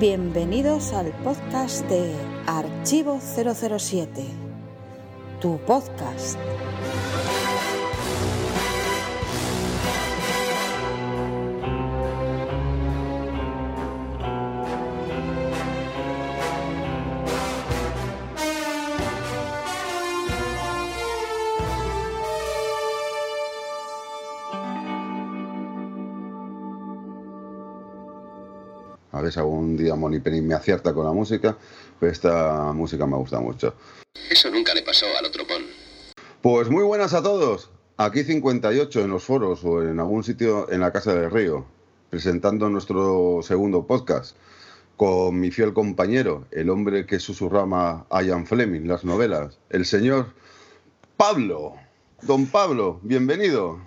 Bienvenidos al podcast de Archivo 007, tu podcast. Si algún día Monipenny me acierta con la música, pero esta música me gusta mucho. Eso nunca le pasó al otro pon. Pues muy buenas a todos. Aquí 58 en los foros o en algún sitio en la Casa del Río, presentando nuestro segundo podcast con mi fiel compañero, el hombre que susurraba a Ian Fleming las novelas, el señor Pablo. Don Pablo, bienvenido.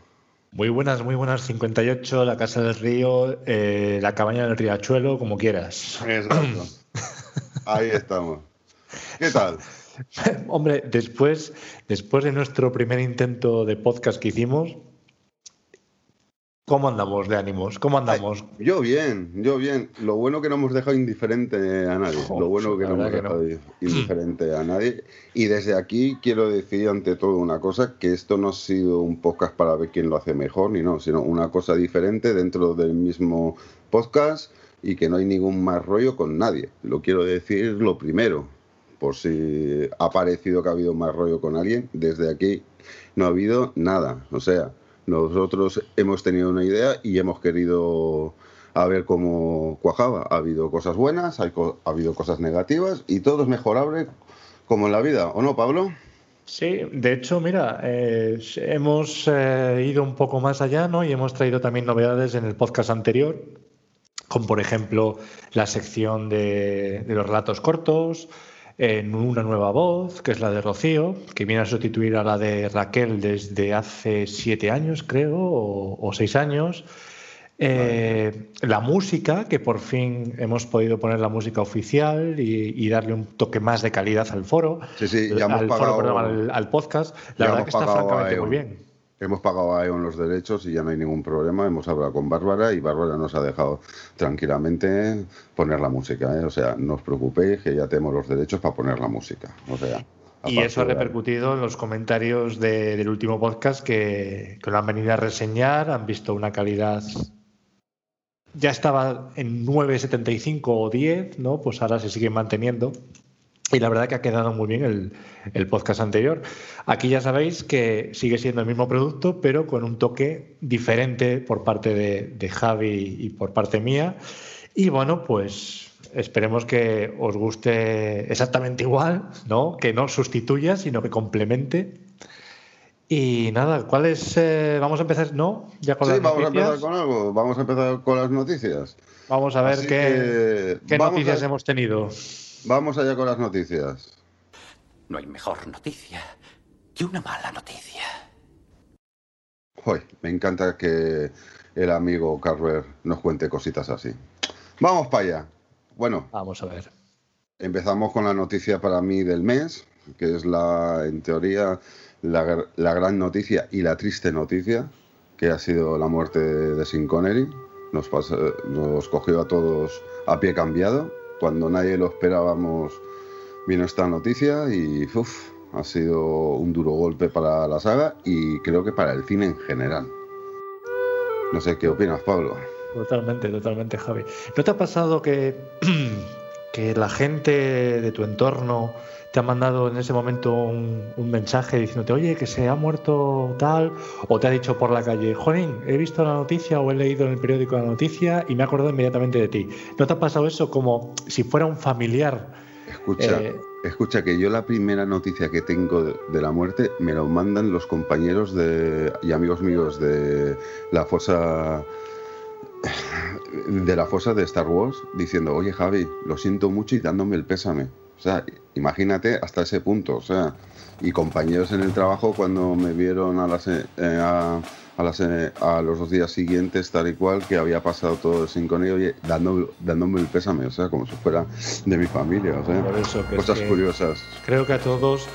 Muy buenas, muy buenas. 58, la Casa del Río, eh, la cabaña del Riachuelo, como quieras. Exacto. Ahí estamos. ¿Qué tal? Hombre, después, después de nuestro primer intento de podcast que hicimos, ¿cómo andamos de ánimos? ¿Cómo andamos? Ay, yo bien, yo bien. Lo bueno que no hemos dejado indiferente a nadie. Lo bueno que no hemos dejado no. indiferente a nadie. Y desde aquí quiero decir ante todo una cosa, que esto no ha sido un podcast para ver quién lo hace mejor, ni no, sino una cosa diferente dentro del mismo podcast y que no hay ningún más rollo con nadie. Lo quiero decir lo primero, por si ha parecido que ha habido más rollo con alguien, desde aquí no ha habido nada. O sea, nosotros hemos tenido una idea y hemos querido a ver cómo cuajaba. Ha habido cosas buenas, ha habido cosas negativas y todo es mejorable como en la vida, ¿o no, Pablo? Sí, de hecho, mira, eh, hemos eh, ido un poco más allá, ¿no? Y hemos traído también novedades en el podcast anterior, como por ejemplo la sección de, de los relatos cortos, en una nueva voz, que es la de Rocío, que viene a sustituir a la de Raquel desde hace siete años, creo, o, o seis años. Eh, La música, que por fin hemos podido poner la música oficial y, y darle un toque más de calidad al foro, Sí, sí, ya hemos al, foro, perdón, al, al podcast. La verdad que está francamente muy bien. Hemos pagado a Eon los derechos y ya no hay ningún problema. Hemos hablado con Bárbara y Bárbara nos ha dejado tranquilamente poner la música. ¿eh? O sea, no os preocupéis que ya tenemos los derechos para poner la música. O sea, Y eso ha repercutido en los comentarios de- del último podcast que, que lo han venido a reseñar, han visto una calidad. Ya estaba en 9.75 o 10, ¿no? Pues ahora se sigue manteniendo. Y la verdad que ha quedado muy bien el, el podcast anterior. Aquí ya sabéis que sigue siendo el mismo producto, pero con un toque diferente por parte de, de Javi y por parte mía. Y bueno, pues esperemos que os guste exactamente igual, ¿no? Que no sustituya, sino que complemente. Y nada, ¿cuál es? eh, vamos a empezar, ¿no? Ya con Sí, las vamos a noticias. empezar con algo. Vamos a empezar con las noticias. Vamos a ver Así qué, que qué vamos noticias a- hemos tenido. Vamos allá con las noticias. No hay mejor noticia que una mala noticia. Uy, me encanta que el amigo Carver nos cuente cositas así. Vamos para allá. Bueno, Vamos a ver. Empezamos con la noticia para mí del mes, que es la, en teoría, la, gr- la gran noticia y la triste noticia, que ha sido la muerte de Sin Connery. Nos, pasa- nos cogió a todos a pie cambiado. Cuando nadie lo esperábamos, vino esta noticia y uf, ha sido un duro golpe para la saga y creo que para el cine en general. No sé qué opinas, Pablo. Totalmente, totalmente, Javi. ¿No te ha pasado que, que la gente de tu entorno te ha mandado en ese momento un, un mensaje diciéndote, oye, que se ha muerto tal, o te ha dicho por la calle, Jorín, he visto la noticia o he leído en el periódico la noticia y me he acordado inmediatamente de ti? ¿No te ha pasado eso como si fuera un familiar? Escucha, Eh, escucha que yo la primera noticia que tengo de, de la muerte me lo mandan los compañeros de, y amigos míos de la fosa de la fosa de Star Wars diciendo, oye Javi, lo siento mucho y dándome el pésame. O sea, imagínate hasta ese punto. O sea, y compañeros en el trabajo cuando me vieron a las, eh, a, a las, eh, a los dos días siguientes, tal y cual, que había pasado todo sin con ello, oye, dándome, dándome el pésame, o sea, como si fuera de mi familia, o sea, Por eso que es cosas que- curiosas. Creo que a todos,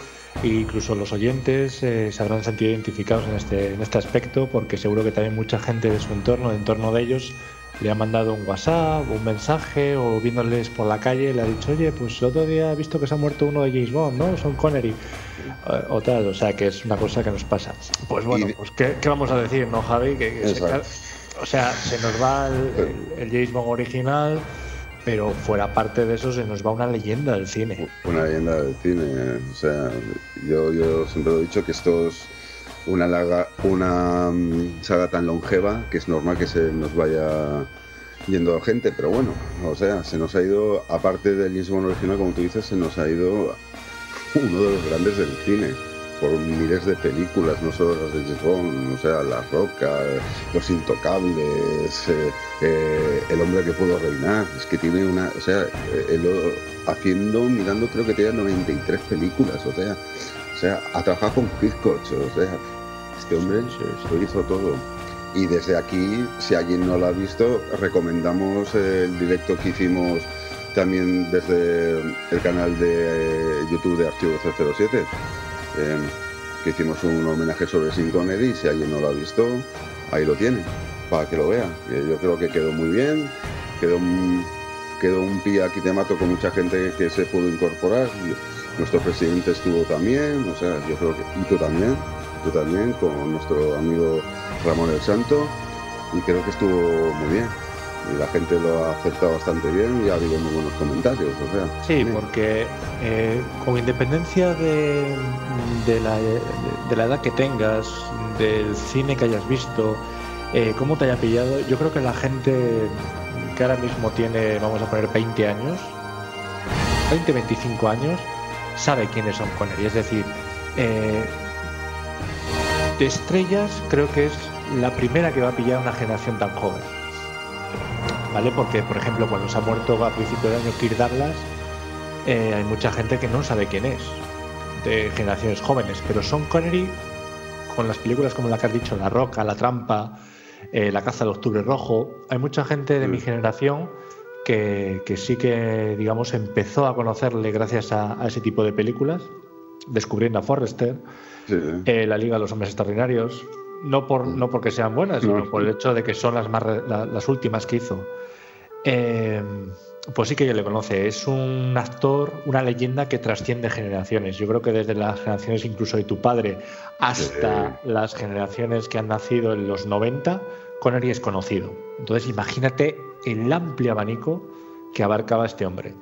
incluso los oyentes, eh, se habrán sentido identificados en este, en este aspecto, porque seguro que también mucha gente de su entorno, de entorno de ellos, le ha mandado un WhatsApp, un mensaje o viéndoles por la calle le ha dicho, oye, pues el otro día he visto que se ha muerto uno de James Bond, ¿no? Son Connery. Eh, o tal, o sea que es una cosa que nos pasa. Pues bueno, pues ¿qué, vamos a decir, no, Javi? Que, o sea, se nos va el, el, James Bond original, pero fuera parte de eso se nos va una leyenda del cine. Una leyenda del cine, o sea, yo, yo siempre he dicho que esto una, una mm, saga tan longeva que es normal que se nos vaya yendo gente, pero bueno, o sea, se nos ha ido, aparte del James Bond original, como tú dices, se nos ha ido uno de los grandes del cine por miles de películas, no solo las de James Bond, o sea, La Roca, Los Intocables, eh, eh, El Hombre que pudo reinar, es que tiene una, o sea, eh, haciendo, mirando, creo que tiene 93 películas, o sea, sea, ha trabajado con Hitchcock, o sea, este hombre lo hizo todo. Y desde aquí, si alguien no lo ha visto, recomendamos el directo que hicimos también desde el canal de YouTube de Archivo 007, eh, que hicimos un homenaje sobre Sin Connery. Si alguien no lo ha visto, ahí lo tiene, para que lo vea. Yo creo que quedó muy bien, quedó un, quedó un pie aquí te mato con mucha gente que se pudo incorporar. Nuestro presidente estuvo también, o sea, yo creo que. Y tú también, tú también, con nuestro amigo Ramón el Santo, y creo que estuvo muy bien y la gente lo ha aceptado bastante bien y ha habido muy buenos comentarios. O sea, sí, porque eh, con independencia de, de, la, de, la, edad que tengas, del cine que hayas visto, eh, cómo te haya pillado, yo creo que la gente que ahora mismo tiene, vamos a poner 20 años, 20, 25 años, sabe quiénes son Connery. Es decir, eh, de estrellas creo que es la primera que va a pillar una generación tan joven. ¿vale? Porque, por ejemplo, cuando se ha muerto a principio de año Kirk Douglas, eh, hay mucha gente que no sabe quién es, de generaciones jóvenes, pero Sean Connery, con las películas como la que has dicho, La Roca, La Trampa, eh, La Caza del Octubre Rojo, hay mucha gente de mi mm. generación que, sí que, digamos, empezó a conocerle gracias a, ese tipo de películas, descubriendo a Forrester, eh, La Liga de los Hombres Extraordinarios, no, por, no porque sean buenas, sino por el hecho de que son las, más, las últimas que hizo. Eh, pues sí que yo le conoce. Es un actor, una leyenda que trasciende generaciones. Yo creo que desde las generaciones incluso de tu padre hasta las generaciones que han nacido en los 90, Connery es conocido. Entonces imagínate el amplio abanico que abarcaba este hombre.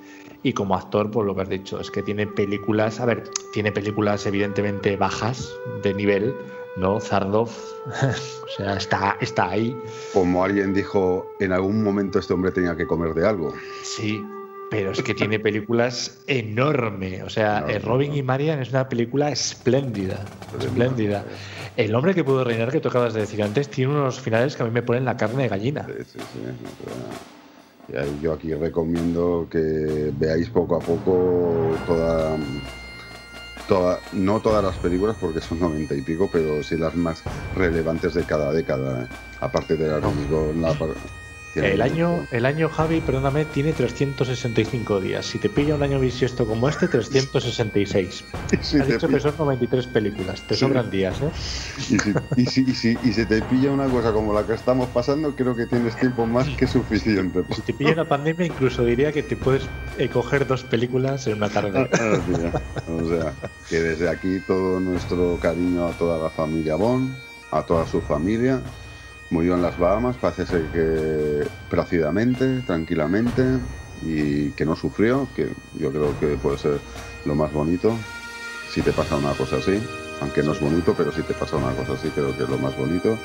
Y como actor, por lo que has dicho, es que tiene películas, a ver, tiene películas evidentemente bajas de nivel, ¿no? Zardov, o sea, está, está ahí. Como alguien dijo, en algún momento este hombre tenía que comer de algo. Sí, pero es que tiene películas enormes. O sea, Robin y Marian es una película espléndida, espléndida. El hombre que pudo reinar, que tú acabas de decir antes, tiene unos finales que a mí me ponen la carne de gallina. Sí, sí, sí. Yo aquí recomiendo que veáis poco a poco toda no todas las películas porque son noventa y pico, pero sí las más relevantes de cada década. ¿eh? Aparte de las la, el año, el año, Javi, perdóname, tiene 365 días. Si te pilla un año bisiesto como este, 366. Has dicho que son 93 películas. Te sobran días, ¿eh? Y si, y, si, y, si, te pilla una cosa como la que estamos pasando, creo que tienes tiempo más que suficiente. Si te pilla una pandemia, incluso diría que te puedes eh, coger dos películas en una tarde. Ah, o sea, que desde aquí todo nuestro cariño a toda la familia Bon, a toda su familia Murió en las Bahamas, parece ser que plácidamente, tranquilamente y que no sufrió, que yo creo que puede ser lo más bonito si te pasa una cosa así, aunque no es bonito, pero si te pasa una cosa así creo que es lo más bonito.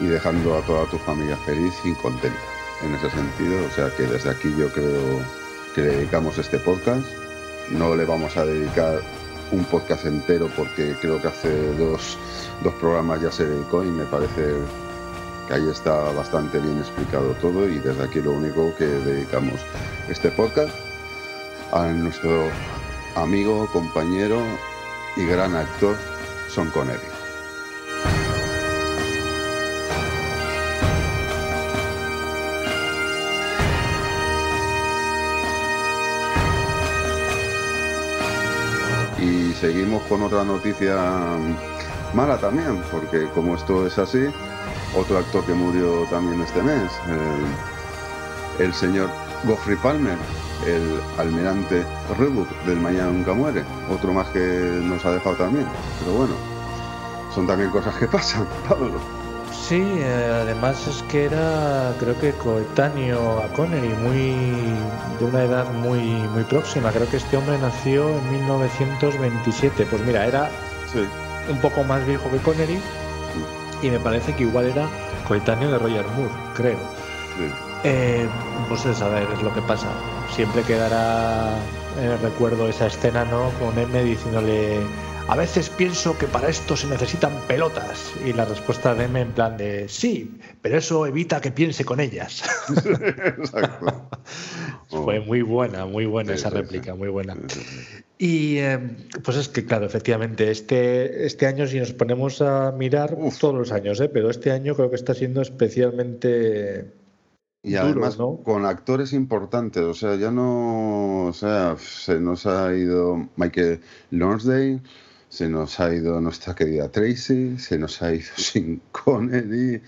Y dejando a toda tu familia feliz y contenta en ese sentido, o sea que desde aquí yo creo que le dedicamos este podcast, no le vamos a dedicar un podcast entero porque creo que hace dos, dos programas ya se dedicó y me parece que ahí está bastante bien explicado todo y desde aquí lo único que dedicamos este podcast a nuestro amigo, compañero y gran actor Son Connery. Y seguimos con otra noticia mala también, porque como esto es así, otro actor que murió también este mes, el, el señor Goffrey Palmer, el almirante Rebook del Mañana Nunca Muere, otro más que nos ha dejado también. Pero bueno, son también cosas que pasan, Pablo. Sí, eh, además es que era, creo que coetáneo a Connery, muy de una edad muy muy próxima. Creo que este hombre nació en 1927. Pues mira, era Sí, un poco más viejo que Connery y me parece que igual era coetáneo de Roger Moore, creo. sí. Eh, pues es a ver, es lo que pasa. Siempre quedará en el recuerdo esa escena, ¿no? Con M diciéndole, a veces pienso que para esto se necesitan pelotas. Y la respuesta de M en plan de, sí, pero eso evita que piense con ellas. Exacto. Fue muy buena, muy buena Sí, esa sí, réplica, muy buena. Y eh, pues es que, claro, efectivamente, este, este año, si nos ponemos a mirar, Uf. todos los años, ¿eh? pero este año creo que está siendo especialmente Y duro, además ¿no? con actores importantes, o sea, ya no, o sea, se nos ha ido Michael Lonsdale, se nos ha ido nuestra querida Tracy, se nos ha ido Sin Connery,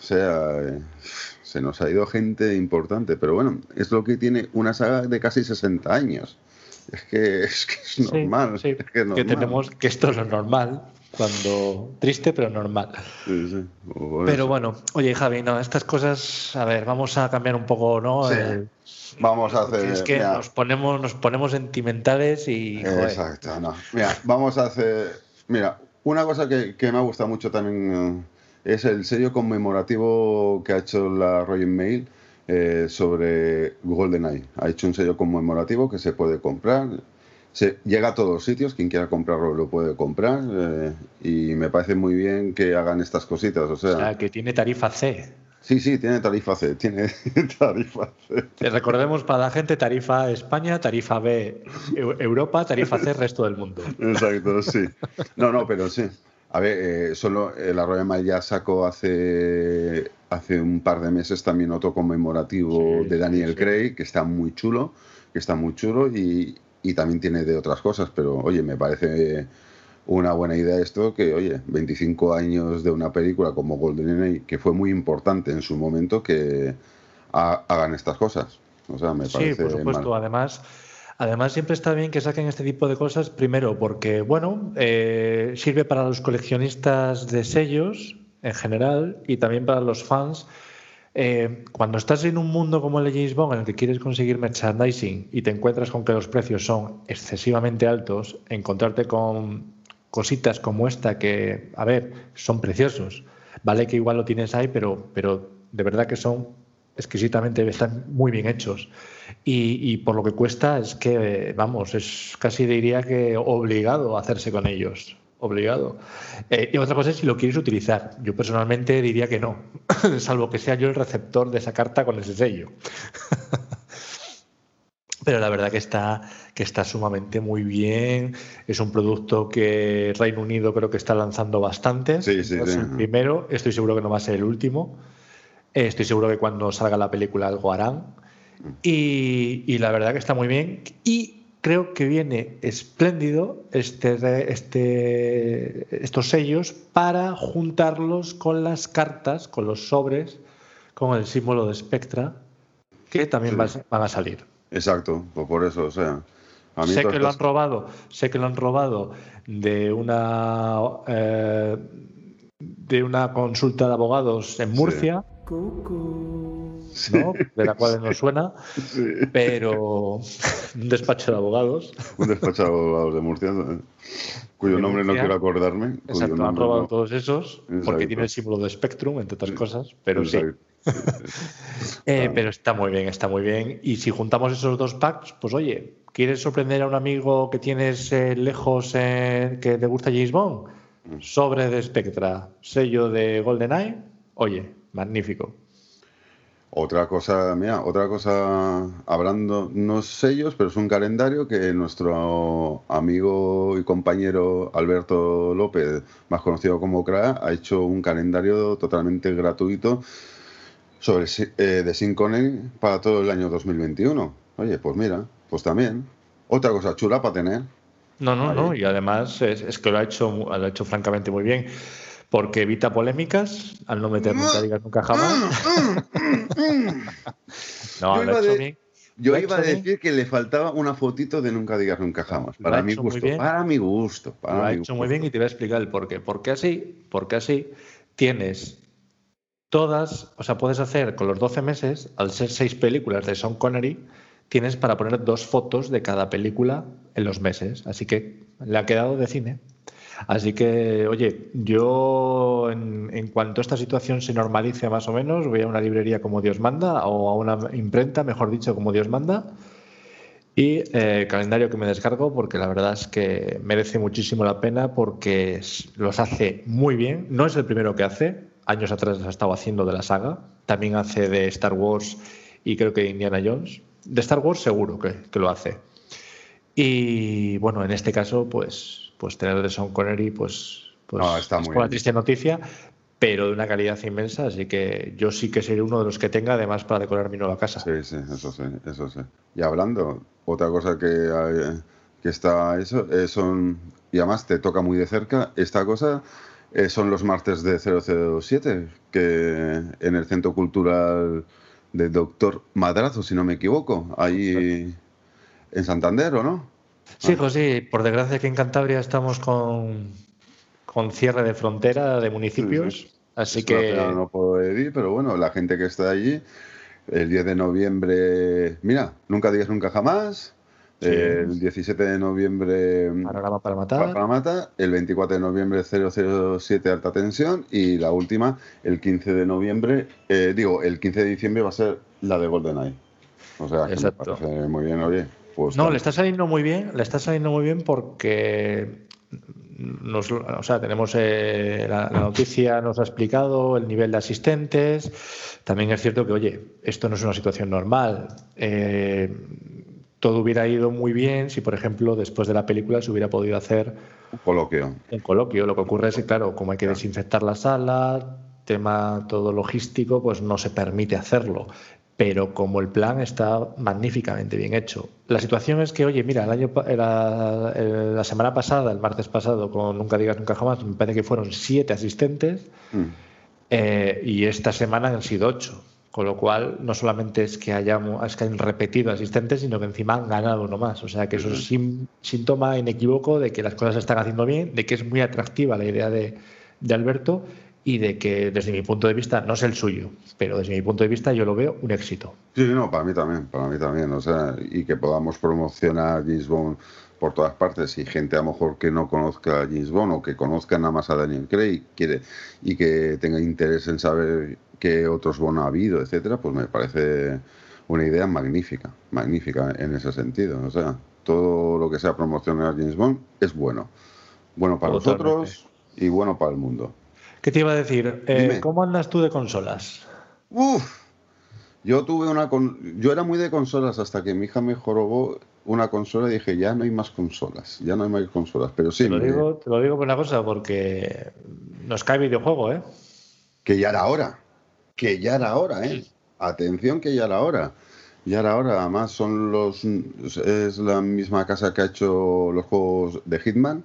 o sea, se nos ha ido gente importante, pero bueno, es lo que tiene una saga de casi 60 años. Es que es, que es normal, sí, es que es normal. tenemos que esto es lo normal, cuando triste pero normal. Sí, Pero bueno, oye Javi, no, estas cosas, a ver, vamos a cambiar un poco, ¿no? El- Vamos a hacer... es que mira, nos ponemos, nos ponemos sentimentales y joder, Exacto, no. Mira, vamos a hacer. Mira, una cosa que, que me ha gustado mucho también eh, es el sello conmemorativo que ha hecho la Royal Mail eh, sobre GoldenEye. Ha hecho un sello conmemorativo que se puede comprar. Se, llega a todos los sitios, quien quiera comprarlo lo puede comprar. eh, y me parece muy bien que hagan estas cositas. O sea, o sea, que tiene tarifa C. sí, sí, tiene tarifa C. Tiene tarifa C. Eh, Recordemos para la gente tarifa A España, tarifa B Eu- Europa, tarifa C resto del mundo. Exacto, sí. No, no, pero sí. A ver, eh, solo eh, la Royal Mail ya sacó hace, hace un par de meses también otro conmemorativo Sí, de sí, Daniel sí. Craig, que está muy chulo, que está muy chulo y, y también tiene de otras cosas, pero oye, me parece una buena idea esto, que oye, 25 años de una película como GoldenEye, que fue muy importante en su momento, que ha- hagan estas cosas. O sea, me Sí, parece por supuesto. mal. Además, además siempre está bien que saquen este tipo de cosas. Primero, porque bueno, eh, sirve para los coleccionistas de sellos en general y también para los fans. Eh, cuando estás en un mundo como el de James Bond en el que quieres conseguir merchandising y te encuentras con que los precios son excesivamente altos, encontrarte con cositas como esta que, a ver, son preciosos. Vale que igual lo tienes ahí, pero, pero de verdad que son exquisitamente, están muy bien hechos. Y, y por lo que cuesta es que, vamos, es casi diría que obligado a hacerse con ellos. Obligado. Eh, y otra cosa es si lo quieres utilizar. Yo personalmente diría que no, salvo que sea yo el receptor de esa carta con ese sello. Pero la verdad que está, que está sumamente muy bien. Es un producto que Reino Unido creo que está lanzando bastantes. Sí, sí, No es sí. el primero, estoy seguro que no va a ser el último. Eh, Estoy seguro que cuando salga la película algo harán. Y, y la verdad que está muy bien. Y creo que viene espléndido este, este, estos sellos para juntarlos con las cartas, con los sobres, con el símbolo de Spectra, que también Sí. van a salir. Exacto, pues por eso, o sea. A mí sé que lo han robado, sé que lo han robado de una eh, de una consulta de abogados en Murcia, Sí, ¿no? de la cual no suena, sí. pero un despacho de abogados. Un despacho de abogados de Murcia, eh, cuyo De nombre no quiero acordarme. cuyo Exacto, han robado no- todos esos porque tiene el símbolo de Spectrum, entre otras cosas, pero sí. Eh, Claro. pero está muy bien, está muy bien. Y si juntamos esos dos packs, pues oye, ¿quieres sorprender a un amigo que tienes eh, lejos eh, que te gusta James Bond? Mm. Sobre de Spectra, sello de GoldenEye. Oye, magnífico. Otra cosa, mira, otra cosa, hablando, no sellos, pero es un calendario que nuestro amigo y compañero Alberto López, más conocido como CRA, ha hecho un calendario totalmente gratuito sobre si- eh, de para todo el año 2021. Oye, pues mira, pues también. Otra cosa chula para tener. No, no, Ahí. no. Y además es, es que lo ha hecho, lo ha hecho francamente muy bien. Porque evita polémicas al no meter nunca digas nunca jamás. no, lo ha hecho bien yo iba a decir que le faltaba una fotito de Nunca digas nunca jamás. Para mi gusto. Para mi gusto. lo ha hecho muy bien y te voy a explicar el por qué. Porque así, porque así tienes todas, o sea, puedes hacer con los 12 meses, al ser seis películas de Sean Connery, tienes para poner dos fotos de cada película en los meses. Así que le ha quedado de cine. Así que, oye, yo en, cuanto a esta situación se normalice más o menos, voy a una librería como Dios manda o a una imprenta, mejor dicho, como Dios manda. Y eh, calendario que me descargo porque la verdad es que merece muchísimo la pena porque los hace muy bien. No es el primero que hace, años atrás ha estado haciendo de la saga, también hace de Star Wars y creo que Indiana Jones. De Star Wars seguro que, que lo hace. Y bueno, en este caso, pues pues tener de Sean Connery, pues, pues está es una triste noticia, pero de una calidad inmensa, así que yo sí que seré uno de los que tenga, además, para decorar mi nueva casa. Sí, sí, eso sí, eso sí. Y hablando, otra cosa que, que está eso, eh, son, y además te toca muy de cerca, esta cosa eh, son los martes de 007, que en el Centro Cultural de Doctor Madrazo, si no me equivoco, ahí en Santander, ¿o no? Sí, pues sí, por desgracia aquí en Cantabria estamos con, con cierre de frontera de municipios, así que... No puedo ir, pero bueno, la gente que está allí, el 10 de noviembre, mira, nunca digas nunca jamás, el 17 de noviembre Panorama para matar. para matar, el 24 de noviembre 007 alta tensión y la última el 15 de noviembre, eh, digo, el 15 de diciembre va a ser la de GoldenEye. O sea, que me parece muy bien, oye. No, le está saliendo muy bien, le está saliendo muy bien porque nos, o sea, tenemos eh, la, noticia, nos ha explicado el nivel de asistentes. También es cierto que, oye, esto no es una situación normal. Eh, todo hubiera ido muy bien si, por ejemplo, después de la película se hubiera podido hacer un coloquio. Un coloquio. Lo que ocurre es que, claro, como hay que desinfectar la sala, tema todo logístico, pues no se permite hacerlo pero como el plan está magníficamente bien hecho. La situación es que, oye, mira, el año, la, la semana pasada, el martes pasado, con Nunca Digas Nunca Jamás, me parece que fueron siete asistentes mm. eh, y esta semana han sido ocho. Con lo cual, no solamente es que, hayamos, es que hayan repetido asistentes, sino que encima han ganado uno más. O sea, que eso es síntoma inequívoco de que las cosas se están haciendo bien, de que es muy atractiva la idea de, de Alberto y de que desde mi punto de vista, no es el suyo, pero desde mi punto de vista yo lo veo un éxito. Sí, no, para mí también, para mí también, o sea, y que podamos promocionar James Bond por todas partes y gente a lo mejor que no conozca a James Bond o que conozca nada más a Daniel Craig quiere, y que tenga interés en saber qué otros Bond ha habido, etcétera, pues me parece una idea magnífica, magnífica en ese sentido, o sea, todo lo que sea promocionar a James Bond es bueno, bueno para nosotros y bueno para el mundo. ¿Qué te iba a decir? Eh, ¿Cómo andas tú de consolas? Uf, yo tuve una yo era muy de consolas hasta que mi hija me jorobó una consola y dije ya no hay más consolas, ya no hay más consolas, pero sí. Te lo, digo, te lo digo por una cosa, porque nos cae videojuego, ¿eh? Que ya era hora, que ya era hora, ¿eh? Atención que ya era hora. Ya era hora, además son los es la misma casa que ha hecho los juegos de Hitman,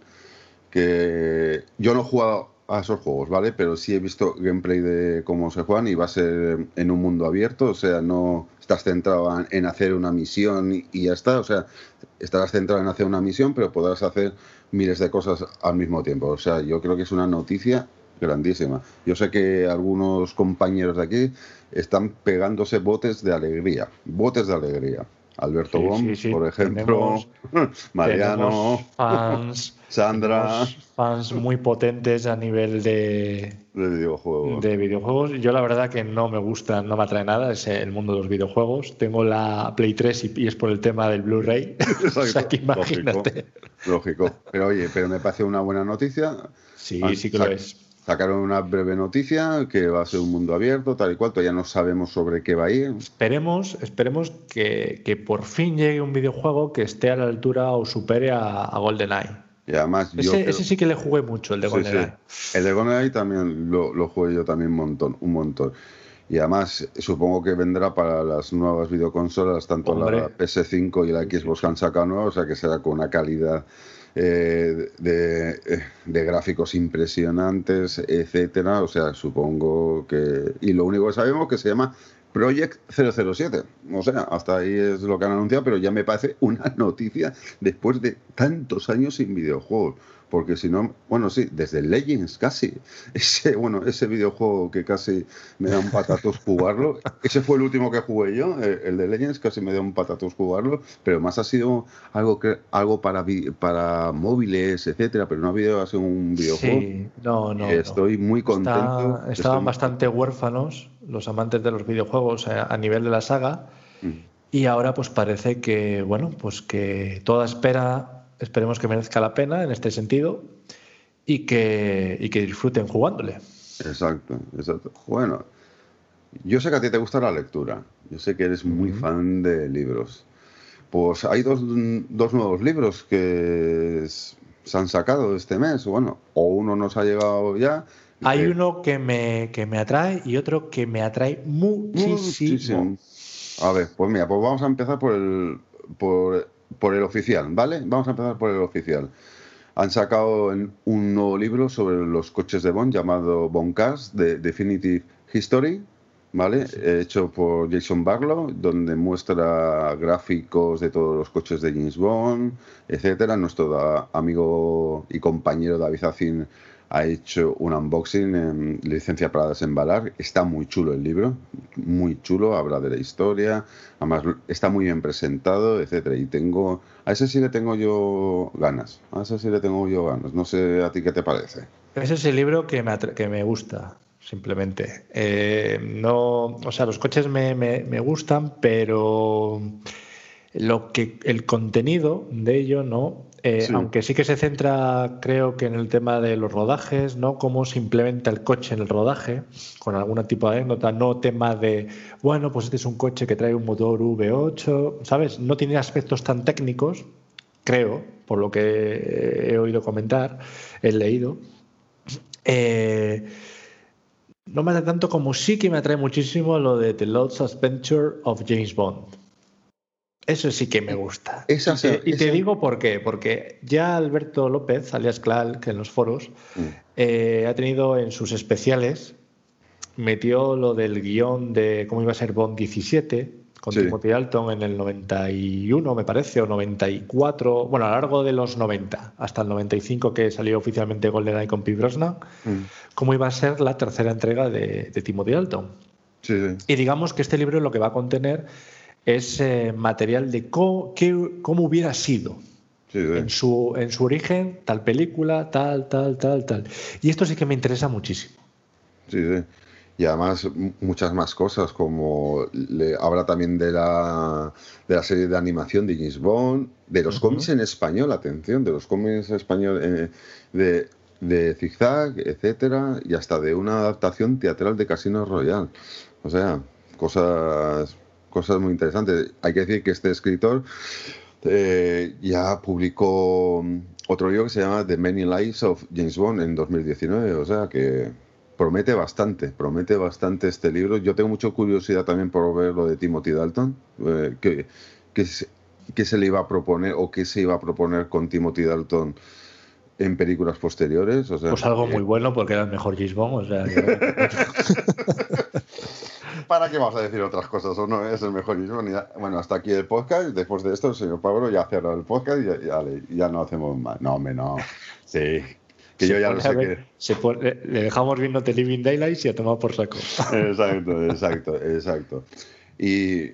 que yo no he jugado a esos juegos, ¿vale? Pero sí he visto gameplay de cómo se juegan y va a ser en un mundo abierto, o sea, no estás centrado en hacer una misión y ya está, o sea, estarás centrado en hacer una misión, pero podrás hacer miles de cosas al mismo tiempo, o sea, yo creo que es una noticia grandísima. Yo sé que algunos compañeros de aquí están pegándose botes de alegría, botes de alegría. Alberto sí, por ejemplo, Mariano, fans, Sandra. Fans muy potentes a nivel de, de videojuegos. de videojuegos. Yo la verdad que no me gusta, no me atrae nada es el mundo de los videojuegos. Tengo la Play 3 y, es por el tema del Blu-ray. o sea que imagínate. Lógico, Pero oye, pero me parece una buena noticia. Sí, sí que lo es sacaron una breve noticia que va a ser un mundo abierto, tal y cual, todavía no sabemos sobre qué va a ir. Esperemos, esperemos que, por fin llegue un videojuego que esté a la altura o supere a, GoldenEye. Y además ese, ese, sí que le jugué mucho, el de GoldenEye. El de GoldenEye también lo, lo, jugué yo también un montón, un montón. Y además supongo que vendrá para las nuevas videoconsolas, tanto la PS5 y la Xbox han sacado nueva, o sea que será con una calidad eh, de, de, gráficos impresionantes, etcétera. O sea, supongo que. Y lo único que sabemos que se llama Project 007. O sea, hasta ahí es lo que han anunciado, pero ya me parece una noticia después de tantos años sin videojuegos porque si no, bueno, sí, desde Legends casi. Ese, bueno, ese videojuego que casi me da un patatos jugarlo, ese fue el último que jugué yo, el de Legends, casi me da un patatos jugarlo, pero más ha sido algo que algo para para móviles, etcétera, pero no ha habido así un videojuego. Sí, no, no. Estoy muy contento. estaban bastante huérfanos los amantes de los videojuegos a, a nivel de la saga. Mm. Y ahora pues parece que, bueno, pues que toda espera Esperemos que merezca la pena en este sentido y que, y que disfruten jugándole. Exacto, exacto. Bueno, yo sé que a ti te gusta la lectura. Yo sé que eres muy fan de libros. Pues hay dos, dos nuevos libros que se han sacado este mes. Bueno, o uno nos ha llegado ya. Hay uno que me, que me atrae y otro que me atrae muchísimo. A ver, pues mira, pues vamos a empezar por el, por por el oficial, ¿vale? Vamos a empezar por el oficial. Han sacado un nuevo libro sobre los coches de Bond llamado Bondcast, de Definitive History, ¿vale? Hecho por Jason Barlow, donde muestra gráficos de todos los coches de James Bond, etcétera. Nuestro amigo y compañero David Azin ha hecho un unboxing en licencia para desembalar. Está muy chulo el libro, muy chulo, habla de la historia, además está muy bien presentado, etcétera. Y tengo, a ese sí le tengo yo ganas, a ese sí le tengo yo ganas. No sé a ti qué te parece. Ese es el libro que me, que me gusta, simplemente. Eh, no, o sea, los coches me, me gustan, pero lo que el contenido de ello no eh, aunque sí que se centra, creo que en el tema de los rodajes, ¿no? Cómo se implementa el coche en el rodaje, con algún tipo de anécdota, no tema de, bueno, pues este es un coche que trae un motor V8, ¿sabes? No tiene aspectos tan técnicos, creo, por lo que he oído comentar, he leído. Eh, no me atrae tanto como sí que me atrae muchísimo lo de The Lost Adventure of James Bond. Eso sí que me gusta. y te, digo por qué. Porque ya Alberto López, alias Clal, que en los foros, mm. eh, ha tenido en sus especiales, metió lo del guion de cómo iba a ser Bond 17 con Timothy Dalton en el 91, me parece, o 94, bueno, a lo largo de los 90, hasta el 95 que salió oficialmente GoldenEye con Pete Brosnan, mm. cómo iba a ser la tercera entrega de, de Timothy Dalton. y digamos que este libro lo que va a contener es eh, material de cómo, cómo hubiera sido en, su, en su origen, tal película, tal, tal, tal, tal. Y esto sí que me interesa muchísimo. Sí, sí. Y además muchas más cosas, como le, habla también de la, de la serie de animación de James Bond, de los cómics en español, atención, de los cómics en español eh, de, de Zigzag, etcétera, y hasta de una adaptación teatral de Casino Royale. O sea, cosas cosas muy interesantes. Hay que decir que este escritor eh, ya publicó otro libro que se llama The Many Lives of James Bond en 2019, o sea que promete bastante, promete bastante este libro. Yo tengo mucha curiosidad también por ver lo de Timothy Dalton, eh, que, que, se le iba a proponer o qué se iba a proponer con Timothy Dalton en películas posteriores. O sea, pues algo muy bueno porque era el mejor James Bond. O sea, ¿Para qué vamos a decir otras cosas? ¿O no es el mejor Bueno, hasta aquí el podcast. Después de esto, el señor Pablo ya cerrado el podcast y ya, no hacemos más. No, hombre, no. Sí. Que yo ya lo sé que. le dejamos viendo The Living Daylights y a tomar por saco. Exacto, exacto, exacto. Y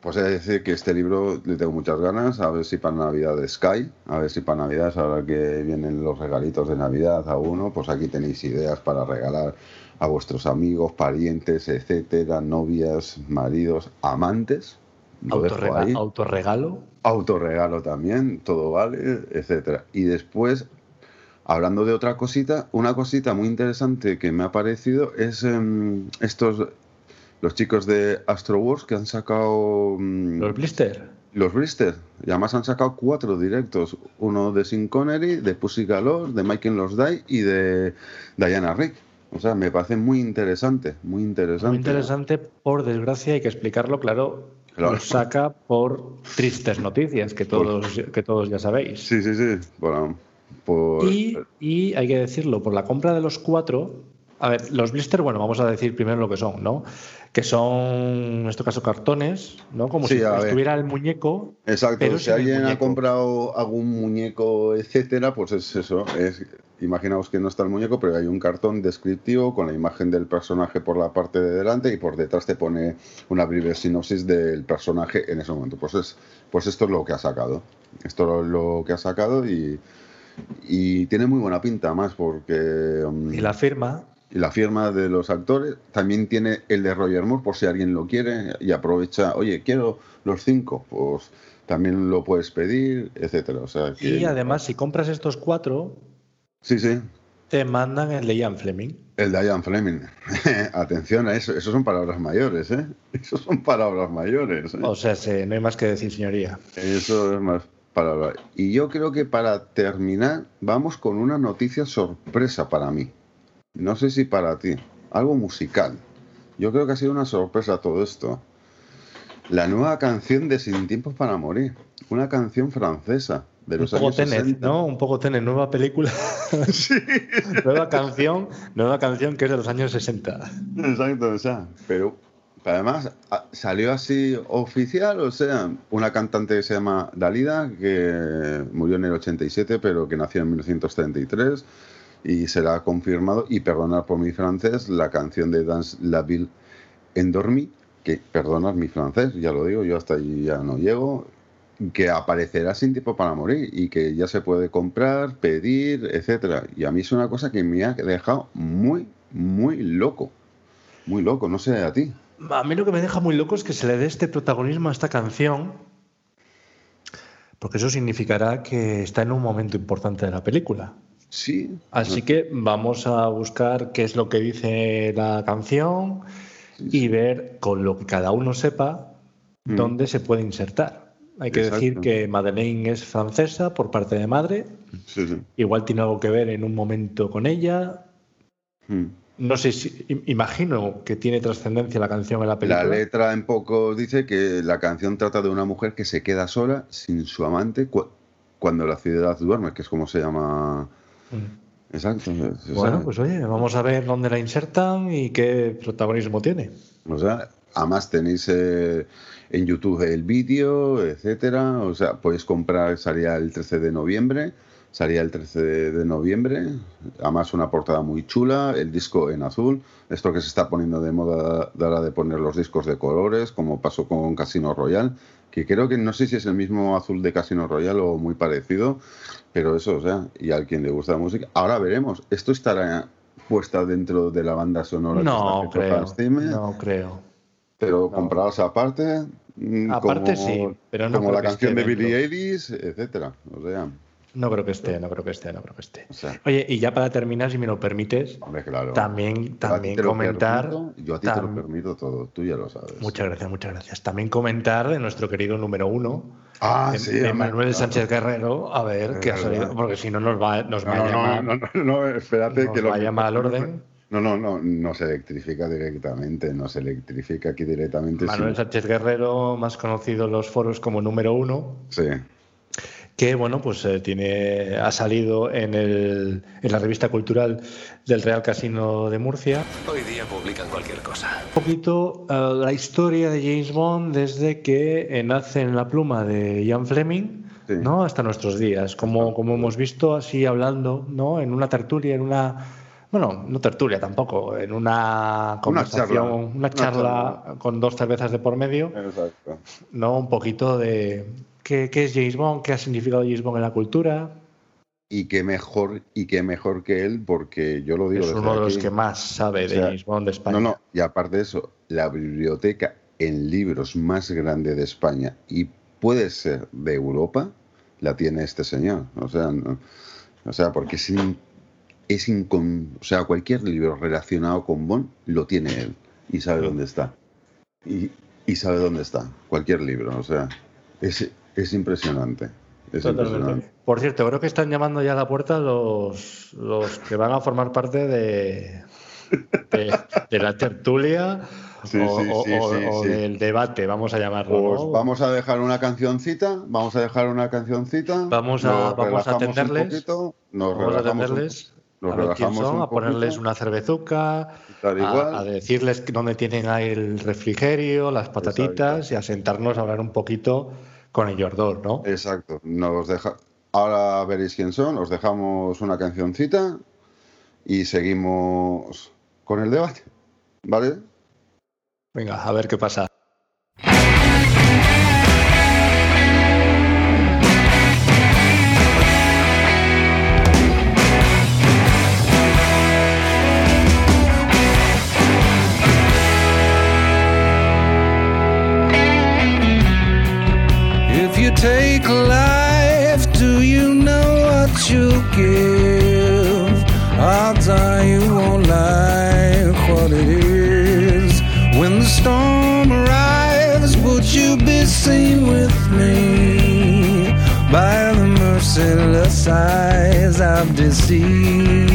pues he de decir que este libro le tengo muchas ganas, a ver si para Navidad de Sky, a ver si para Navidad, ahora que vienen los regalitos de Navidad a uno, pues aquí tenéis ideas para regalar a vuestros amigos, parientes, etcétera, novias, maridos, amantes. autorregalo. Autorregalo también, todo vale, etcétera. Y después, hablando de otra cosita, una cosita muy interesante que me ha parecido es em, estos, los chicos de Astro Wars que han sacado... Mm, los Blister. Los Blister. Y además han sacado cuatro directos. Uno de Sin Connery, de Pussy Galore, de Michael Los Die y de Diana Rick. O sea, me parece muy interesante, muy interesante. Muy interesante, por desgracia, hay que explicarlo, claro. Claro. saca por tristes noticias que todos, que todos ya sabéis. Sí, sí, sí. Bueno, por... Y, y hay que decirlo, por la compra de los cuatro, a ver, los blister, bueno, vamos a decir primero lo que son, ¿no? Que son, en este caso, cartones, ¿no? Como Sí, si estuviera el muñeco. Exacto, pero si alguien ha comprado algún muñeco, etcétera, pues es eso. Es, imaginaos que no está el muñeco, pero hay un cartón descriptivo con la imagen del personaje por la parte de delante y por detrás te pone una breve sinopsis del personaje en ese momento. Pues, es, pues esto es lo que ha sacado. Esto es lo que ha sacado y, y tiene muy buena pinta más porque... um, Y la firma. y la firma de los actores. También tiene el de Roger Moore, por si alguien lo quiere y aprovecha, oye, quiero los cinco, pues también lo puedes pedir, etcétera. O sea, que- Y además, si compras estos cuatro, Sí, sí, te mandan el de Ian Fleming. el de Ian Fleming. Atención a eso, eso son palabras mayores, ¿eh? Eso son palabras mayores. ¿eh? O sea, se- no hay más que decir, señoría. Eso es más palabra. Y yo creo que para terminar, vamos con una noticia sorpresa para mí. No sé si para ti. Algo musical. Yo creo que ha sido una sorpresa todo esto. La nueva canción de Sin Tiempo para Morir. Una canción francesa de Un poco años Tenet, 60. ¿no? Un poco Tenet, nueva película. nueva canción, nueva canción que es de los años 60. Exacto, o sea, pero además a- salió así oficial, o sea, una cantante que se llama Dalida, que murió en el 87, pero que nació en 1933, y se la ha confirmado, y perdonar por mi francés, la canción de Dance La Ville Endormi, que perdonad mi francés, ya lo digo, yo hasta allí ya no llego, que aparecerá sin tiempo para morir y que ya se puede comprar, pedir, etcétera. Y a mí es una cosa que me ha dejado muy, muy loco. Muy loco, no sé a ti. A mí lo que me deja muy loco es que se le dé este protagonismo a esta canción, porque eso significará que está en un momento importante de la película. Sí. Así que vamos a buscar qué es lo que dice la canción y ver con lo que cada uno sepa Mm. dónde se puede insertar. Hay que Exacto. decir que Madeleine es francesa por parte de madre, Sí, sí. igual tiene algo que ver en un momento con ella. Mm. No sé si im- imagino que tiene trascendencia la canción en la película. La letra en poco dice que la canción trata de una mujer que se queda sola sin su amante cu- cuando la ciudad duerme, que es como se llama. Mm. Exacto. Bueno, pues oye, vamos a ver dónde la insertan y qué protagonismo tiene. O sea, además tenéis eh, en YouTube el vídeo, etcétera. O sea, podéis comprar, salía el 13 de noviembre. Salía el 13 de, noviembre. Además, una portada muy chula. El disco en azul. Esto que se está poniendo de moda de ahora de poner los discos de colores, como pasó con Casino Royale. Que creo que no sé si es el mismo azul de Casino Royale o muy parecido. Pero eso, o sea, y a quien le gusta la música. Ahora veremos. Esto estará puesta dentro de la banda sonora. que No está haciendo creo, no creo. Pero No. comprados aparte. Mm, Aparte como, sí, pero no Como creo la que canción de Billie dentro. Eilish, etcétera. O sea, No creo que esté, no creo que esté, no creo que esté. o sea, Oye, y ya para terminar, si me lo permites, hombre, claro. también, a también comentar. permito, yo a ti te lo permito todo, tú ya lo sabes. Muchas gracias, muchas gracias. También comentar de nuestro querido número uno, Ah, de, sí. de Manuel claro. Sánchez Guerrero, a ver qué ha salido, verdad. porque si no nos va, nos va a No, no, llamar, no, no, no, no, espérate nos que lo va a llamar al orden. No, no, no, no se electrifica directamente, no se electrifica aquí directamente. Manuel sí. Sánchez Guerrero, más conocido en los foros como número uno, Sí, que bueno, pues eh, tiene, ha salido en, el, en la revista cultural del Real Casino de Murcia. Hoy día publican cualquier cosa. Un poquito eh, la historia de James Bond desde que eh, nace en la pluma de Ian Fleming, Sí. ¿no? Hasta nuestros días, como, como hemos visto así hablando, ¿no? En una tertulia, en una bueno, no tertulia tampoco, en una conversación, charla. una Una charla, con dos cervezas de por medio, exacto. ¿no? Un poquito de qué, qué es James Bond, qué ha significado James Bond en la cultura. Y qué mejor, y qué mejor que él, porque yo lo digo Es desde uno de los aquí. que más sabe de O sea, James Bond de España. No, no, y aparte de eso, la biblioteca en libros más grande de España y puede ser de Europa, la tiene este señor. O sea, no- o sea porque es, in- es incon... O sea, cualquier libro relacionado con Bond lo tiene él y sabe dónde está. Y, y sabe dónde está, cualquier libro. O sea, es, es impresionante. Es impresionante. Por cierto, creo que están llamando ya a la puerta los, los que van a formar parte de, de, la tertulia. O, o, del debate, vamos a llamarlo. Pues vamos a dejar una cancioncita, vamos a dejar una cancioncita. Vamos a, vamos a atenderles. Nos vamos a atenderles. Los a ver son, a ponerles una cervezuca, a, decirles dónde tienen ahí el refrigerio, las patatitas y a sentarnos a hablar un poquito con ellos dos, ¿no? Exacto. Nos deja... Ahora veréis quién son, os dejamos una cancioncita y seguimos con el debate, ¿vale? Venga, a ver qué pasa. size of deceit.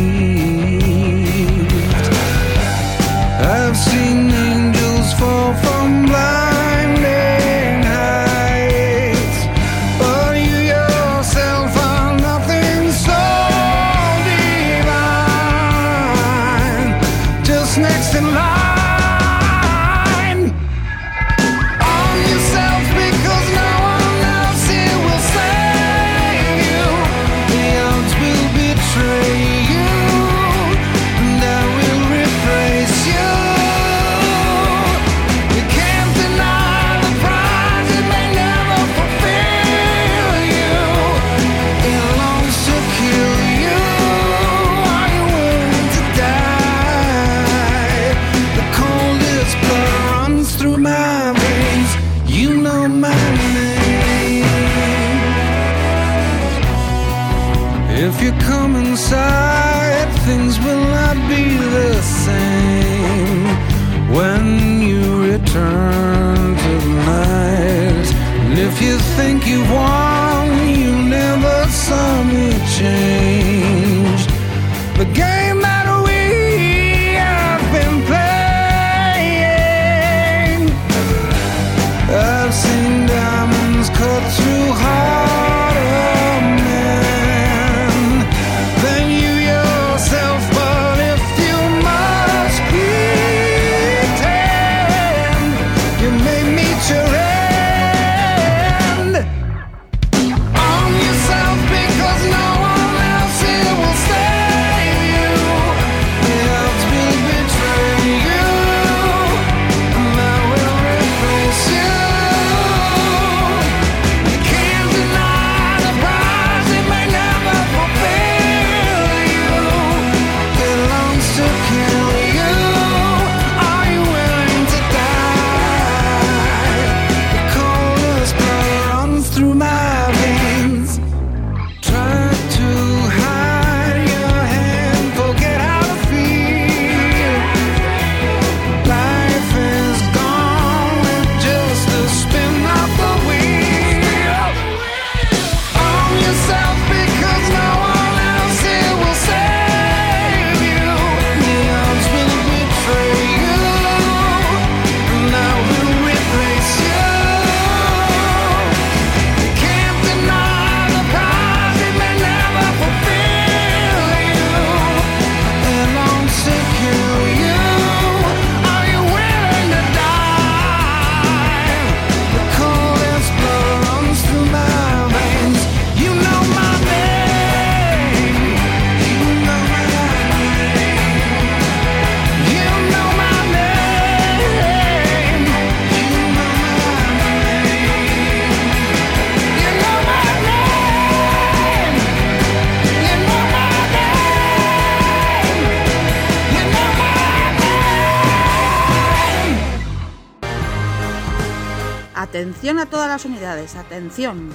las unidades. Atención.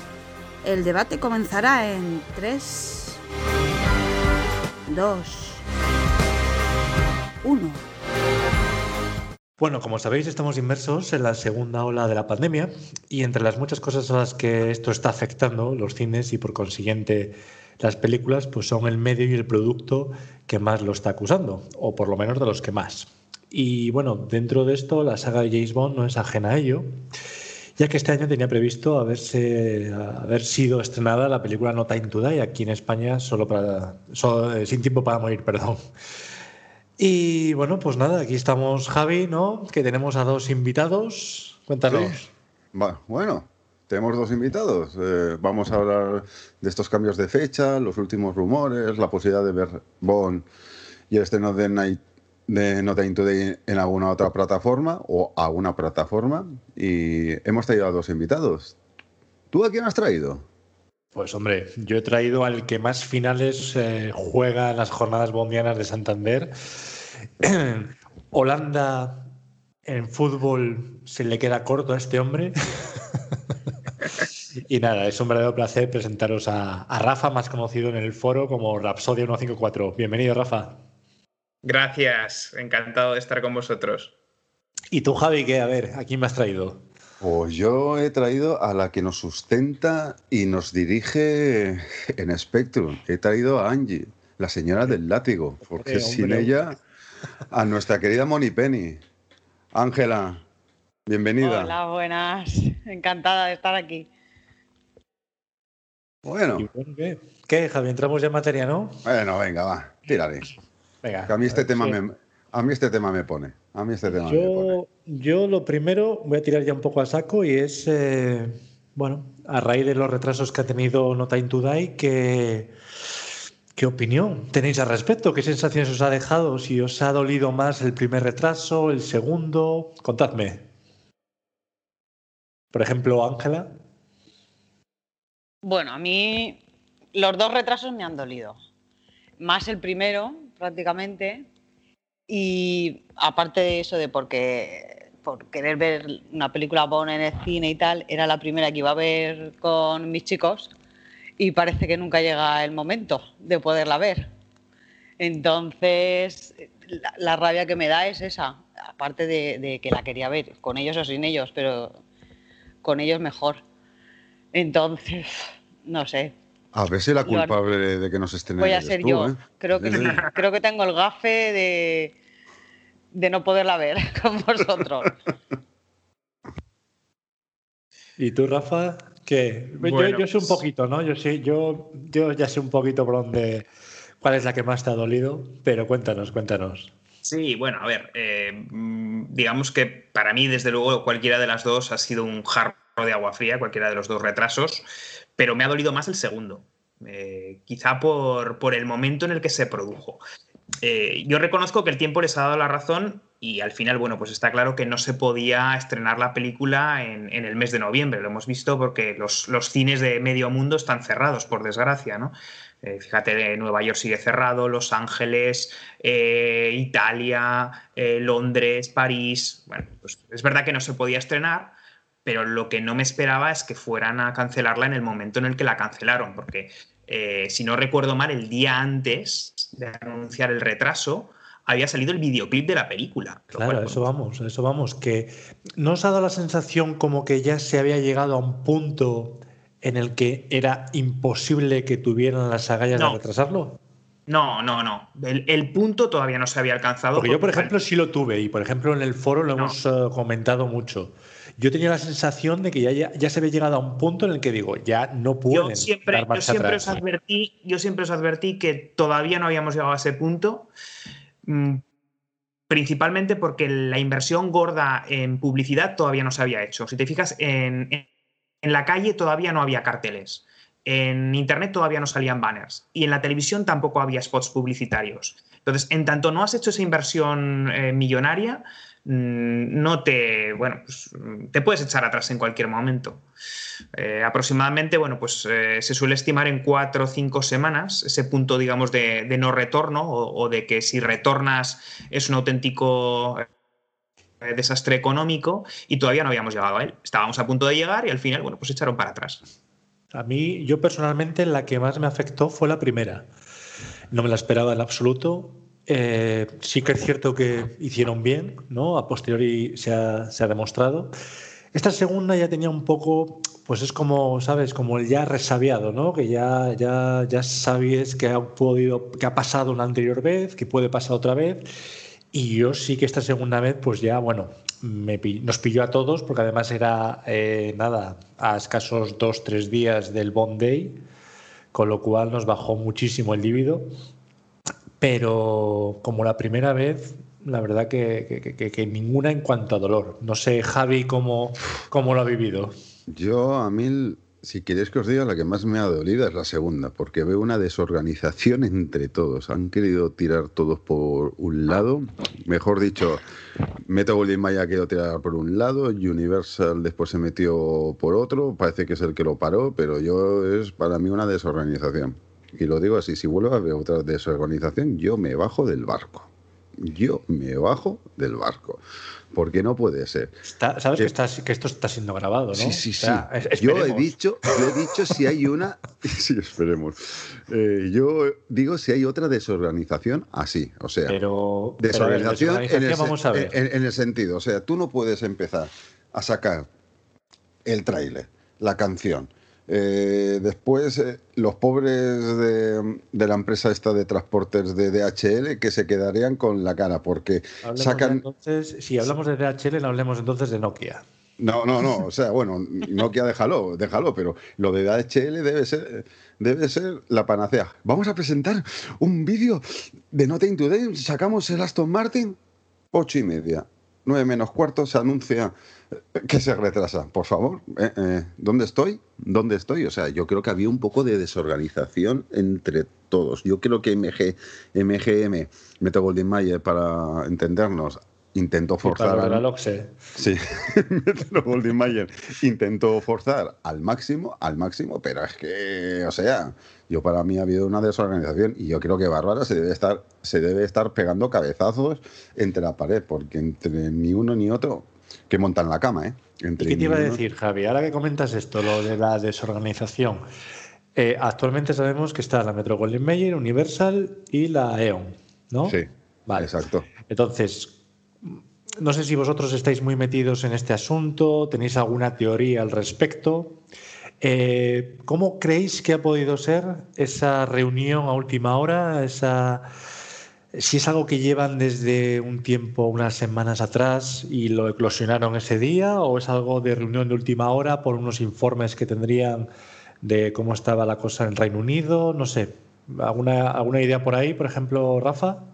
El debate comenzará en 3, 2, 1. Bueno, como sabéis, estamos inmersos en la segunda ola de la pandemia y entre las muchas cosas a las que esto está afectando, los cines y por consiguiente las películas, pues son el medio y el producto que más lo está acusando, o por lo menos de los que más. Y bueno, dentro de esto, la saga de James Bond no es ajena a ello ya que este año tenía previsto haberse, haber sido estrenada la película No Time to Die aquí en España, solo para, eh, sin tiempo para morir, perdón. Y bueno, pues nada, aquí estamos Javi, ¿no? Que tenemos a dos invitados. Cuéntanos. Bueno, tenemos dos invitados. Eh, vamos a hablar de estos cambios de fecha, los últimos rumores, la posibilidad de ver Bond y el estreno de, Night, de No Time Today en alguna otra plataforma o a una plataforma. Y hemos traído a dos invitados. ¿Tú a quién has traído? Pues hombre, yo he traído al que más finales eh, juega en las jornadas bondianas de Santander. Holanda en fútbol se le queda corto a este hombre. y nada, es un verdadero placer presentaros a, a Rafa, más conocido en el foro como Rapsodia 154. Bienvenido, Rafa. Gracias, encantado de estar con vosotros. ¿Y tú, Javi, qué? A ver, ¿a quién me has traído? Pues yo he traído a la que nos sustenta y nos dirige en Spectrum. He traído a Angie, la señora del látigo, porque Hombre, sin hombre. ella, a nuestra querida Moni Penny. Ángela, bienvenida. Hola, buenas. Encantada de estar aquí. Bueno. ¿Qué, Javi? Entramos ya en materia, ¿no? bueno, venga, va, tírale. Venga. Que a mí este tema Sí. me, a mí este tema me pone. A mí este tema me pone. Yo, yo lo primero voy a tirar ya un poco a saco y es, eh, bueno, a raíz de los retrasos que ha tenido No Time to Die, ¿qué, ¿qué opinión tenéis al respecto? ¿Qué sensaciones os ha dejado? Si os ha dolido más el primer retraso, el segundo, contadme. Por ejemplo, Ángela. Bueno, a mí los dos retrasos me han dolido. Más el primero, prácticamente. Y aparte de eso, de porque por querer ver una película Bond en el cine y tal, era la primera que iba a ver con mis chicos y parece que nunca llega el momento de poderla ver. Entonces, la, rabia que me da es esa, aparte de, de que la quería ver, con ellos o sin ellos, pero con ellos mejor. Entonces, no sé, A ver si la culpable de que nos estén voy a ser tú, yo. ¿eh? Creo, que, creo que tengo el gafe de, de no poderla ver con vosotros. ¿Y tú, Rafa? ¿Qué? Yo- Bueno, yo, sé un pues- poquito, ¿no? Yo, sé, yo, yo ya sé un poquito por dónde, cuál es la que más te ha dolido, pero cuéntanos, cuéntanos. Sí, bueno, a ver, eh, digamos que para mí, desde luego, cualquiera de las dos ha sido un jarro de agua fría, cualquiera de los dos retrasos, pero me ha dolido más el segundo, eh, quizá por, por el momento en el que se produjo. Eh, yo reconozco que el tiempo les ha dado la razón y al final, bueno, pues está claro que no se podía estrenar la película en, en el mes de noviembre, lo hemos visto porque los, los cines de medio mundo están cerrados, por desgracia, ¿no? Eh, fíjate, Nueva York sigue cerrado, Los Ángeles, eh, Italia, Londres, París. Bueno, pues es verdad que no se podía estrenar, pero lo que no me esperaba es que fueran a cancelarla en el momento en el que la cancelaron, porque eh, si no recuerdo mal, el día antes de anunciar el retraso había salido el videoclip de la película. Claro, cual, a eso vamos, eso vamos. Que ¿no os ha dado la sensación como que ya se había llegado a un punto en el que era imposible que tuvieran las agallas de retrasarlo? No, no, no. El, el punto todavía no se había alcanzado. Porque yo, por ejemplo, sí lo tuve y, por ejemplo, en el foro lo No. hemos eh, comentado mucho. Yo tenía la sensación de que ya, ya, ya se había llegado a un punto en el que digo, ya no pueden yo siempre, dar yo siempre atrás. os advertí, yo siempre os advertí que todavía no habíamos llegado a ese punto. mm, Principalmente porque la inversión gorda en publicidad todavía no se había hecho. Si te fijas, en, en- en la calle todavía no había carteles. En internet todavía no salían banners. Y en la televisión tampoco había spots publicitarios. Entonces, en tanto no has hecho esa inversión eh, millonaria, no te. Bueno, pues, mm, te puedes echar atrás en cualquier momento. Eh, aproximadamente, bueno, pues eh, se suele estimar en cuatro o cinco semanas ese punto, digamos, de, no retorno o, de que si retornas es un auténtico eh, desastre económico y todavía no habíamos llegado a él. Estábamos a punto de llegar y al final, bueno, pues echaron para atrás. A mí, yo personalmente, la que más me afectó fue la primera. No me la esperaba en absoluto. Eh, sí que es cierto que hicieron bien, ¿no? A posteriori se ha, demostrado. Esta segunda ya tenía un poco, pues es como, ¿sabes? Como el ya resabiado, ¿no? Que ya, ya, ya sabes que ha podido, que ha pasado una anterior vez, que puede pasar otra vez. Y yo sí que esta segunda vez, pues ya, bueno, nos pilló a todos, porque además era, eh, nada, a escasos dos, tres días del Bond Day, con lo cual nos bajó muchísimo el líbido. Pero como la primera vez, la verdad que, que- que- que ninguna en cuanto a dolor. No sé, Javi, cómo, cómo lo ha vivido. Yo, a mí, si queréis que os diga, la que más me ha dolido es la segunda, porque veo una desorganización entre todos. Han querido tirar todos por un lado. Mejor dicho, Mayer ha querido tirar por un lado, Universal después se metió por otro. Parece que es el que lo paró, pero yo es para mí una desorganización. Y lo digo así, si vuelvo a ver otra desorganización, yo me bajo del barco. Yo me bajo del barco. Porque no puede ser. Está- Sabes Que- que, está- que esto está siendo grabado, ¿no? Sí, sí, O sí. sea, yo he dicho, yo he dicho si hay una, sí, esperemos. Eh, yo digo si hay otra desorganización así, o sea, Pero, desorganización, en, el, vamos a ver. en- en el sentido, o sea, tú no puedes empezar a sacar el tráiler, la canción. Eh, después, eh, los pobres de, de la empresa esta de transportes de DHL que se quedarían con la cara porque Hablemos sacan, entonces, si hablamos de DHL, no hablemos entonces de Nokia. No, no, no. O sea, bueno, Nokia déjalo, déjalo, pero lo de DHL debe ser, debe ser la panacea. Vamos a presentar un vídeo de Nothing Today. Sacamos el Aston Martin, ocho y media. Nueve menos cuarto se anuncia que se retrasa. Por favor, eh, eh, ¿dónde estoy? ¿Dónde estoy? O sea, yo creo que había un poco de desorganización entre todos. Yo creo que MG, MGM, Metro Goldwyn Mayer, para entendernos, intentó para forzar. de al-. Sí, Goldwyn Mayer intentó forzar al máximo, al máximo, pero es que, o sea, yo para mí ha habido una desorganización y yo creo que Bárbara se debe estar, se debe estar pegando cabezazos entre la pared, porque entre ni uno ni otro que montan la cama, ¿eh? ¿Y Entre qué te iba a uno- decir, Javi? Ahora que comentas esto, lo de la desorganización. eh, actualmente sabemos que está la Metro Goldwyn Mayer, Universal y la E.ON, ¿no? Sí, Vale. exacto. Entonces, no sé si vosotros estáis muy metidos en este asunto, tenéis alguna teoría al respecto. Eh, ¿Cómo creéis que ha podido ser esa reunión a última hora? Esa, si es algo que llevan desde un tiempo, unas semanas atrás y lo eclosionaron ese día, o es algo de reunión de última hora por unos informes que tendrían de cómo estaba la cosa en el Reino Unido, no sé. ¿Alguna, alguna idea por ahí, por ejemplo, Rafa?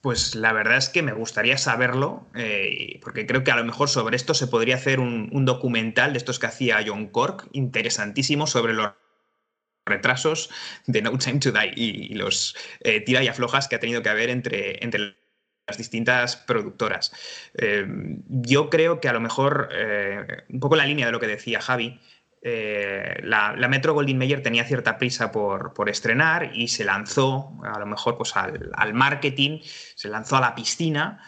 Pues la verdad es que me gustaría saberlo, eh, porque creo que a lo mejor sobre esto se podría hacer un, documental de estos que hacía John Cork, interesantísimo, sobre los retrasos de No Time to Die y, los eh, tira y aflojas que ha tenido que haber entre, entre las distintas productoras. Eh, yo creo que a lo mejor, un poco en la línea de lo que decía Javi, eh, la, Metro Goldwyn Mayer tenía cierta prisa por, estrenar y se lanzó, a lo mejor, pues al, marketing, se lanzó a la piscina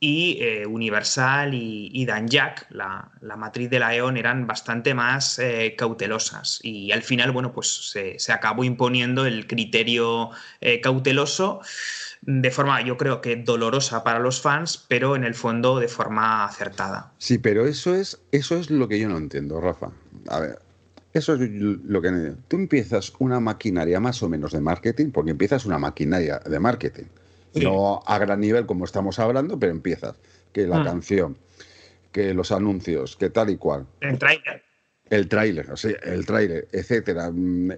y eh, Universal y, Dan Jack, la, matriz de la E.ON, eran bastante más eh, cautelosas. Y al final, bueno, pues se, se acabó imponiendo el criterio cauteloso de forma, yo creo que dolorosa para los fans, pero en el fondo de forma acertada. Sí, pero eso es, eso es lo que yo no entiendo, Rafa. A ver, eso es lo que. Tú empiezas una maquinaria más o menos de marketing, porque empiezas una maquinaria de marketing. Sí. No a gran nivel como estamos hablando, pero empiezas. Que la Mm. canción, que los anuncios, que tal y cual. El tráiler. El tráiler, o sea, el tráiler, etcétera. Mm,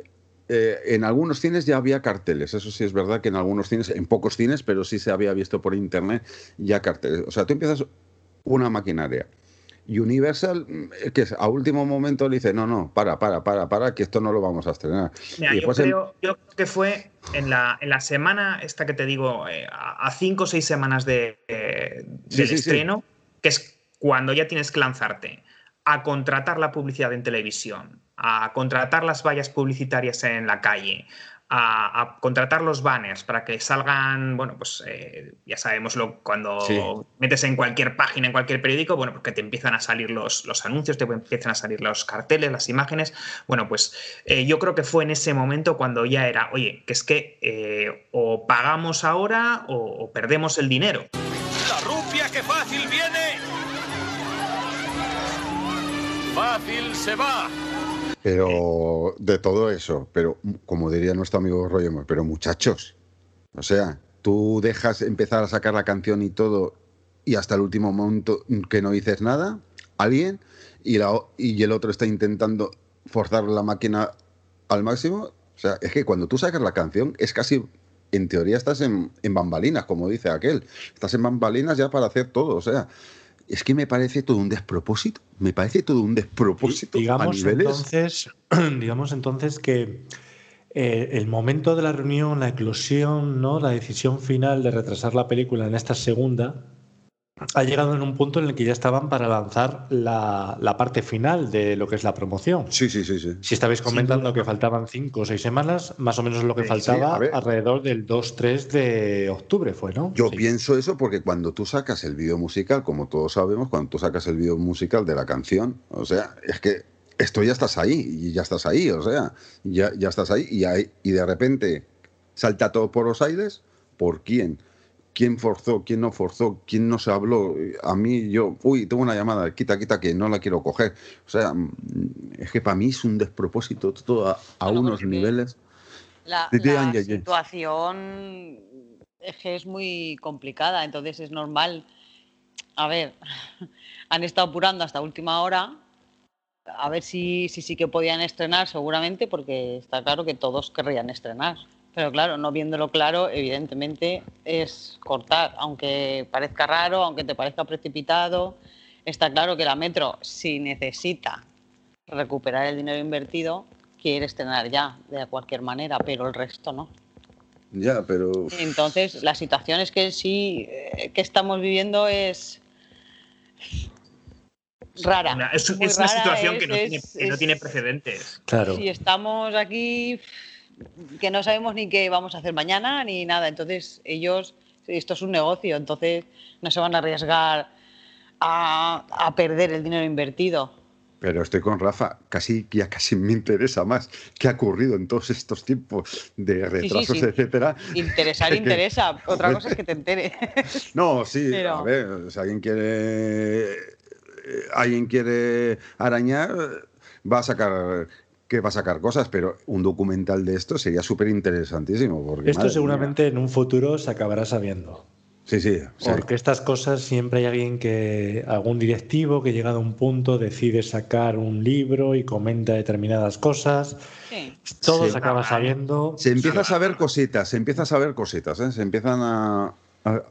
eh, en algunos cines ya había carteles, eso sí es verdad que en algunos cines, en pocos cines, pero sí se había visto por internet ya carteles. O sea, tú empiezas una maquinaria. Y Universal, mm, que es, a último momento le dice, no, no, para, para, para, para, que esto no lo vamos a estrenar. Mira, Y yo, creo, yo creo que fue en la, en la semana esta que te digo, eh, a cinco o seis semanas de, eh, Sí, del sí, sí. estreno, que es cuando ya tienes que lanzarte a contratar la publicidad en televisión, a contratar las vallas publicitarias en la calle, a, a contratar los banners para que salgan, bueno, pues eh, ya sabemos lo, cuando Sí. metes en cualquier página, en cualquier periódico, bueno, porque te empiezan a salir los, los anuncios, te empiezan a salir los carteles, las imágenes. Bueno, pues eh, yo creo que fue en ese momento cuando ya era, oye, que es que eh, o pagamos ahora o, o perdemos el dinero. La rupia que fácil viene. Fácil se va. Pero de todo eso, pero como diría nuestro amigo Roger Moore, pero muchachos, o sea, tú dejas empezar a sacar la canción y todo y hasta el último momento que no dices nada, alguien, y, la, y el otro está intentando forzar la máquina al máximo. O sea, es que cuando tú sacas la canción es casi, en teoría estás en, en bambalinas, como dice aquel. Estás en bambalinas ya para hacer todo. O sea, es que me parece todo un despropósito. Me parece todo un despropósito a Digamos niveles... entonces, digamos entonces que eh, el momento de la reunión, la eclosión, ¿no? la decisión final de retrasar la película en esta segunda, ha llegado en un punto en el que ya estaban para lanzar la, la parte final de lo que es la promoción. Sí, sí, sí, sí. Si estabais comentando que faltaban cinco o seis semanas, más o menos lo que Sí, faltaba alrededor del 2-3 de octubre, fue, ¿no? Yo Sí. pienso eso porque cuando tú sacas el vídeo musical, como todos sabemos, cuando tú sacas el vídeo musical de la canción, o sea, es que esto ya estás ahí, y ya estás ahí, o sea, ya, ya estás ahí y, ahí, y de repente salta todo por los aires, ¿por quién? ¿Quién forzó? ¿Quién no forzó? ¿Quién no se habló? A mí, yo, uy, tengo una llamada, quita, quita, que no la quiero coger. O sea, mm, es que para mí es un despropósito todo a, a Bueno, unos porque- niveles. La, Sí, sí, sí. situación es que es muy complicada, entonces es normal. A ver, han estado apurando hasta última hora, a ver si, si sí que podían estrenar seguramente, porque está claro que todos querrían estrenar. Pero claro, no viéndolo claro, evidentemente es cortar, aunque parezca raro, aunque te parezca precipitado. Está claro que la Metro, si necesita recuperar el dinero invertido, quiere estrenar ya, de cualquier manera, pero el resto no. Ya, pero... Entonces, la situación es que sí eh, que estamos viviendo es rara. Una- es, una situación es- que, no, es- tiene, que no tiene precedentes. Claro. Si estamos aquí que no sabemos ni qué vamos a hacer mañana ni nada, entonces ellos, esto es un negocio, entonces no se van a arriesgar a, a perder el dinero invertido. Pero estoy con Rafa, casi ya casi me interesa más qué ha ocurrido en todos estos tiempos de retrasos, sí. etcétera. Interesar Que- interesa, otra cosa es que te enteres. No, sí, Pero- a ver, si alguien quiere eh, alguien quiere arañar, va a sacar que va a sacar cosas, pero un documental de esto sería súper interesantísimo. Esto seguramente en un futuro se acabará sabiendo. mía. Sí, sí. sí. Porque estas cosas siempre hay alguien que, algún directivo que llegado a un punto decide sacar un libro y comenta determinadas cosas. Sí. Todo Sí. se acaba sabiendo. Se empieza a saber cositas, se empieza a saber cositas, ¿eh? se empiezan a, a,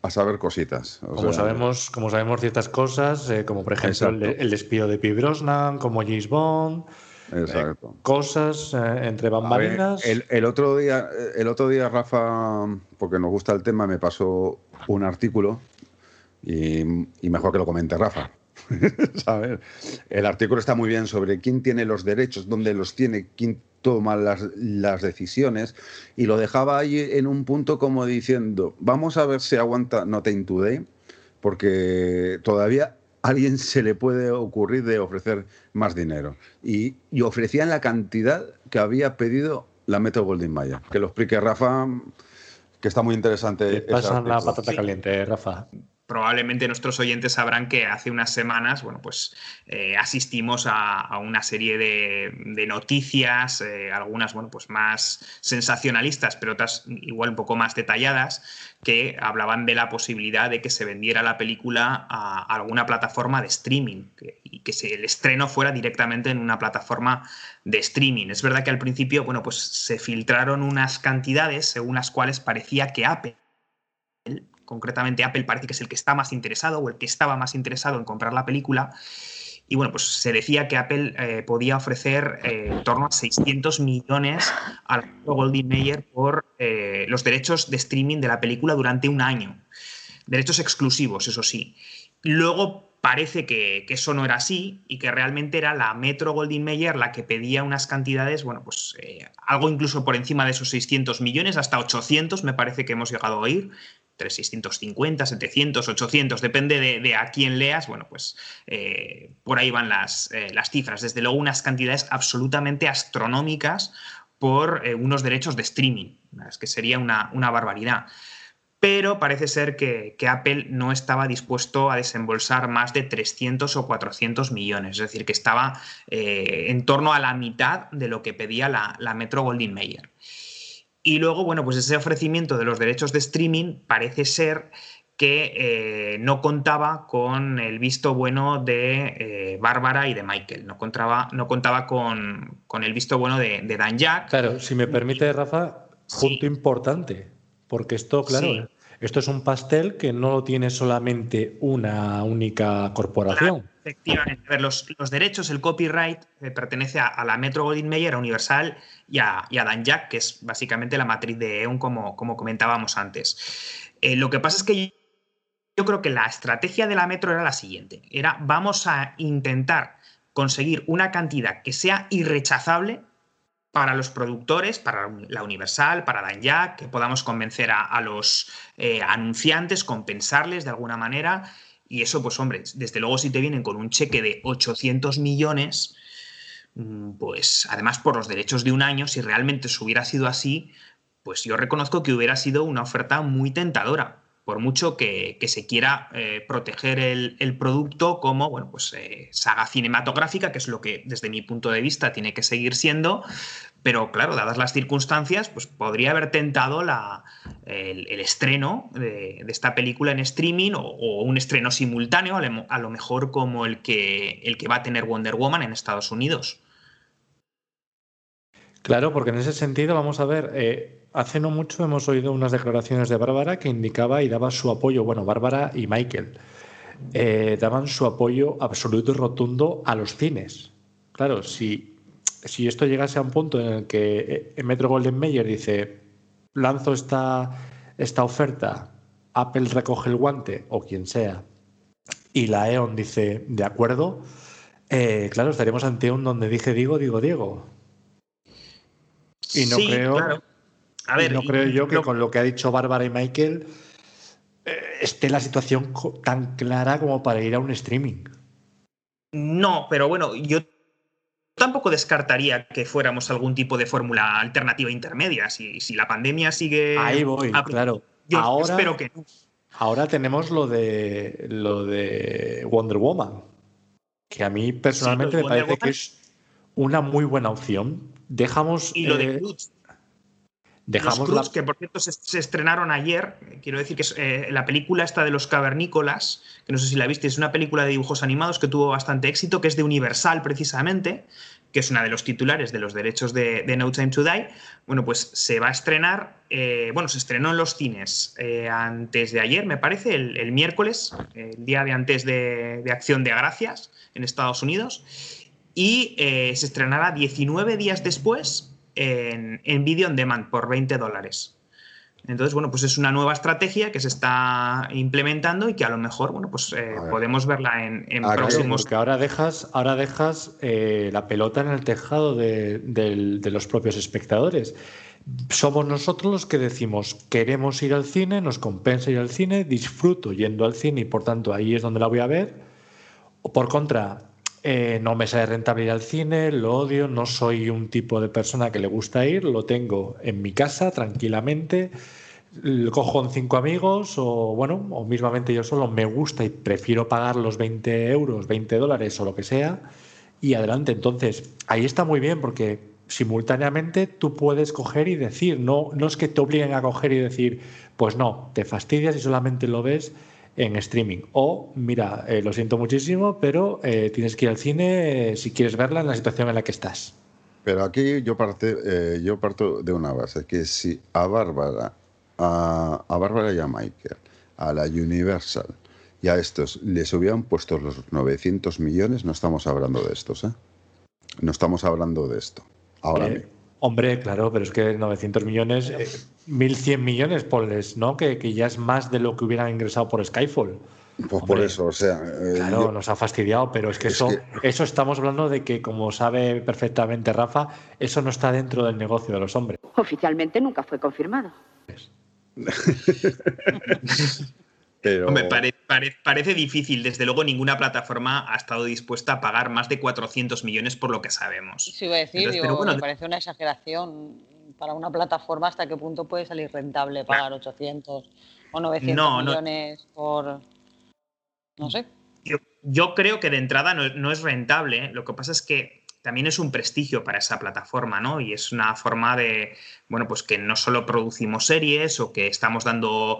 a saber cositas. O Como sea, sabemos, como sabemos ciertas cosas, eh, como por ejemplo el, el despido de P. Brosnan, como James Bond, Exacto. cosas eh, entre A ver, bambalinas. el, el otro día, el otro día, Rafa, porque nos gusta el tema, me pasó un artículo y, y mejor que lo comente Rafa. ¿Sabes? El artículo está muy bien sobre quién tiene los derechos, dónde los tiene, quién toma las, las decisiones y lo dejaba ahí en un punto como diciendo, vamos a ver si aguanta Nothing Today, porque todavía a alguien se le puede ocurrir de ofrecer más dinero. Y, y ofrecían la cantidad que había pedido la Metro Goldwyn Mayer. Que lo explique Rafa, que está muy interesante. Te pasan la patata caliente, Rafa. Probablemente nuestros oyentes sabrán que hace unas semanas, bueno, pues eh, asistimos a, una serie de, noticias, eh, algunas, bueno, pues más sensacionalistas, pero otras igual un poco más detalladas, que hablaban de la posibilidad de que se vendiera la película a alguna plataforma de streaming y que el estreno fuera directamente en una plataforma de streaming. Es verdad que al principio, bueno, pues se filtraron unas cantidades según las cuales parecía que Apple concretamente Apple parece que es el que está más interesado o el que estaba más interesado en comprar la película. Y bueno, pues se decía que Apple eh, podía ofrecer eh, en torno a 600 millones al Goldwyn Mayer por eh, los derechos de streaming de la película durante un año. Derechos exclusivos, eso sí. Luego parece que, eso no era así y que realmente era la Metro Goldwyn Mayer la que pedía unas cantidades, bueno, pues algo incluso por encima de esos 600 millones, hasta 800 me parece que hemos llegado a oír entre 650, 700, 800, depende de, a quién leas, bueno, pues eh, por ahí van las, eh, las cifras. Desde luego unas cantidades absolutamente astronómicas por eh, unos derechos de streaming, es que sería una, una barbaridad. Pero parece ser que, Apple no estaba dispuesto a desembolsar más de 300 o 400 millones, es decir, que estaba en torno a la mitad de lo que pedía la, la Metro Goldwyn Mayer. Y luego, bueno, pues ese ofrecimiento de los derechos de streaming parece ser que eh, no contaba con el visto bueno de eh, Bárbara y de Michael, no contaba, no contaba con, con el visto bueno de, de Dan Jack. Claro, si me permite, Rafa, punto Sí. importante, porque esto, claro, Sí. esto es un pastel que no lo tiene solamente una única corporación. Efectivamente. A ver, los, los derechos, el copyright, eh, pertenece a, a la Metro Goldwyn Mayer, a Universal y a, Dan Jack, que es básicamente la matriz de EON, como, como comentábamos antes. Eh, lo que pasa es que yo creo que la estrategia de la Metro era la siguiente: era vamos a intentar conseguir una cantidad que sea irrechazable para los productores, para la Universal, para Dan Jack, que podamos convencer a, los eh, anunciantes, compensarles de alguna manera. Y eso, pues hombre, desde luego si te vienen con un cheque de 800 millones, pues además por los derechos de un año, si realmente eso hubiera sido así, pues yo reconozco que hubiera sido una oferta muy tentadora. Por mucho que, se quiera eh, proteger el, el producto como bueno, pues, eh, saga cinematográfica, que es lo que desde mi punto de vista tiene que seguir siendo, pero claro, dadas las circunstancias, pues podría haber tentado la, el, estreno de, esta película en streaming o, un estreno simultáneo, a lo, a lo mejor como el que, el que va a tener Wonder Woman en Estados Unidos. Claro, porque en ese sentido, vamos a ver, eh, hace no mucho hemos oído unas declaraciones de Bárbara que indicaba y daba su apoyo, bueno, Bárbara y Michael, eh, daban su apoyo absoluto y rotundo a los cines. Claro, si, si esto llegase a un punto en el que eh, Metro Golden Mayer dice, lanzo esta, esta oferta, Apple recoge el guante o quien sea, y la EON dice, de acuerdo, eh, claro, estaremos ante un donde dije digo, digo Diego. Y no Sí, creo, claro. A y ver, no y- creo yo que con lo que ha dicho Bárbara y Michael eh, esté la situación tan clara como para ir a un streaming. No, pero bueno, yo tampoco descartaría que fuéramos algún tipo de fórmula alternativa intermedia. Si, si la pandemia sigue. Ahí voy, a- claro. Yo Ahora- espero que no. Ahora tenemos lo de lo de Wonder Woman, que a mí personalmente Sí, me parece que es una muy buena opción. Dejamos Y lo de eh, Cruz. Dejamos los la Cruz, que por cierto se, se estrenaron ayer. Quiero decir que es, eh, la película esta de los cavernícolas, que no sé si la viste, es una película de dibujos animados que tuvo bastante éxito, que es de Universal precisamente, que es una de los titulares de los derechos de, de No Time to Die. Bueno, pues se va a estrenar, eh, bueno, se estrenó en los cines eh, antes de ayer, me parece, el, el miércoles, el día de antes de, de Acción de Gracias en Estados Unidos, y se estrenará 19 días después en, en Video on Demand por 20 dólares. Entonces, bueno, pues es una nueva estrategia que se está implementando y que a lo mejor, bueno, pues eh, ver. podemos verla en, en Ah, próximos. porque ahora dejas, ahora dejas eh, la pelota en el tejado de, de los propios espectadores. Somos nosotros los que decimos queremos ir al cine, nos compensa ir al cine, disfruto yendo al cine y por tanto ahí es donde la voy a ver. O por contra, eh, no me sale rentable ir al cine, lo odio, no soy un tipo de persona que le gusta ir, lo tengo en mi casa tranquilamente, lo cojo con cinco amigos o bueno, o mismamente yo solo me gusta y prefiero pagar los 20 euros, 20 dólares o lo que sea y adelante. Entonces, ahí está muy bien porque simultáneamente tú puedes coger y decir, no, no es que te obliguen a coger y decir, pues no, te fastidias y solamente lo ves en streaming. O, mira, eh, lo siento muchísimo, pero eh, tienes que ir al cine eh, si quieres verla en la situación en la que estás. Pero aquí yo, parte, yo parto de una base, que si a Bárbara, a, a Bárbara y a Michael, a la Universal y a estos les hubieran puesto los 900 millones, no estamos hablando de estos, ¿eh? No estamos hablando de esto. Ahora mismo. Hombre, claro, pero es que 900 millones, eh, 1.100 millones, ponles, ¿no? Que, que ya es más de lo que hubieran ingresado por Skyfall. Pues por eso, o sea, eh, Claro, yo- nos ha fastidiado, pero es que Es eso, que- eso estamos hablando de que, como sabe perfectamente Rafa, eso no está dentro del negocio de los hombres. Oficialmente nunca fue confirmado. pero, Hombre, pare- pare- parece difícil. Desde luego, ninguna plataforma ha estado dispuesta a pagar más de 400 millones por lo que sabemos. Sí, iba a decir, Entonces, digo, pero bueno, me parece una exageración para una plataforma hasta qué punto puede salir rentable pagar 800 o 900 No, no. millones por... No sé. Yo, yo creo que de entrada no, no es rentable. ¿eh? Lo que pasa es que también es un prestigio para esa plataforma, ¿no? Y es una forma de, bueno, pues que no solo producimos series o que estamos dando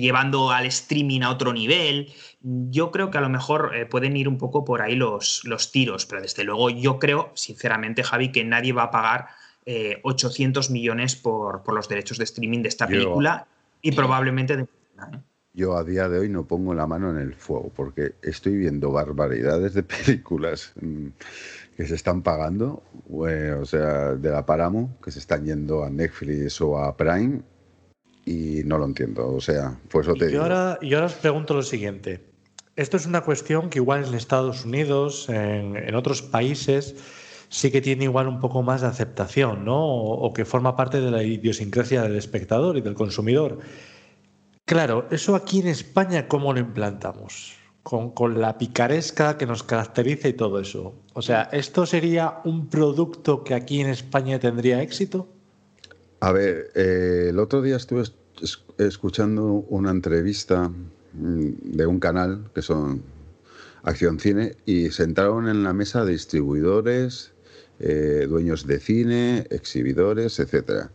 llevando al streaming a otro nivel. Yo creo que a lo mejor eh, pueden ir un poco por ahí los, los tiros, pero desde luego yo creo, sinceramente, Javi, que nadie va a pagar eh, 800 millones por, por los derechos de streaming de esta Yo- película y probablemente de... ¿eh? Yo a día de hoy no pongo la mano en el fuego porque estoy viendo barbaridades de películas mm, que se están pagando, eh, o sea, de la Paramount, que se están yendo a Netflix o a Prime y no lo entiendo. O sea, pues eso te Y yo, digo. ahora, y ahora os pregunto lo siguiente. Esto es una cuestión que igual en Estados Unidos, en, en otros países, sí que tiene igual un poco más de aceptación, ¿no? O, o que forma parte de la idiosincrasia del espectador y del consumidor. Claro, eso aquí en España, ¿cómo lo implantamos? Con, con la picaresca que nos caracteriza y todo eso. O sea, ¿esto sería un producto que aquí en España tendría éxito? A ver, eh, el otro día estuve es- es- escuchando una entrevista mm, de un canal que son Acción Cine y sentaron en la mesa distribuidores, eh, dueños de cine, exhibidores, etcétera.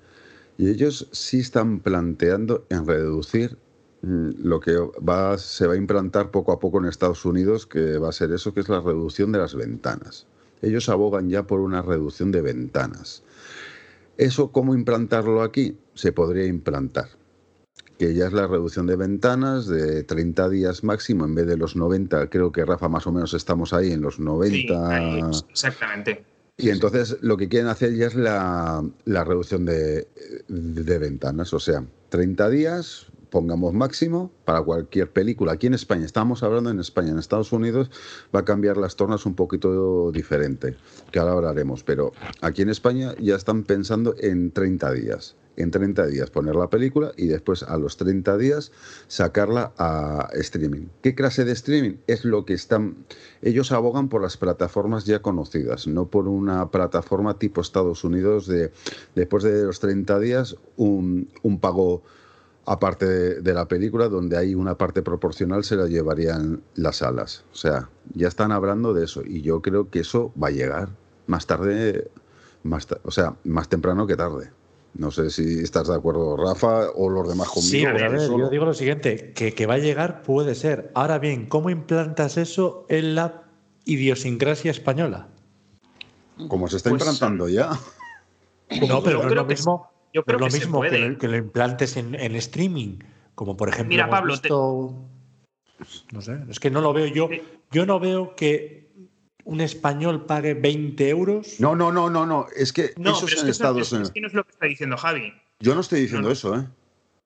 Y ellos sí están planteando en reducir mm, lo que va, se va a implantar poco a poco en Estados Unidos, que va a ser eso, que es la reducción de las ventanas. Ellos abogan ya por una reducción de ventanas. ¿Eso cómo implantarlo aquí? Se podría implantar. Que ya es la reducción de ventanas de 30 días máximo en vez de los 90. Creo que Rafa más o menos estamos ahí en los Sí, 90. ahí, exactamente. Y entonces lo que quieren hacer ya es la, la reducción de, de ventanas. O sea, 30 días, pongamos máximo, para cualquier película. Aquí en España, estamos hablando en España, en Estados Unidos va a cambiar las tornas un poquito diferente, que ahora hablaremos. Pero aquí en España ya están pensando en 30 días. En 30 días poner la película y después a los 30 días sacarla a streaming. ¿Qué clase de streaming? Es lo que están... Ellos abogan por las plataformas ya conocidas, no por una plataforma tipo Estados Unidos de después de los 30 días un, un pago aparte de, de la película donde hay una parte proporcional se la llevarían las salas. O sea, ya están hablando de eso y yo creo que eso va a llegar más tarde, más o sea, más temprano que tarde. No sé si estás de acuerdo, Rafa, o los demás conmigo. Sí, a ver, yo digo lo siguiente, que, que va a llegar puede ser. Ahora bien, ¿cómo implantas eso en la idiosincrasia española? Como se está Pues- implantando ya. No, pero no es lo que mismo, yo no creo es lo que se mismo que, lo, que lo implantes en, en streaming, como por ejemplo Mira, Pablo, te- visto- no sé, es que no lo veo yo. Yo no veo que un español pague 20 euros. No, no, no, no, no. Es que No, eso es es en que, Estados es- Unidos. es que no es lo que está diciendo Javi. Yo no estoy diciendo No, no. eso, ¿eh?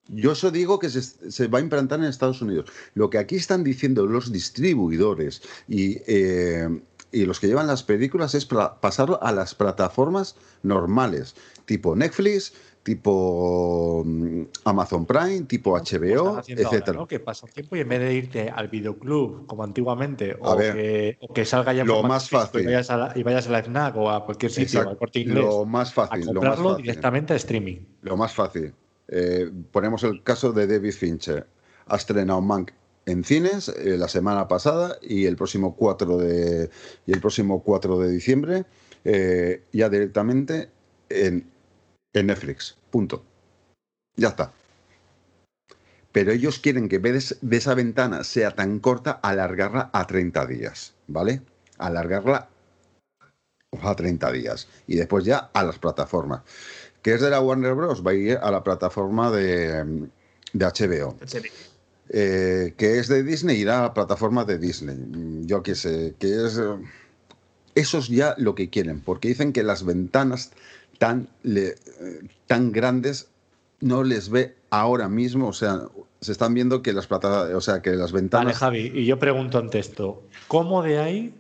Yo eso digo que se, se va a implantar en Estados Unidos. Lo que aquí están diciendo los distribuidores y, eh, y los que llevan las películas es para pasarlo a las plataformas normales, tipo Netflix, tipo mm, Amazon Prime, tipo Están HBO, etcétera. ¿no? Que pasa el tiempo y en vez de irte al videoclub como antiguamente, o, ver, que, o que salga ya lo más fácil. Y vayas, a la, y vayas a la FNAC o a cualquier sitio, Exacto. al corte inglés, Lo más a fácil, lo más comprarlo fácil. directamente a streaming. Lo más fácil. Eh, ponemos el caso de David Fincher. Ha estrenado Mank en cines eh, la semana pasada y el próximo 4 de, y el próximo 4 de diciembre eh, ya directamente en, en Netflix. Punto. Ya está. Pero ellos quieren que en vez de esa ventana sea tan corta, alargarla a 30 días, ¿vale? Alargarla a 30 días. Y después ya a las plataformas. Que es de la Warner Bros. Va a ir a la plataforma de, de HBO. Eh, que es de Disney, irá a la plataforma de Disney. Yo qué sé, que es... eh, Eso es ya lo que quieren, porque dicen que las ventanas tan, le- eh, tan grandes no les ve ahora mismo, o sea, se están viendo que las plata, o sea, que las Vale, ventanas Javi, y yo pregunto ante esto, ¿cómo de ahí,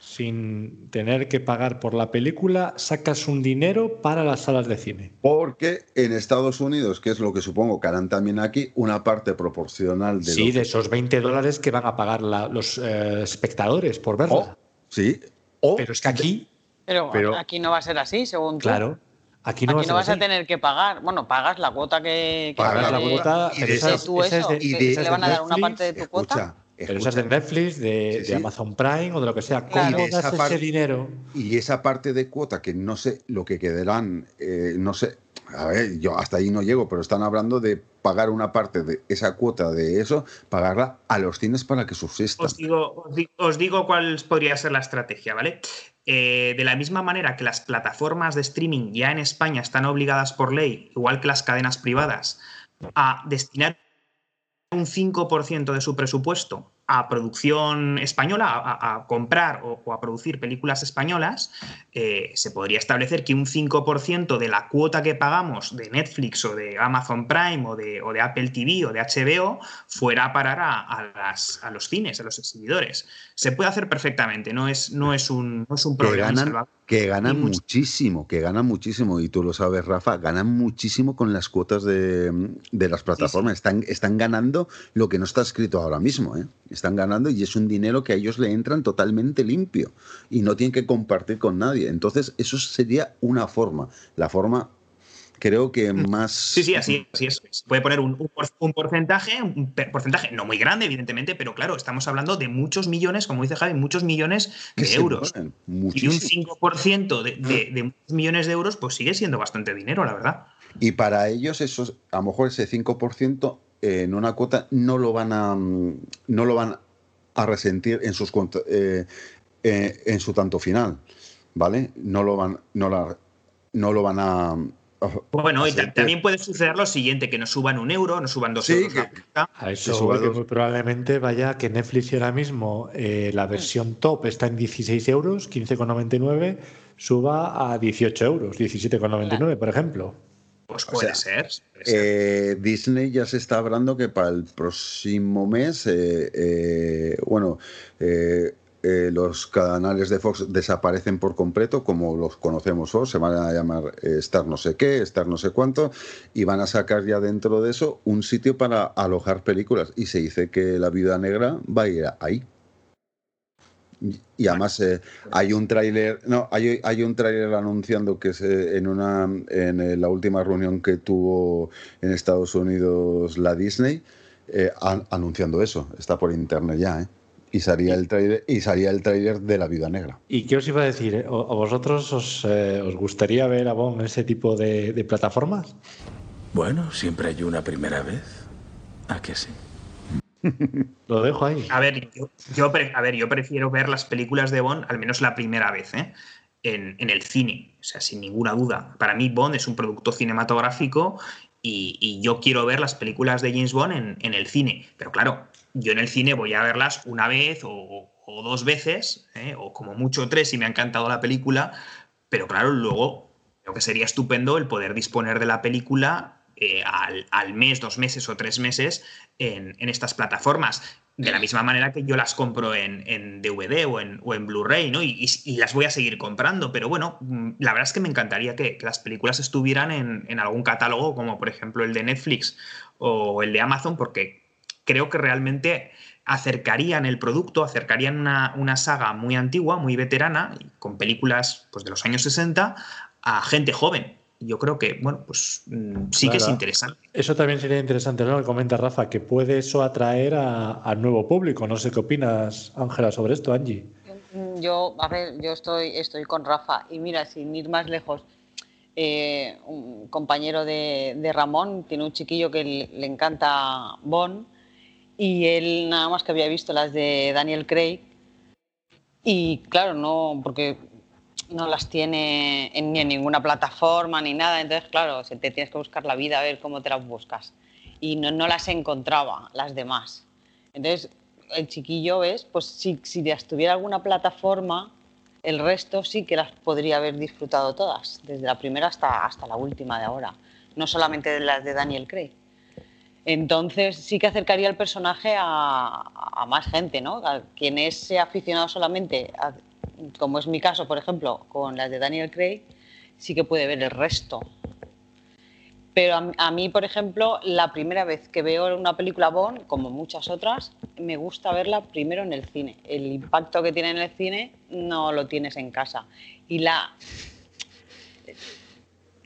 sin tener que pagar por la película, sacas un dinero para las salas de cine? Porque en Estados Unidos, que es lo que supongo que harán también aquí, una parte proporcional de Sí, de esos 20 dólares que van a pagar la- los eh, espectadores por verla. O- sí, o Pero es que aquí, Pero, Pero- aquí no va a ser así, según tú. claro, aquí no, Aquí va a ser no vas a tener que pagar. Bueno, pagas la cuota que. que Pagas la cuota, y pero de esas- tú eso, de- que y de- le van a dar una Netflix, parte de tu cuota. escucha, Pero esa es de Netflix, de, Sí, de sí. Amazon Prime o de lo que sea. Claro. ¿Cómo das esa ese dinero? Y esa parte de cuota que no sé lo que quedarán, eh, no sé, a ver, yo hasta ahí no llego, pero están hablando de pagar una parte de esa cuota de eso, pagarla a los cines para que subsistan. Os digo, os di- os digo cuál podría ser la estrategia, ¿vale? Eh, de la misma manera que las plataformas de streaming ya en España están obligadas por ley, igual que las cadenas privadas, a destinar un 5% de su presupuesto a producción española, a, comprar o, o a producir películas españolas, eh, se podría establecer que un 5% de la cuota que pagamos de Netflix o de Amazon Prime o de, o de Apple TV o de HBO fuera a parar a, a las- a los cines, a los exhibidores. Se puede hacer perfectamente, no es, no es, un, no es un problema. ganan. Que ganan muchísimo, que ganan muchísimo, y tú lo sabes, Rafa, ganan muchísimo con las cuotas de, de las plataformas. Están, están ganando lo que no está escrito ahora mismo, ¿eh? Están ganando y es un dinero que a ellos le entran totalmente limpio y no tienen que compartir con nadie. Entonces, eso sería una forma. La forma, creo que más. Mm. Sí, sí, así, así es. Puede poner un, un por- un porcentaje, un porcentaje no muy grande, evidentemente, pero claro, estamos hablando de muchos millones, como dice Javi, muchos millones de euros. Y un muchísimo. 5% de, de, millones de euros, pues sigue siendo bastante dinero, la verdad. Y para ellos, eso, a lo mejor ese 5% en una cuota no lo van a mm, no lo van a resentir en sus eh, eh, en su tanto final, ¿vale? No lo van no la, no lo van a Bueno, y también puede suceder lo siguiente, que nos suban un euro, nos suban dos Sí, euros que-. A eso que muy probablemente vaya que Netflix ahora mismo eh, la versión top está en 16 euros, 15,99, suba a 18 euros, 17,99 por ejemplo. Pues O puede sea, ser. puede ser. Eh, Disney ya se está hablando que para el próximo mes, eh, eh, bueno, eh, los canales de Fox desaparecen por completo, como los conocemos hoy, se van a llamar eh, Star no sé qué, Star no sé cuánto, y van a sacar ya dentro de eso un sitio para alojar películas. Y se dice que La Viuda Negra va a ir ahí. Y- además eh, hay un tráiler, no, hay, hay un tráiler anunciando que se, en una en eh, la última reunión que tuvo en Estados Unidos la Disney an- anunciando eso, está por internet ya, ¿eh? Y salía el tráiler y salía el tráiler de la Viuda Negra. ¿Y qué os iba a decir? eh? ¿O- ¿A vosotros os, eh, os gustaría ver a Bon en ese tipo de, de plataformas? Bueno, siempre hay una primera vez. ¿A que sí? Lo dejo ahí. A ver, yo, yo pre- a ver, yo prefiero ver las películas de Bond, al menos la primera vez, ¿eh? en, en el cine, o sea, sin ninguna duda. Para mí Bond es un producto cinematográfico y, y yo quiero ver las películas de James Bond en, en el cine. Pero claro, yo en el cine voy a verlas una vez o, dos veces, ¿eh? o como mucho tres si me ha encantado la película, pero claro, luego creo que sería estupendo el poder disponer de la película eh, al, al mes, dos meses o tres meses en, en estas plataformas. De la misma manera que yo las compro en, en DVD o en, o en Blu-ray, ¿no? Y, y- y las voy a seguir comprando. Pero bueno, mm, la verdad es que me encantaría que, que las películas estuvieran en, en algún catálogo, como por ejemplo el de Netflix o el de Amazon, porque creo que realmente acercarían el producto, acercarían una, una saga muy antigua, muy veterana, con películas pues, de los años 60, a gente joven. Yo creo que, bueno, pues mm, sí que es interesante. Eso también sería interesante, ¿no? Lo que comenta Rafa, que puede eso atraer a- al nuevo público. No sé qué opinas, Ángela, sobre esto, Angie. Mm, Yo, a ver, yo estoy, estoy con Rafa y mira, sin ir más lejos, eh, un compañero de, de Ramón tiene un chiquillo que le, le encanta Bond y él nada más que había visto las de Daniel Craig y claro, no, porque no las tiene en, ni en ninguna plataforma ni nada, entonces claro, se te tienes que buscar la vida a ver cómo te las buscas y no, las encontraba las demás. Entonces, el chiquillo, ¿ves? Pues si, si las tuviera alguna plataforma, el resto sí que las podría haber disfrutado todas, desde la primera hasta, hasta la última de ahora, no solamente las de Daniel Craig. Entonces sí que acercaría el personaje a, más gente, ¿no? A quien es aficionado solamente, como es mi caso, por ejemplo, con las de Daniel Craig, sí que puede ver el resto. Pero a, mí, por ejemplo, la primera vez que veo una película Bond, como muchas otras, me gusta verla primero en el cine. El impacto que tiene en el cine no lo tienes en casa. Y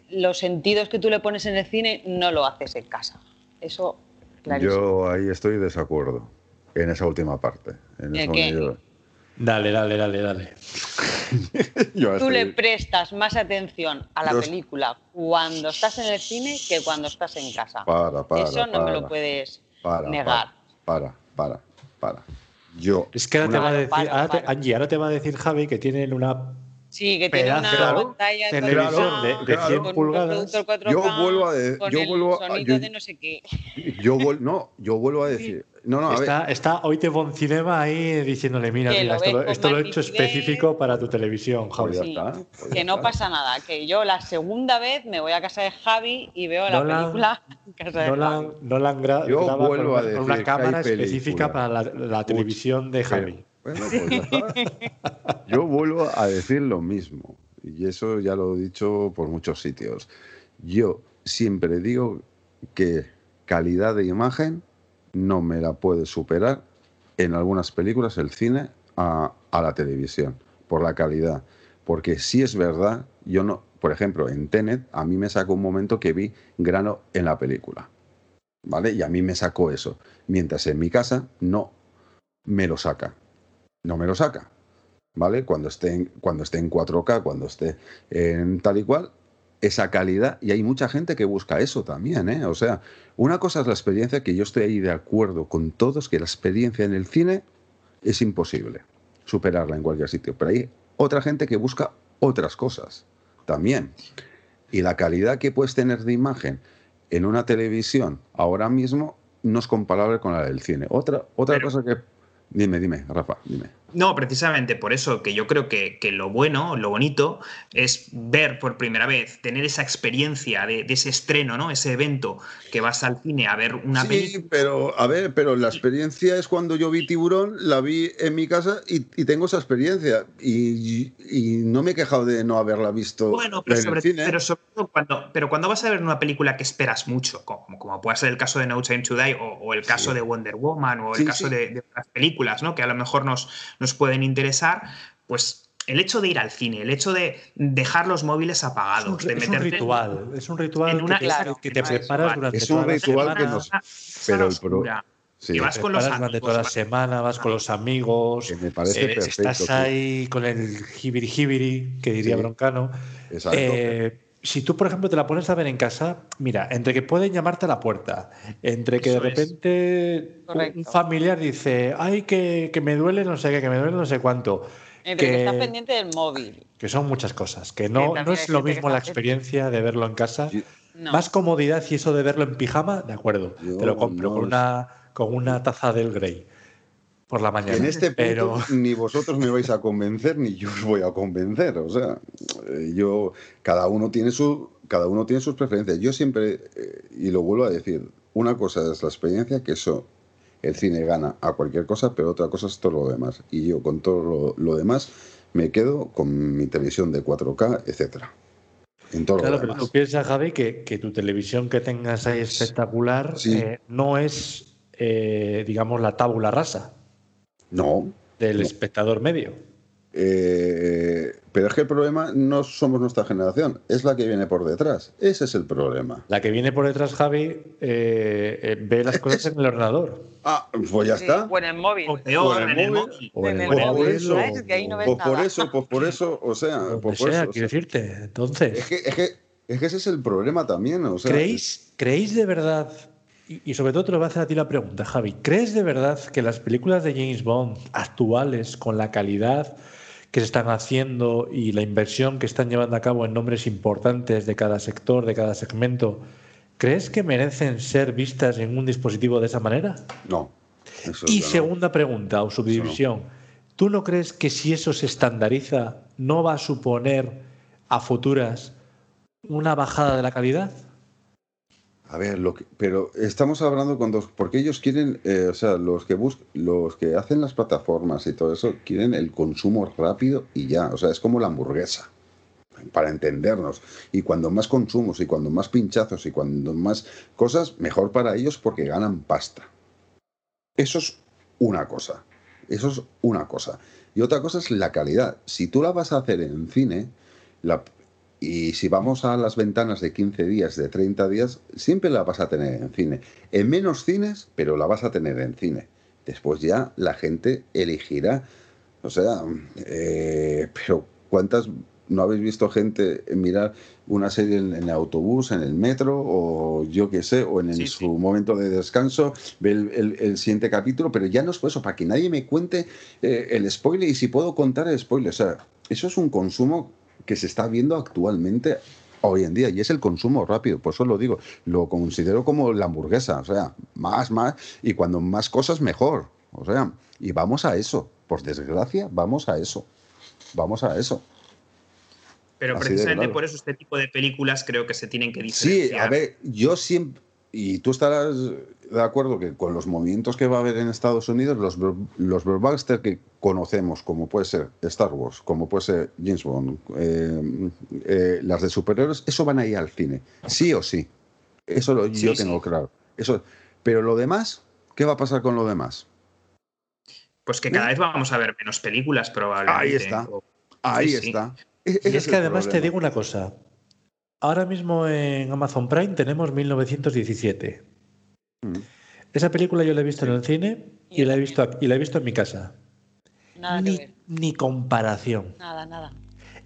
los sentidos que tú le pones en el cine no lo haces en casa. Eso, clarísimo. Yo ahí estoy de desacuerdo. En esa última parte. En ¿El esa qué? yo- Dale, dale, dale, dale. yo Tú le prestas más atención a la Yo- película cuando estás en el cine que cuando estás en casa. Para, para, Eso no me lo puedes para, negar. Para, para, para. Yo. Es que ahora una- te va a decir, Para, ahora te-. Angie, ahora te va a decir Javi que tienen una Sí, que tiene una Pedazo de pantalla televisión de- de 100 con un pulgadas. reproductor 4K, Yo vuelvo a de- con yo el vuelvo a- sonido yo- de no sé qué. Yo vuel- no, yo vuelvo a decir. No, no, a ver. Está, está hoy te Bon Cinema ahí diciéndole, mira, mira, lo esto, esto lo he hecho específico para tu televisión, Javi. Pues ya Sí, está, pues que no está. pasa nada, que yo la segunda vez me voy a casa de Javi y veo la Nolan- película en casa de Nolan, Javi. Nolan gra- Yo graba vuelvo con, a una- con una cámara específica para la, la televisión de Javi. Bueno, pues. Yo vuelvo a decir lo mismo. Y eso ya lo he dicho por muchos sitios. Yo siempre digo que calidad de imagen no me la puede superar en algunas películas el cine a, a la televisión, por la calidad. Porque si es verdad, yo no, por ejemplo, en Tenet, a mí me sacó un momento que vi grano en la película. ¿Vale? Y a mí me sacó eso. Mientras en mi casa no me lo saca. No me lo saca. ¿Vale? Cuando esté en, cuando esté en 4K, cuando esté en tal y cual, esa calidad. Y hay mucha gente que busca eso también, ¿eh? O sea, una cosa es la experiencia, que yo estoy ahí de acuerdo con todos, que la experiencia en el cine es imposible superarla en cualquier sitio. Pero hay otra gente que busca otras cosas también. Y la calidad que puedes tener de imagen en una televisión ahora mismo no es comparable con la del cine. Otra, otra Pero- cosa que... Dime, dime, Rafa, dime. No, precisamente por eso que yo creo que, que lo bueno, lo bonito, es ver por primera vez, tener esa experiencia de, de ese estreno, ¿no? Ese evento que vas al cine a ver una sí, película. pero a ver, pero la experiencia es cuando yo vi Tiburón, la vi en mi casa y, y tengo esa experiencia. Y, y no me he quejado de no haberla visto Bueno, pero en sobre, el cine. pero sobre todo cuando, pero cuando vas a ver una película que esperas mucho, como, como puede ser el caso de No Time to Die o, o el caso Sí. de Wonder Woman o Sí, el caso de, de otras películas, ¿no? Que a lo mejor nos, nos pueden interesar, pues el hecho de ir al cine, el hecho de dejar los móviles Es un, apagados, de es un meterte ritual, es un ritual en una- que te, claro, que te es un preparas durante Es toda un la ritual que semana, nos- pero el pro- Sí, que vas con los preparas durante amigos, toda la vas- semana, vas con los amigos, que me parece eh, perfecto. estás tío. ahí con el jibiri jibiri, que diría Sí. Broncano. Exacto. Eh, si tú, por ejemplo, te la pones a ver en casa, mira, entre que pueden llamarte a la puerta, entre que Eso de repente un- familiar dice, ay, que, que me duele no sé qué, que me duele no sé cuánto, Entre que, que- estás pendiente del móvil. que son muchas cosas, que no, no es lo mismo la experiencia de verlo en casa. Yo- No. Más comodidad y eso de verlo en pijama, de acuerdo, Yo te lo compro no con, una, con una taza del Grey por la mañana. En este punto pero ni vosotros me vais a convencer ni yo os voy a convencer. O sea, eh, yo cada uno tiene su cada uno tiene sus preferencias. Yo siempre eh, y lo vuelvo a decir, una cosa es la experiencia que eso el cine gana a cualquier cosa, pero otra cosa es todo lo demás. Y yo con todo lo, lo demás me quedo con mi televisión de 4K, etcétera. En todo Claro, lo pero demás. tú piensas, Javi, que, que tu televisión que tengas ahí espectacular Sí. eh, no es, eh, digamos, la tábula rasa No, del No. espectador medio. eh, pero es que el problema no somos nuestra generación, es la que viene por detrás. Ese es el problema. La que viene por detrás, Javi, eh, eh, ve las cosas en el ordenador. Ah, pues ya Sí, está. O en el móvil. O peor, en el móvil. O en En el Pues por móvil, pues por eso, pues por eso, o sea, pues por sea, eso, o quiero sea, decirte. Entonces, es que, es que es que ese es el problema también, o sea, ¿creéis, ¿creéis de verdad, y, y sobre todo te lo voy a hacer a ti la pregunta, Javi, ¿crees de verdad que las películas de James Bond actuales, con la calidad que se están haciendo y la inversión que están llevando a cabo en nombres importantes de cada sector, de cada segmento, ¿crees que merecen ser vistas en un dispositivo de esa manera? no. eso Y no. segunda pregunta o subdivisión. ¿Tú no crees que si eso se estandariza no va a suponer a futuras una bajada de la calidad? A ver, lo que- pero estamos hablando con dos, porque ellos quieren, eh, o sea, los que bus, los que hacen las plataformas y todo eso quieren el consumo rápido y ya, o sea, es como la hamburguesa, para entendernos. Y cuando más consumos y cuando más pinchazos y cuando más cosas, mejor para ellos porque ganan pasta. Eso es una cosa. Eso es una cosa. Y otra cosa es la calidad. Si tú la vas a hacer en cine, la, y si vamos a las ventanas de 15 días, de 30 días, siempre la vas a tener en cine. En menos cines, pero la vas a tener en cine. Después ya la gente elegirá. O sea, eh, pero ¿cuántas no habéis visto gente mirar una serie en, en el autobús, en el metro, o yo qué sé, o en el- Sí, su sí. momento de descanso, ve el, el- el siguiente capítulo, pero ya no es por eso, para que nadie me cuente eh, el spoiler y si puedo contar el spoiler. O sea, eso es un consumo que se está viendo actualmente hoy en día y es el consumo rápido, por eso lo digo, lo considero como la hamburguesa, o sea, más, más, y cuando más cosas mejor, o sea, y vamos a eso, por desgracia, vamos a eso, vamos a eso. Pero Así precisamente claro. por eso este tipo de películas creo que se tienen que Sí, diferenciar. a ver, yo siempre, y tú estarás de acuerdo que con los movimientos que va a haber en Estados Unidos, los, los blockbusters que conocemos, como puede ser Star Wars, como puede ser James Bond, eh, eh, las de superhéroes, eso van a ir al cine, sí o sí. Eso lo- Sí, yo sí. tengo claro. Eso, pero lo demás, ¿qué va a pasar con lo demás? Pues que cada vez vamos a ver menos películas probablemente. Ahí está. Ahí Sí, está. E- ese Y es que además te digo una cosa. Ahora mismo en Amazon Prime tenemos 1917. Mm. Esa película yo la he visto en el cine y la he visto, aquí- y la he visto en mi casa. Nada que Ni, ver. ni comparación. Nada, nada.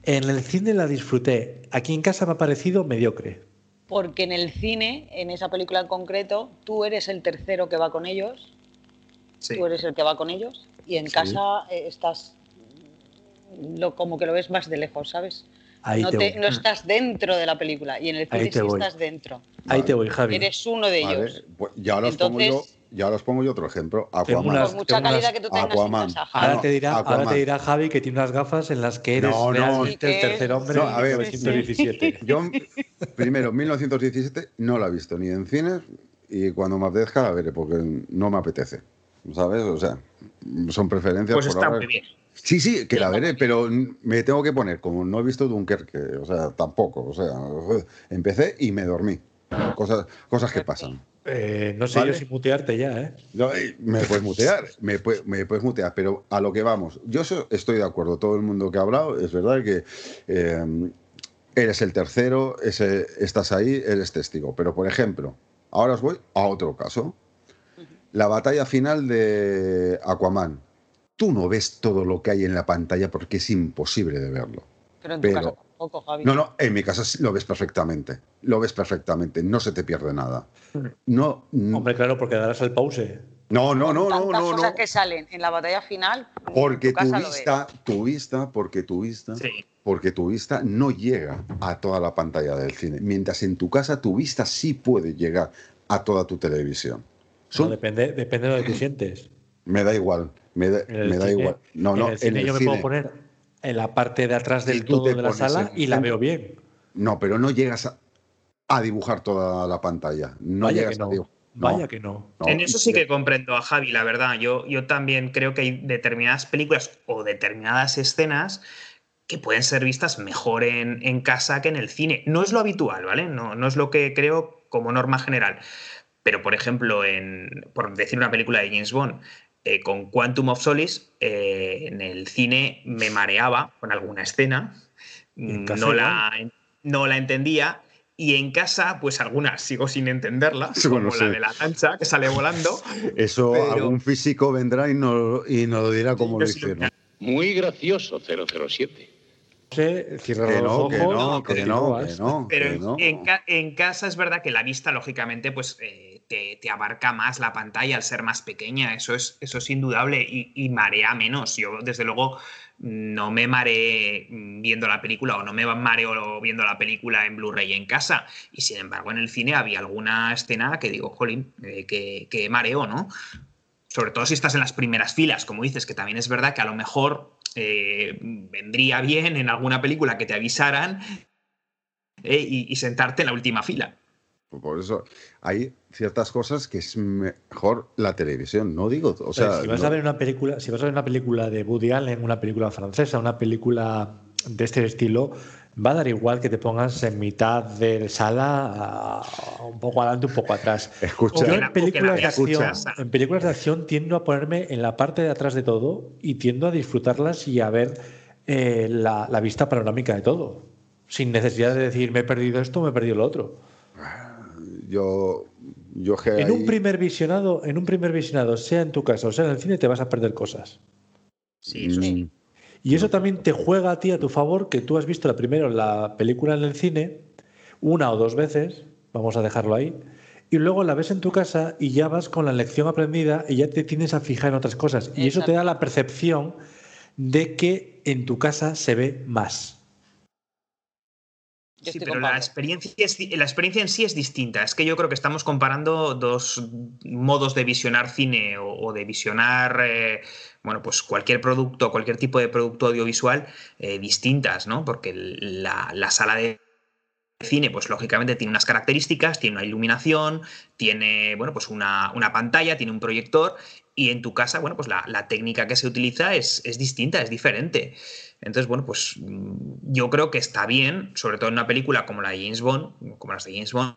En el cine la disfruté. Aquí en casa me ha parecido mediocre. Porque en el cine, en esa película en concreto, tú eres el tercero que va con ellos, Sí. tú eres el que va con ellos, y en Sí. casa eh, estás lo, como que lo ves más de lejos, ¿sabes? Ahí no, te te- no estás dentro de la película, y en el cine sí voy. estás dentro. Ahí te voy, Javi. Eres uno de Vale, ellos. pues ya os pongo yo, Entonces- ya os pongo yo otro ejemplo. Aquaman. unas- Por mucha tengo unas- calidad que tú tengas Aquaman. casa. Ahora, no, te dirá, ahora Aquaman. te dirá Javi que tiene unas gafas en las que eres No, no. realmente el tercer hombre No, a ver, 1917. Yo, primero, 1917 no la he visto ni en cines y cuando me apetezca la veré porque no me apetece. ¿Sabes? O sea, son preferencias. Pues por está ahora. muy bien. Sí, sí, que la veré, pero me tengo que poner, como no he visto Dunkerque, o sea, tampoco. O sea, empecé y me dormí. Cosas, cosas que pasan. Eh, no sé Vale. yo si mutearte ya, ¿eh? No, eh, me puedes mutear, me, me puedes mutear, pero a lo que vamos. Yo estoy de acuerdo. Todo el mundo que ha hablado, es verdad que eh, eres el tercero, ese- estás ahí, eres testigo. Pero, por ejemplo, ahora os voy a otro caso. La batalla final de Aquaman. Tú no ves todo lo que hay en la pantalla porque es imposible de verlo. Pero en tu Pero- casa tampoco, Javi. No, no, en mi casa sí lo ves perfectamente. Lo ves perfectamente, no se te pierde nada. No, no, Hombre, claro, porque darás el pause. no, no, no, no, no, cosas no. que salen en la batalla final, Porque tu vista, tu vista, porque tu vista, Sí. porque tu vista no llega a toda la pantalla del cine. Mientras en tu casa tu vista sí puede llegar a toda tu televisión. No, depende, depende de lo que tú sientes. me da igual, me da, En el me da cine- igual. No, en no, el cine yo me puedo poner en la parte de atrás del todo de la sala en y la veo bien. No, pero no llegas a, a dibujar toda la pantalla. No Vaya llegas que no. a dibujar. Vaya que no. no. En eso sí que comprendo a Javi, la verdad. Yo, yo también creo que hay determinadas películas o determinadas escenas que pueden ser vistas mejor en, en casa que en el cine. No es lo habitual, ¿vale? No, no es lo que creo como norma general. Pero, por ejemplo, en, por decir una película de James Bond, eh, con Quantum of Solace, eh, en el cine me mareaba con alguna escena, En casa no la, no la entendía. Y en casa, pues algunas sigo sin entenderla, Sí, como bueno, la sí. de la lancha que sale volando. Eso Pero- algún físico vendrá y nos y nos lo dirá cómo sí lo hicieron. Muy gracioso 007. No sé, cierra Que los no, ojos que no, que no, que no. Pero no. en ca- en casa es verdad que la vista, lógicamente, pues eh, te, te abarca más la pantalla al ser más pequeña. Eso es, eso es indudable y, marea menos. Yo, desde luego, no me mareé viendo la película o no me mareo viendo la película en Blu-ray en casa. Y sin embargo, en el cine había alguna escena que digo, jolín, eh, que, que mareo, ¿no? Sobre todo si estás en las primeras filas, como dices, que también es verdad que a lo mejor eh, vendría bien en alguna película que te avisaran eh, y sentarte en la última fila. Por eso hay ciertas cosas que es mejor la televisión, no digo, o sea, si vas no- a ver una película, si vas a ver una película de Woody Allen, una película francesa, una película de este estilo, va a dar igual que te pongas en mitad de sala, a- un poco adelante, un poco atrás. escucha, Yo la- en películas de la acción, en películas de acción tiendo a ponerme en la parte de atrás de todo y tiendo a disfrutarlas y a ver eh, la, la vista panorámica de todo, sin necesidad de decir me he perdido esto, me he perdido lo otro. Yo Yo que En ahí- un primer visionado, en un primer visionado, sea en tu casa o sea en el cine, te vas a perder cosas. Sí, eso sí. Y eso también te juega a ti a tu favor, que tú has visto la primero la película en el cine, una o dos veces, vamos a dejarlo ahí, y luego la ves en tu casa y ya vas con la lección aprendida y ya te tienes a fijar en otras cosas. Y eso te da la percepción de que en tu casa se ve más. Yo Sí, pero la experiencia, es la experiencia en sí es distinta. Es que yo creo que estamos comparando dos modos de visionar cine o, o de visionar, eh, bueno, pues cualquier producto, cualquier tipo de producto audiovisual eh, distintas, ¿no? Porque la, la sala de cine, pues lógicamente tiene unas características, tiene una iluminación, tiene, bueno, pues una, una pantalla, tiene un proyector y en tu casa, bueno, pues la, la técnica que se utiliza es, es distinta, es diferente. Entonces, bueno, pues mm, yo creo que está bien, sobre todo en una película como la de James Bond, como las de James Bond,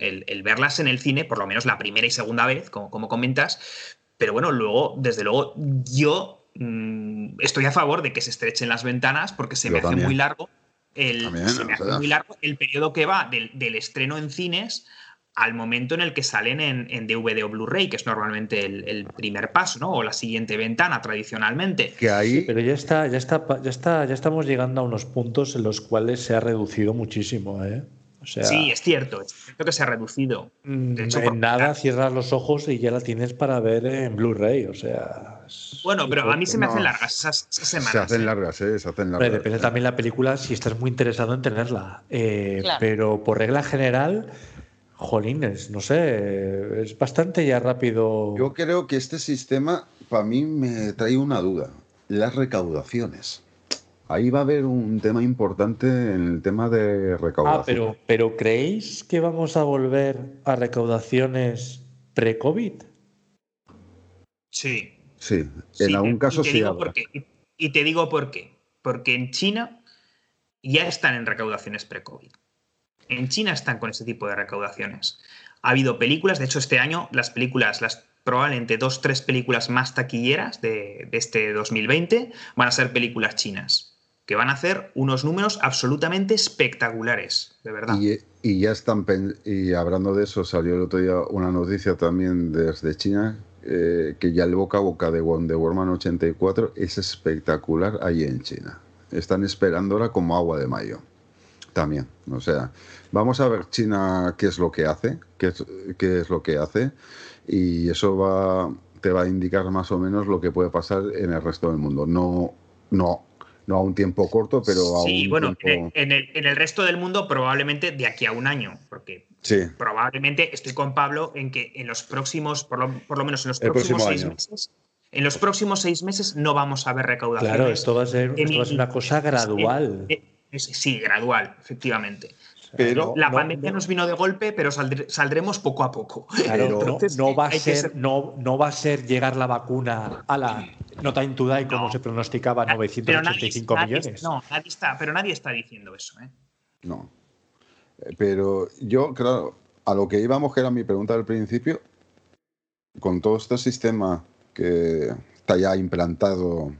el, el verlas en el cine, por lo menos la primera y segunda vez, como, como comentas, pero bueno, luego, desde luego, yo mm, estoy a favor de que se estrechen las ventanas porque se Yo me hace muy largo el, También, se me hace muy largo el periodo que va del, del estreno en cines al momento en el que salen en, en DVD o Blu-ray, que es normalmente el, el primer paso, ¿no? O la siguiente ventana tradicionalmente. que ahí, Pero ya está, ya está, ya está, ya estamos llegando a unos puntos en los cuales se ha reducido muchísimo, ¿eh? O sea, Sí, es cierto, es cierto que se ha reducido. mm, de hecho, por- en nada cierras los ojos y ya la tienes para ver en Blu-ray, o sea. Bueno, pero a mí se me No. hacen largas esas, esas semanas. se hacen ¿eh? largas, ¿eh? Se hacen largas. depende también la película si estás muy interesado en tenerla. Eh, Claro. Pero por regla general, jolines, no sé, es bastante ya rápido. Yo creo que este sistema, para mí, me trae una duda. Las recaudaciones. Ahí va a haber un tema importante en el tema de recaudación. Ah, pero, pero ¿creéis que vamos a volver a recaudaciones pre-COVID? Sí. Sí, en Sí, algún y caso te sí digo habrá. por qué. Y- Y te digo por qué. Porque en China ya están en recaudaciones pre-COVID. En China están con ese tipo de recaudaciones. Ha habido películas, de hecho este año las películas, las probablemente dos, tres películas más taquilleras de, este 2020 van a ser películas chinas, que van a hacer unos números absolutamente espectaculares, de verdad. Y, ya están, y hablando de eso, salió el otro día una noticia también desde China, eh, que ya el boca a boca de Wonder Woman 84 es espectacular ahí en China. Están esperándola como agua de mayo. También, o sea, vamos a ver China qué es lo que hace, qué es, qué es lo que hace, y eso va, te va a indicar más o menos lo que puede pasar en el resto del mundo. No, no, no a un tiempo corto, pero a sí, un bueno, tiempo... en el, en el resto del mundo probablemente de aquí a un año, porque Sí, probablemente estoy con Pablo en que en los próximos, por lo, por lo menos en los El próximos próximo seis año. meses, en los próximos seis meses no vamos a ver recaudaciones. Claro, esto va a ser, esto va a ser una cosa gradual. Sí, gradual, efectivamente. Pero... La no- pandemia no- nos vino de golpe, pero saldremos poco a poco. Claro, Entonces, no va a ser, no, no va a ser llegar la vacuna a la nota in to die como No. se pronosticaba Pero nadie- 985 nadie- millones. No, nadie está, pero nadie está diciendo eso. ¿eh? No. Eh, Pero yo, claro, a lo que íbamos, que era mi pregunta al principio, con todo este sistema que está ya implantado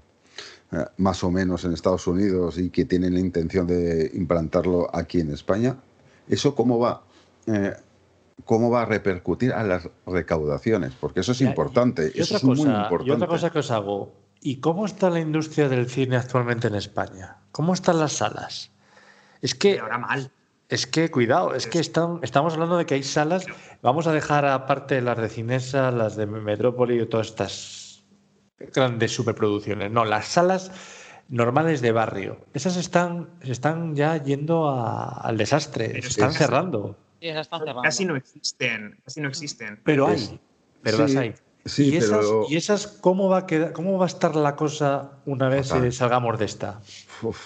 eh, más o menos en Estados Unidos y que tienen la intención de implantarlo aquí en España, ¿eso cómo va? eh, ¿Cómo va a repercutir a las recaudaciones? Porque eso es Ya, importante. Y eso otra, es muy cosa, importante. y otra cosa que os hago. ¿Y cómo está la industria del cine actualmente en España? ¿Cómo están las salas? Es que, ahora mal. es que cuidado, es que están, estamos hablando de que hay salas. Vamos a dejar aparte las de Cinesa, las de Metrópoli y todas estas grandes superproducciones. No, las salas normales de barrio. Esas están, están ya yendo a- al desastre. Pero están es- cerrando. Y esas están cerrando. Casi no existen, casi no existen. Pero Es- hay. Pero sí, las hay. Sí, ¿Y, esas, pero... ¿Y esas cómo va a quedar, cómo va a estar la cosa una vez eh, salgamos de esta? Uf,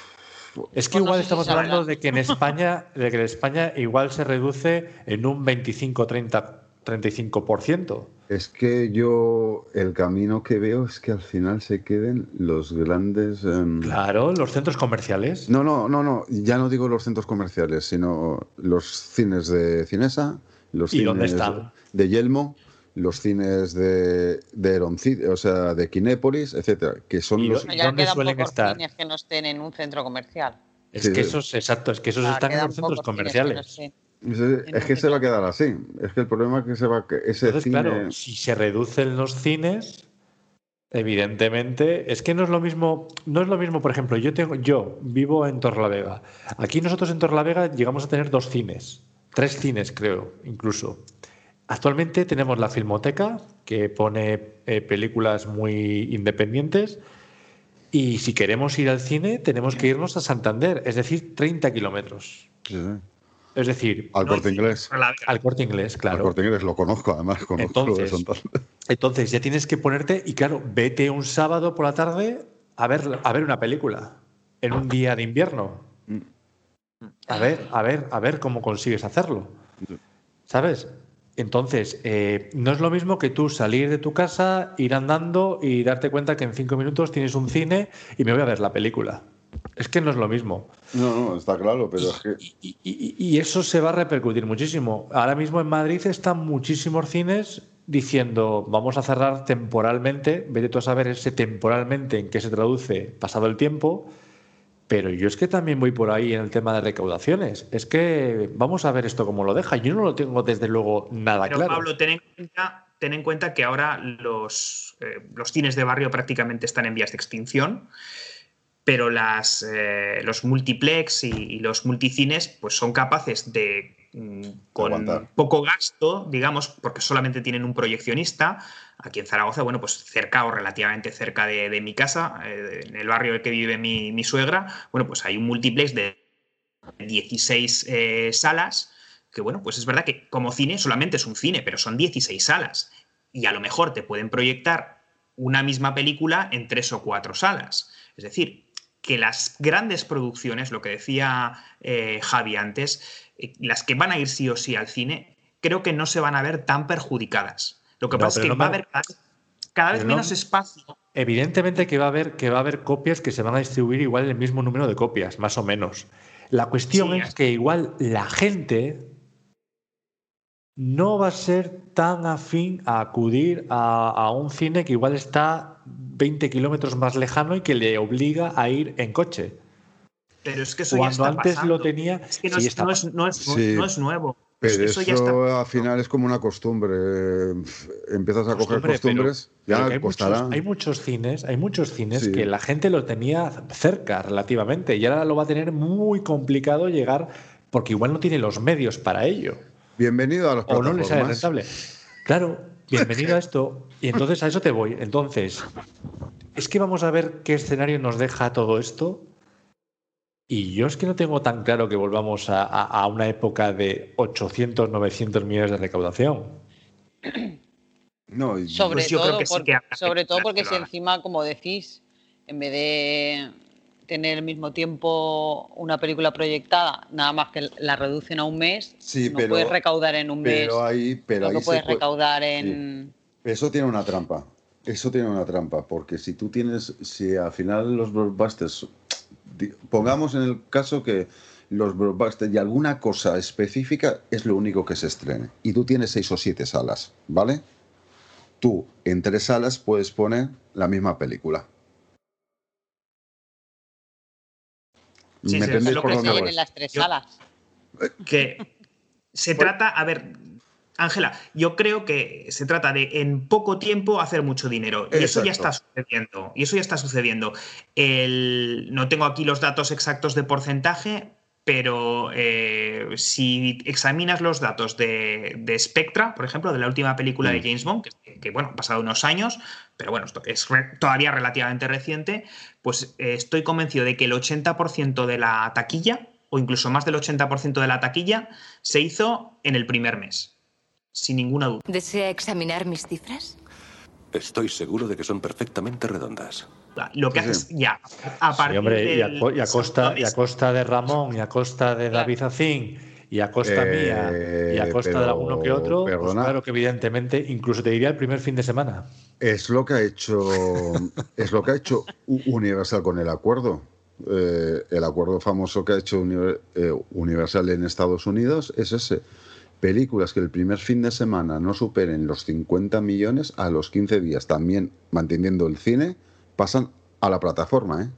Es que Pues no igual sé estamos hablando de que en España, de que en España igual se reduce en un 25, 30, 35%. Es que yo el camino que veo es que al final se queden los grandes... em, Claro, los centros comerciales. No, no, no, no, ya no digo los centros comerciales, sino los cines de Cinesa, los ¿Y cines dónde están? de Yelmo, los cines de, de Eroncid- o sea, de Kinépolis, etcétera, que son ¿Y los... dónde- Ya ¿Dónde quedan suelen pocos estar? cines que no estén en un centro comercial. Es Sí, que sí. esos, exacto, es que esos Ah, están en los centros pocos cines que no comerciales. Es, que se va a quedar así. Es que el problema es que se va a ese Entonces, cine. claro, si se reducen los cines, evidentemente, es que no es lo mismo, no es lo mismo, por ejemplo, yo tengo, yo vivo en Torlavega. Aquí nosotros en Torlavega llegamos a tener dos cines, tres cines creo, incluso. Actualmente tenemos la Filmoteca, que pone eh, películas muy independientes, y si queremos ir al cine, tenemos que irnos a Santander, es decir, 30 kilómetros. Sí, sí. Es decir, Al corte inglés. al corte inglés, claro. Al corte inglés lo conozco, además, conozco Entonces. Entonces ya tienes que ponerte y claro, vete un sábado por la tarde a ver, a ver una película en un día de invierno. A ver, a ver, a ver cómo consigues hacerlo. ¿Sabes? Entonces, eh, no es lo mismo que tú salir de tu casa, ir andando y darte cuenta que en cinco minutos tienes un cine y me voy a ver la película. Es que no es lo mismo. No, no, está claro, pero es que. Y, y- y eso se va a repercutir muchísimo. Ahora mismo en Madrid están muchísimos cines diciendo vamos a cerrar temporalmente, vete tú a saber ese temporalmente en qué se traduce pasado el tiempo, pero yo es que también voy por ahí en el tema de recaudaciones. Es que vamos a ver esto cómo lo deja. Yo no lo tengo desde luego nada Pero claro. Pablo, ten en cuenta, ten en cuenta que ahora los, eh, los cines de barrio prácticamente están en vías de extinción, pero las, eh, los multiplex y, y los multicines pues son capaces de, mm, con Aguantar. poco gasto, digamos, porque solamente tienen un proyeccionista, aquí en Zaragoza, bueno, pues cerca o relativamente cerca de, de mi casa, eh, en el barrio en el que vive mi, mi suegra, bueno, pues hay un multiplex de 16 eh, salas, que bueno, pues es verdad que como cine solamente es un cine, pero son 16 salas. Y a lo mejor te pueden proyectar una misma película en tres o cuatro salas. Es decir, que las grandes producciones, lo que decía eh, Javi antes, eh, las que van a ir sí o sí al cine, creo que no se van a ver tan perjudicadas. Lo que No, pasa es que no va a haber cada, cada vez no- menos espacio Evidentemente que va a haber que va a haber copias que se van a distribuir igual el mismo número de copias, más o menos. La cuestión Sí, es es- que igual la gente no va a ser tan afín a acudir a, a un cine que igual está 20 kilómetros más lejano y que le obliga a ir en coche. Pero es que eso ya Cuando está antes pasando. lo tenía, Es que no, sí es, no es- no es- Sí. no es nuevo. Es Pero que eso, eso ya está. al final es como una costumbre. Empiezas a coger Costumbre, pero- costumbres, pero ya hay, costará. muchos, hay muchos cines, hay muchos cines Sí. que la gente lo tenía cerca relativamente y ahora lo va a tener muy complicado llegar porque igual no tiene los medios para ello Bienvenido a las o no le sale rentable. Claro, bienvenido a esto y entonces a eso te voy. Entonces, es que vamos a ver qué escenario nos deja todo esto. Y yo es que no tengo tan claro que volvamos a, a- a una época de 800, 900 millones de recaudación. No, Sobre Pues yo creo todo, que sí por- que habrá sobre todo porque que si encima, como decís, en vez de tener al mismo tiempo una película proyectada, nada más que la reducen a un mes, Sí, no pero- puedes recaudar en un mes pero ahí, pero ahí se puedes puede- recaudar en... Eso tiene una trampa. Eso tiene una trampa, porque si tú tienes, si al final los blockbusters, pongamos en el caso que los blockbusters y alguna cosa específica es lo único que se estrene, y tú tienes seis o siete salas, ¿vale? Tú en tres salas puedes poner la misma película. Sí, ¿Me sí, es lo por que dónde se voy? en las tres Yo- salas. que se trata, a ver, Ángela, yo creo que se trata de en poco tiempo hacer mucho dinero. Y eso ya está sucediendo. Y eso ya está sucediendo. El- no tengo aquí los datos exactos de porcentaje, pero eh, si examinas los datos de, de Spectra, por ejemplo, de la última película de Mm. James Bond, que, que, bueno, han pasado unos años, pero bueno, esto es re- todavía relativamente reciente, pues eh, estoy convencido de que el 80% de la taquilla, o incluso más del 80% de la taquilla, se hizo en el primer mes, sin ninguna duda. ¿Desea examinar mis cifras? Estoy seguro de que son perfectamente redondas. Lo que Sí, haces sí. ya, a partir Sí, hombre, y a, y costa, segundo y a mes, costa de Ramón, y a costa de David Zacín, y a costa Eh, mía, y a costa de alguno que otro, pues claro que evidentemente, incluso te diría el primer fin de semana. Es lo que ha hecho, es lo que ha hecho Universal con el acuerdo. Eh, el acuerdo famoso que ha hecho eh, Universal en Estados Unidos es ese. Películas que el primer fin de semana no superen los 50 millones a los 15 días, también manteniendo el cine, pasan a la plataforma. ¿eh?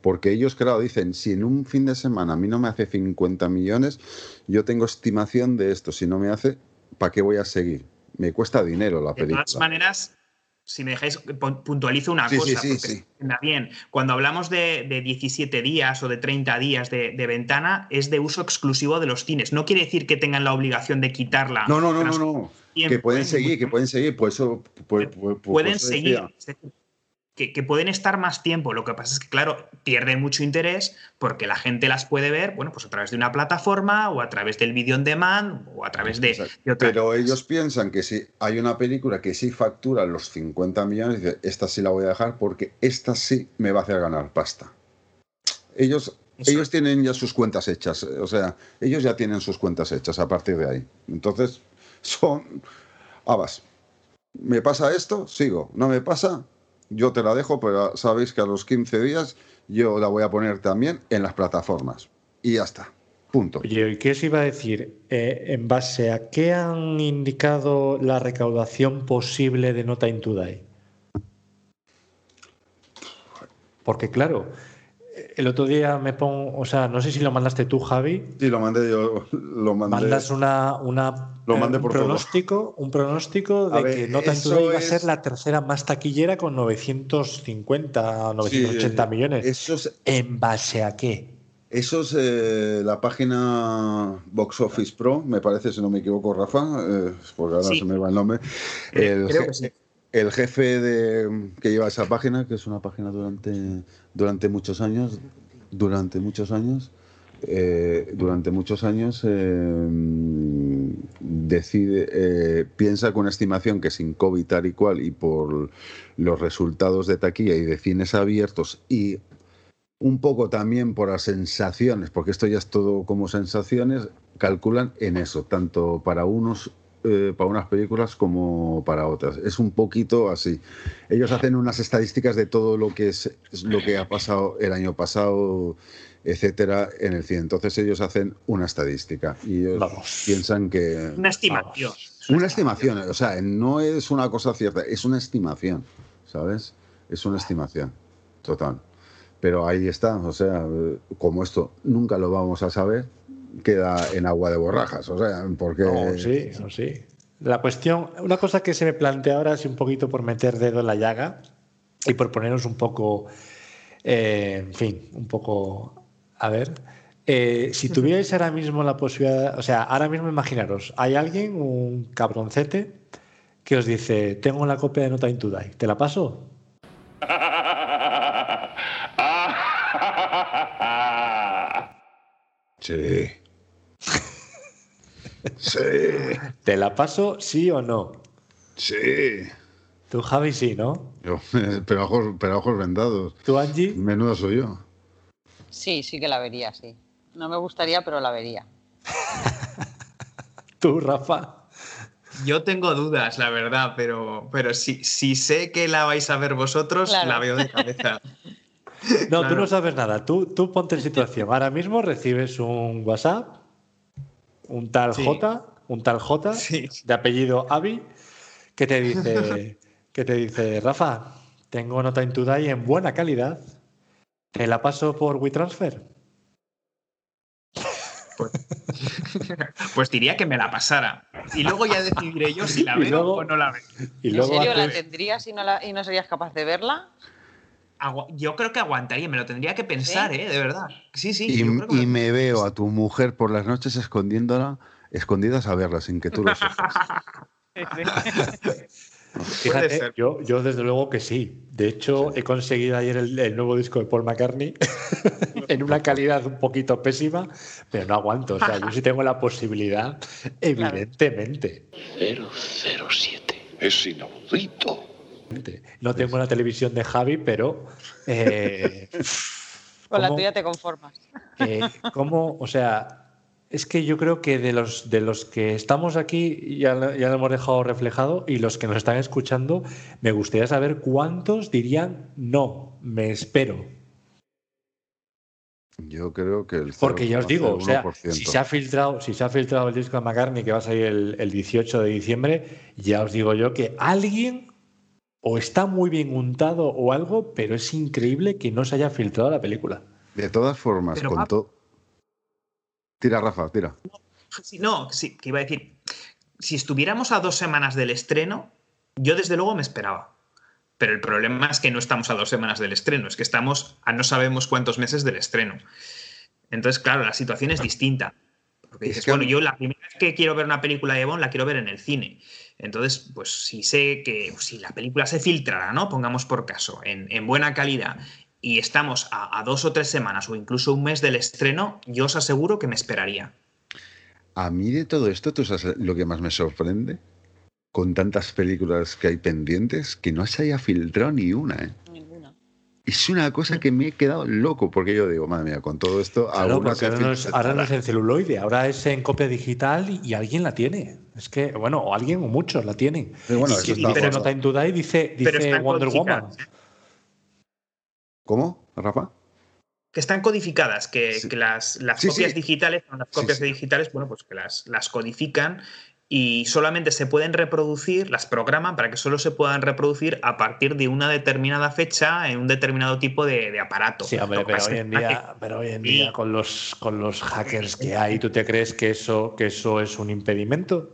Porque ellos, claro, dicen, si en un fin de semana a mí no me hace 50 millones, yo tengo estimación de esto. Si no me hace, ¿para qué voy a seguir? Me cuesta dinero la De película. todas maneras, si me dejáis, pu- puntualizo una Sí, cosa. sí, porque sí. entienda bien. Cuando hablamos de, de 17 días o de 30 días de, de ventana, es de uso exclusivo de los cines. No quiere decir que tengan la obligación de quitarla. No, no, no, no, no. Que pueden ¿eh? seguir, que pueden seguir. Por eso. por- por- por pueden eso seguir. decía. es decir, Que, que pueden estar más tiempo. Lo que pasa es que, claro, pierden mucho interés porque la gente las puede ver, bueno, pues a través de una plataforma o a través del video on demand o a través de, de otra- Pero ellos piensan que si hay una película que sí factura los 50 millones, dice, esta sí la voy a dejar porque esta sí me va a hacer ganar pasta. Ellos, ellos tienen ya sus cuentas hechas, o sea, ellos ya tienen sus cuentas hechas a partir de ahí. Entonces, son habas. ¿Me pasa esto? Sigo. ¿No me pasa? Yo te la dejo, pero sabéis que a los 15 días yo la voy a poner también en las plataformas. Y ya está. Punto. Oye, ¿y qué os iba a decir? Eh, ¿En base a qué han indicado la recaudación posible de Nota in Today? Porque claro, el otro día me pongo, o sea, no sé si lo mandaste tú, Javi. Sí, lo mandé yo, lo mandé. Mandas una, una Lo eh, mandé un por todo. pronóstico, un pronóstico de A ver, que Nota in eso Today va a ser la tercera más taquillera con 950, 980 Sí, millones. Eso es, ¿En base a qué? eso es, eh, la página Box Office Pro, me parece, si no me equivoco, Rafa, eh, porque ahora Sí. se me va el nombre. El, creo que sí. El jefe de, que lleva esa página, que es una página durante, durante muchos años, durante muchos años, eh, durante muchos años eh, decide, eh, piensa con estimación que sin COVID tal y cual y por los resultados de taquilla y de cines abiertos y un poco también por las sensaciones, porque esto ya es todo como sensaciones, calculan en eso, tanto para unos eh, para unas películas como para otras. Es un poquito así. Ellos hacen unas estadísticas de todo lo que es, es lo que ha pasado el año pasado, etcétera, en el cine. Entonces ellos hacen una estadística y ellos Vamos. piensan que Una estimación. una estimación, o sea, no es una cosa cierta, es una estimación, ¿sabes? Es una estimación, total. Pero ahí está, o sea, eh, como esto nunca lo vamos a saber, queda en agua de borrajas, o sea, porque... No, sí, no, sí. La cuestión, una cosa que se me plantea ahora es un poquito por meter dedo en la llaga y por ponernos un poco, eh, en fin, un poco, a ver, eh, si tuvierais ahora mismo la posibilidad, o sea, ahora mismo imaginaros, hay alguien, un cabroncete, que os dice, tengo la copia de Nota in Today, ¿te la paso? Sí. Sí, ¿Te la paso sí o no? sí. Tú, Javi, sí, ¿no? Yo, pero, ojos, pero ojos vendados. ¿Tú, Angie? Menudo soy yo. Sí, sí que la vería, sí. No me gustaría, pero la vería. ¿Tú, Rafa? Yo tengo dudas, la verdad, pero, pero si, si sé que la vais a ver vosotros, Claro. la veo de cabeza. No, tú no sabes nada. Tú, tú ponte en situación. Ahora mismo recibes un WhatsApp, un tal Sí. J, un tal J, Sí. de apellido Avi, que te dice, que te dice, Rafa, tengo nota en Today en buena calidad. ¿Te la paso por WeTransfer? Pues diría que me la pasara. Y luego ya decidiré yo si la veo luego- o no la veo. Y ¿En luego serio la tendrías y no, la- y no serías capaz de verla? Yo creo que aguantaría, me lo tendría que pensar, ¿Sí? ¿eh? De verdad. Sí, sí. Y, yo creo que y me veo a tu mujer por las noches escondiéndola, escondidas a verla sin que tú lo sepas. Fíjate, ser. yo, yo desde luego que sí. De hecho, he conseguido ayer el, el nuevo disco de Paul McCartney en una calidad un poquito pésima, pero no aguanto. O sea, yo sí tengo la posibilidad, evidentemente. 007. Es inaudito. No tengo una televisión de Javi, pero eh, Con la ¿Cómo? tuya te conformas. eh, ¿cómo? O sea, es que yo creo que de los, de los que estamos aquí ya, lo- ya lo hemos dejado reflejado y los que nos están escuchando, me gustaría saber cuántos dirían no, me espero. Yo creo que el Porque ya os digo, o sea, 0,01%. si se ha filtrado, si se ha filtrado el disco de McCartney que va a salir el, el 18 de diciembre, ya os digo yo que alguien o está muy bien untado o algo, pero es increíble que no se haya filtrado la película. De todas formas, Pero, con todo. Tira, Rafa, tira. Sí, no, sí, que iba a decir, si estuviéramos a dos semanas del estreno, yo desde luego me esperaba. Pero el problema es que no estamos a dos semanas del estreno, es que estamos a no sabemos cuántos meses del estreno. Entonces, claro, la situación es distinta. Porque Es dices, que- bueno, yo la primera vez que quiero ver una película de Bond la quiero ver en el cine. Entonces, pues si sé que si la película se filtrara, ¿no? Pongamos por caso, en, en buena calidad, y estamos a, a dos o tres semanas o incluso un mes del estreno, yo os aseguro que me esperaría. A mí de todo esto, ¿tú sabes lo que más me sorprende? Con tantas películas que hay pendientes, que no se haya filtrado ni una, ¿eh? Es una cosa que me he quedado loco, porque yo digo, madre mía, con todo esto, Claro, ahora no, es, ahora no es en celuloide, ahora es en copia digital y, alguien la tiene. Es que, bueno, o alguien o muchos la tienen. Sí, bueno, y está dice guapo. No Time to Die, dice, Wonder Woman. codificadas. ¿Cómo, Rafa? que están codificadas, que, Sí. que las, las Sí, copias sí. digitales, las copias digitales, bueno, pues que las, las codifican y solamente se pueden reproducir, las programan para que solo se puedan reproducir a partir de una determinada fecha en un determinado tipo de, de aparato. Sí, hombre, pero hoy en día, pero hoy en Sí. día con los con los hackers que hay, ¿tú te crees que eso, que eso es un impedimento?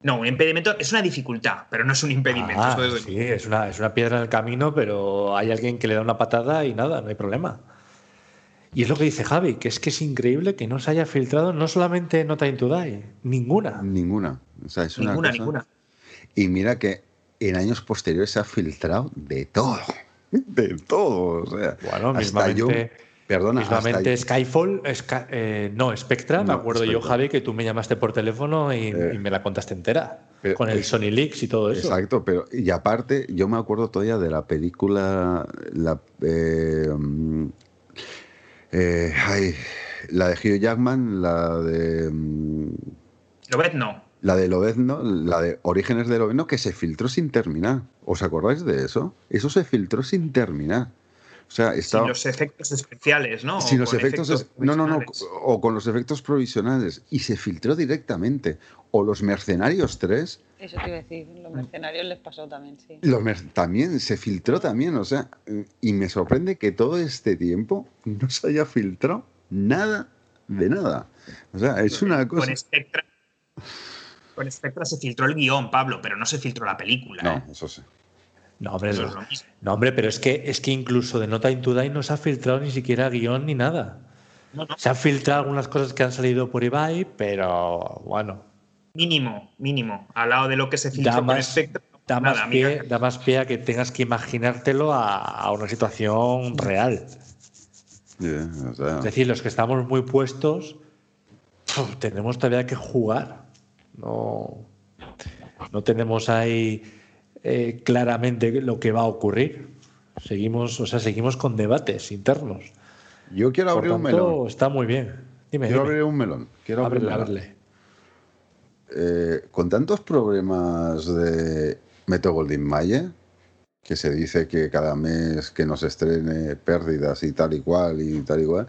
No, un impedimento es una dificultad, pero no es un impedimento. Ah, eso sí, es una, es una piedra en el camino, pero hay alguien que le da una patada y nada, no hay problema. Y es lo que dice Javi, que es que es increíble que no se haya filtrado no solamente No Time to Die, ninguna. Ninguna. O sea, es una Ninguna, cosa- ninguna. Y mira que en años posteriores se ha filtrado de todo. De todo. O sea, Bueno, hasta yo. Perdona, hasta mismamente yo- Skyfall, Sky- eh, no, Spectra, me acuerdo yo. Javi, que tú me llamaste por teléfono y, Eh. y me la contaste entera, Pero- con el eh, Sony Leaks y todo eso. Exacto, pero y aparte, yo me acuerdo todavía de la película, la, eh, eh, ay, la de Hugh Jackman, la de mm, Lo ves, no. la de Lobezno, la de Orígenes de Lobezno, que se filtró sin terminar. ¿Os acordáis de eso? Eso se filtró sin terminar. O sea, estaba Sin los efectos especiales, ¿no? Sin los efectos, es- no, no, no, o con los efectos provisionales y se filtró directamente. O los Mercenarios 3 Eso te iba a decir, los mercenarios les pasó también, sí. Los mer- también se filtró también, o sea, y me sorprende que todo este tiempo no se haya filtrado nada de nada. O sea, es una cosa. Con Spectra, con Spectra se filtró el guion, Pablo, pero no se filtró la película. ¿eh? No, eso sí. No, hombre, Eso no. es lo mismo. No, hombre, pero es que, es que incluso de No Time to Die no se ha filtrado ni siquiera guion ni nada. No, no. Se han filtrado algunas cosas que han salido por eBay, pero bueno, Mínimo, mínimo. Al lado de lo que se filtró da con más, Spectra. no da, más nada, pie, amiga. da más pie a que tengas que imaginártelo a, a una situación real. Yeah, o sea, Es decir, los que estamos muy puestos, tenemos todavía que jugar. No, no tenemos ahí eh, claramente lo que va a ocurrir. Seguimos, o sea, seguimos con debates internos. yo quiero Por abrir un melón. está muy bien. Dime, Quiero dime. abrir un melón. Quiero abrir un Ábrele, melón. ábrele. Eh, con tantos problemas de Metro Goldwyn Mayer, que se dice que cada mes que nos estrene pérdidas y tal y cual y tal y cual,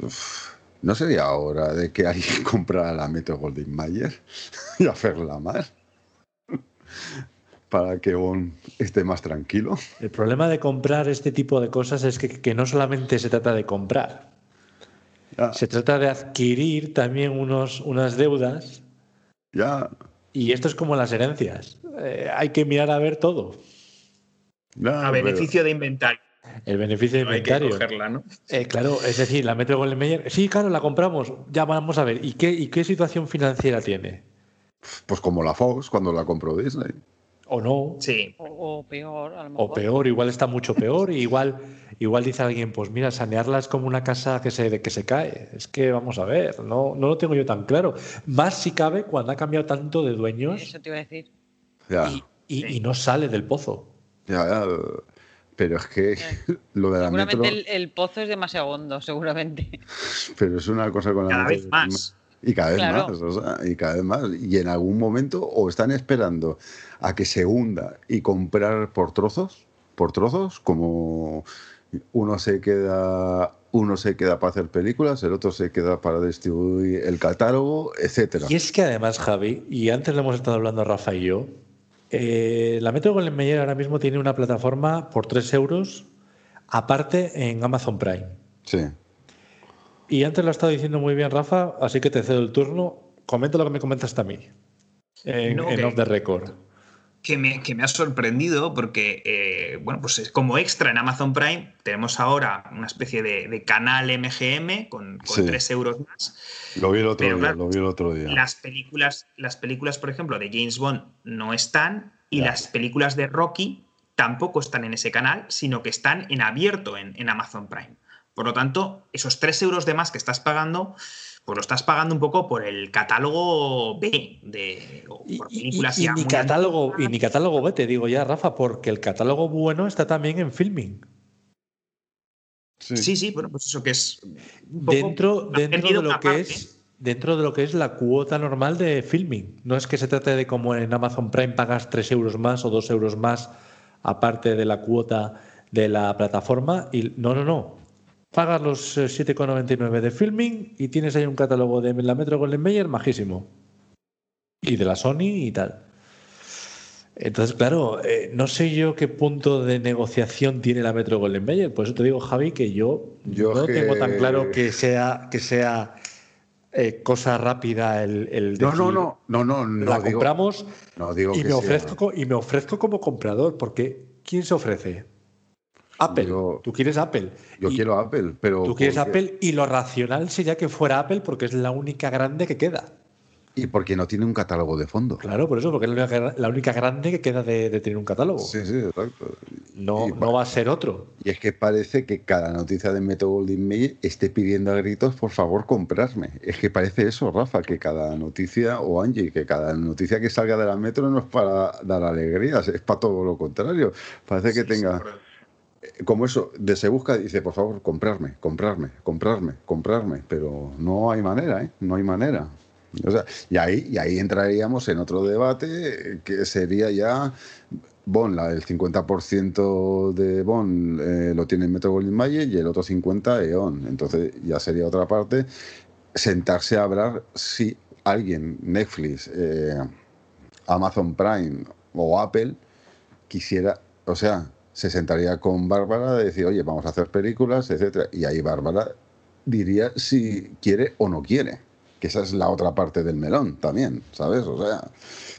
uf, ¿no sería hora de que alguien comprara la Metro Goldwyn Mayer y hacerla más? Para que Bond esté más tranquilo. El problema de comprar este tipo de cosas es que, que no solamente se trata de comprar, Ya, se trata de adquirir también unos, unas deudas ya, y esto es como las herencias. Eh, hay que mirar a ver todo. ya, A pero- beneficio de inventario. El beneficio de No hay que inventario. cogerla, ¿no? Eh, claro, es decir, la Metro Goldwyn Mayer, sí, claro, la compramos. Ya vamos a ver. ¿Y qué, ¿Y qué situación financiera tiene? Pues como la Fox cuando la compró Disney. ¿O no? Sí. O, o peor, a lo mejor. O peor, igual está mucho peor. y igual, igual dice alguien, pues mira, sanearla es como una casa que se, que se cae. Es que vamos a ver, no, no lo tengo yo tan claro. Más si cabe cuando ha cambiado tanto de dueños Eso te iba a decir. Ya, y, y- y no sale del pozo. ya, ya. Pero es que lo de la Seguramente Metro. el, el pozo es demasiado hondo, seguramente. Pero es una cosa con la Cada Metro vez más. Y cada vez Claro. más, o sea, y cada vez más. Y en algún momento o están esperando a que se hunda y comprar por trozos, por trozos, como uno se queda, uno se queda para hacer películas, el otro se queda para distribuir el catálogo, etcétera. Y es que además, Javi, y antes lo hemos estado hablando Rafa y yo, Eh, la Metro Golden Mayer ahora mismo tiene una plataforma por 3 euros aparte en Amazon Prime. Sí. Y antes lo ha estado diciendo muy bien Rafa, así que te cedo el turno. Comenta lo que me comentaste a mí en, No, en Off the Record. Que me, que me ha sorprendido porque, eh, bueno, pues es como extra en Amazon Prime tenemos ahora una especie de, de canal MGM con, con Sí. 3 euros más. Lo vi el otro Pero día, claro, lo vi el otro día. Las películas, las películas, por ejemplo, de James Bond no están y las películas de Rocky tampoco están en ese canal, sino que están en abierto en, en Amazon Prime. Por lo tanto, esos 3 euros de más que estás pagando, pues lo estás pagando un poco por el catálogo B de o Y, por y- películas y ya muy catálogo, y ni catálogo B, te digo ya, Rafa, porque el catálogo bueno está también en filming. Sí, sí, bueno, pues eso que es un poco- Dentro, dentro de lo que parte. es dentro de lo que es la cuota normal de filming. No es que se trate de como en Amazon Prime pagas 3 euros más o 2 euros más aparte de la cuota de la plataforma. Y no, no, no. Pagas los eh, 7,99 de filming y tienes ahí un catálogo de la Metro Golden Mayer majísimo. Y de la Sony y tal. Entonces, claro, eh, no sé yo qué punto de negociación tiene la Metro Golden Mayer. Por eso te digo, Javi, que yo, Yo no que- tengo tan claro que sea, que sea eh, cosa rápida el, el No, decir, no, no, no, no, no la digo, compramos no digo y que me, ofrezco, co- y me ofrezco como comprador, porque ¿quién se ofrece? Apple. Yo- tú quieres Apple. Yo Y quiero Apple, pero Tú quieres porque- Apple y lo racional sería que fuera Apple porque es la única grande que queda. y porque no tiene un catálogo de fondo. Claro, por eso, porque es la única, la única grande que queda de, de tener un catálogo. Sí, sí, exacto. No, Y no va a ser otro. Y es que parece que cada noticia de Metro Goldwyn Mayer esté pidiendo a gritos, por favor, comprarme. Es que parece eso, Rafa, que cada noticia, o Angie, que cada noticia que salga de la Metro no es para dar alegrías, es para todo lo contrario. Parece que tenga, como eso, de se busca, dice, por favor, comprarme, comprarme, comprarme, comprarme, pero no hay manera, ¿eh? No hay manera. Y ahí, y ahí entraríamos en otro debate que sería ya Bon, la, el 50% de Bon eh, lo tiene Metro Goldwyn y el otro 50% EON. Entonces ya sería otra parte sentarse a hablar si alguien, Netflix, eh, Amazon Prime o Apple quisiera, o sea, se sentaría con Bárbara de decir, oye, vamos a hacer películas, etcétera. Y ahí Bárbara diría si quiere o no quiere. Que esa es la otra parte del melón también, ¿sabes? O sea,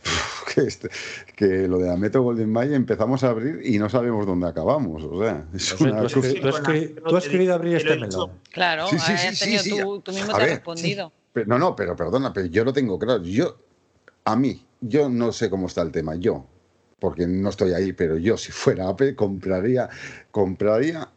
que, este- que lo de la Metro Golden Mayer empezamos a abrir y no sabemos dónde acabamos. O sea, es No sé, una tú has, cosa- queri- tú has queri- tú has querido abrir este melón. Claro, Sí, sí, sí, has sí, tenido sí. tú, tú mismo A te has respondido. Pero- no, no, pero perdona, pero yo lo tengo claro. Yo, a mí, yo no sé cómo está el tema. Yo, porque no estoy ahí, pero yo, si fuera Apple, compraría, compraría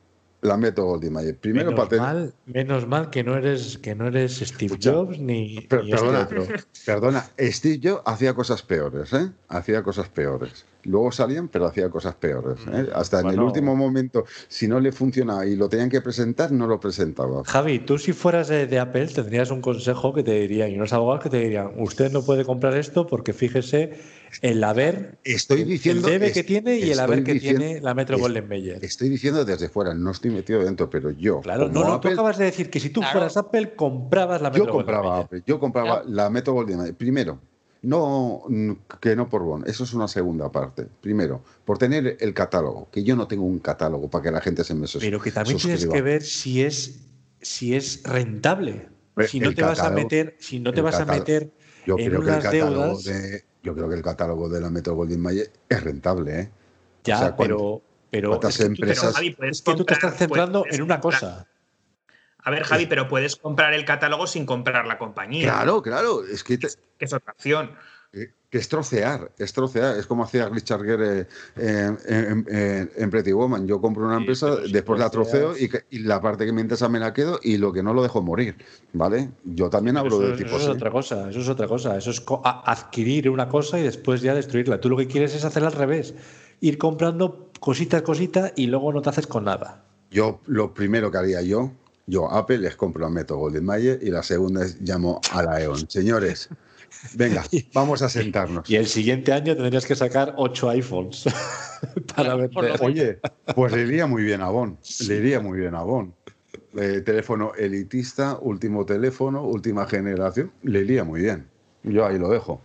la Metro Golden Mayer. Primero menos, para mal, menos mal que no eres, que no eres Steve Escucha, Jobs ni, Per- ni este otro. perdona, Steve Jobs hacía cosas peores, ¿eh? Hacía cosas peores. Luego salían, pero hacía cosas peores. ¿eh? Hasta en el último momento, si no le funcionaba y lo tenían que presentar, no lo presentaba. Javi, tú si fueras de, de Apple tendrías un consejo que te dirían, y unos abogados que te dirían, usted no puede comprar esto porque fíjese el haber, Estoy el- diciendo. el debe es- que tiene y el haber que diciendo- tiene la Metro es- Golden Mayer. Estoy diciendo desde fuera, no estoy metido dentro, pero yo. Claro, como no, no, Apple, tú acabas de decir que si tú Claro. fueras Apple comprabas la Metro Yo Golden compraba. Apple, yo compraba Claro. la Metro Golden Mayer. Primero, no que no por bon, eso es una segunda parte. Primero, por tener el catálogo, que yo no tengo un catálogo para que la gente se me sus- Pero que también tienes suscriba. que ver si es, si es rentable. Pero Si no te vas a meter, si no te vas a meter Yo en creo que el catálogo deudas, de yo creo que el catálogo de la Metro Golden Mayer es rentable, ¿eh? ya, o sea, ¿cuánto- pero, pero es que tú te- empresas- Javi, es que tú te estás centrando en una cosa. A ver, Javi, pero puedes comprar el catálogo sin comprar la compañía. Claro, claro, es que, te- Que es otra opción. que es trocear, es trocear, es como hacía Richard Gere en, en- en- en Pretty Woman. Yo compro una empresa, después la troceo y, que- y la parte que me interesa me la quedo y lo que no lo dejo morir, ¿vale? Yo también hablo eso, de eso tipo es así. otra cosa, eso es otra cosa. Eso es adquirir una cosa y después ya destruirla. Tú lo que quieres es hacer al revés. Ir comprando cosita, cosita y luego no te haces con nada. Yo lo primero que haría yo, yo Apple les compro a Meto Golden Mayer y la segunda es llamo a la EON. Señores, venga, vamos a sentarnos. Y el siguiente año tendrías que sacar ocho iPhones para vender. Oye, pues le iría muy bien a Bon, le iría muy bien a Bon. Eh, teléfono elitista, último teléfono, última generación, le iría muy bien. Yo ahí lo dejo.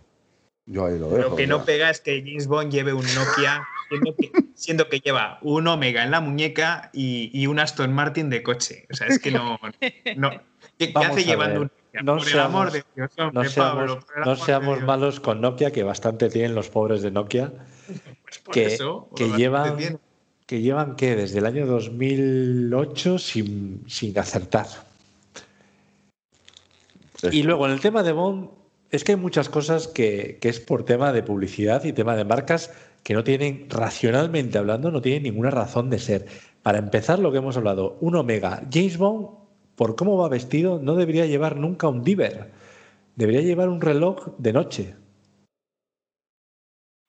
Yo ahí lo dejo. Lo que ya. no pega es que James Bond lleve un Nokia, que, siendo que lleva un Omega en la muñeca y, y un Aston Martin de coche. O sea, es que no. no. ¿Qué, hace a llevando un Nokia? no por el seamos- amor de Dios, hombre, No seamos, Pablo, por el no de seamos Dios. malos con Nokia, que bastante tienen los pobres de Nokia, Pues por que, eso, que llevan, tiene. que llevan ¿qué? desde el año 2008 sin, sin acertar. Y luego en el tema de Bond, es que hay muchas cosas que, que es por tema de publicidad y tema de marcas que no tienen, racionalmente hablando, no tienen ninguna razón de ser. Para empezar, lo que hemos hablado, un Omega. James Bond, por cómo va vestido, no debería llevar nunca un Diver. Debería llevar un reloj de noche.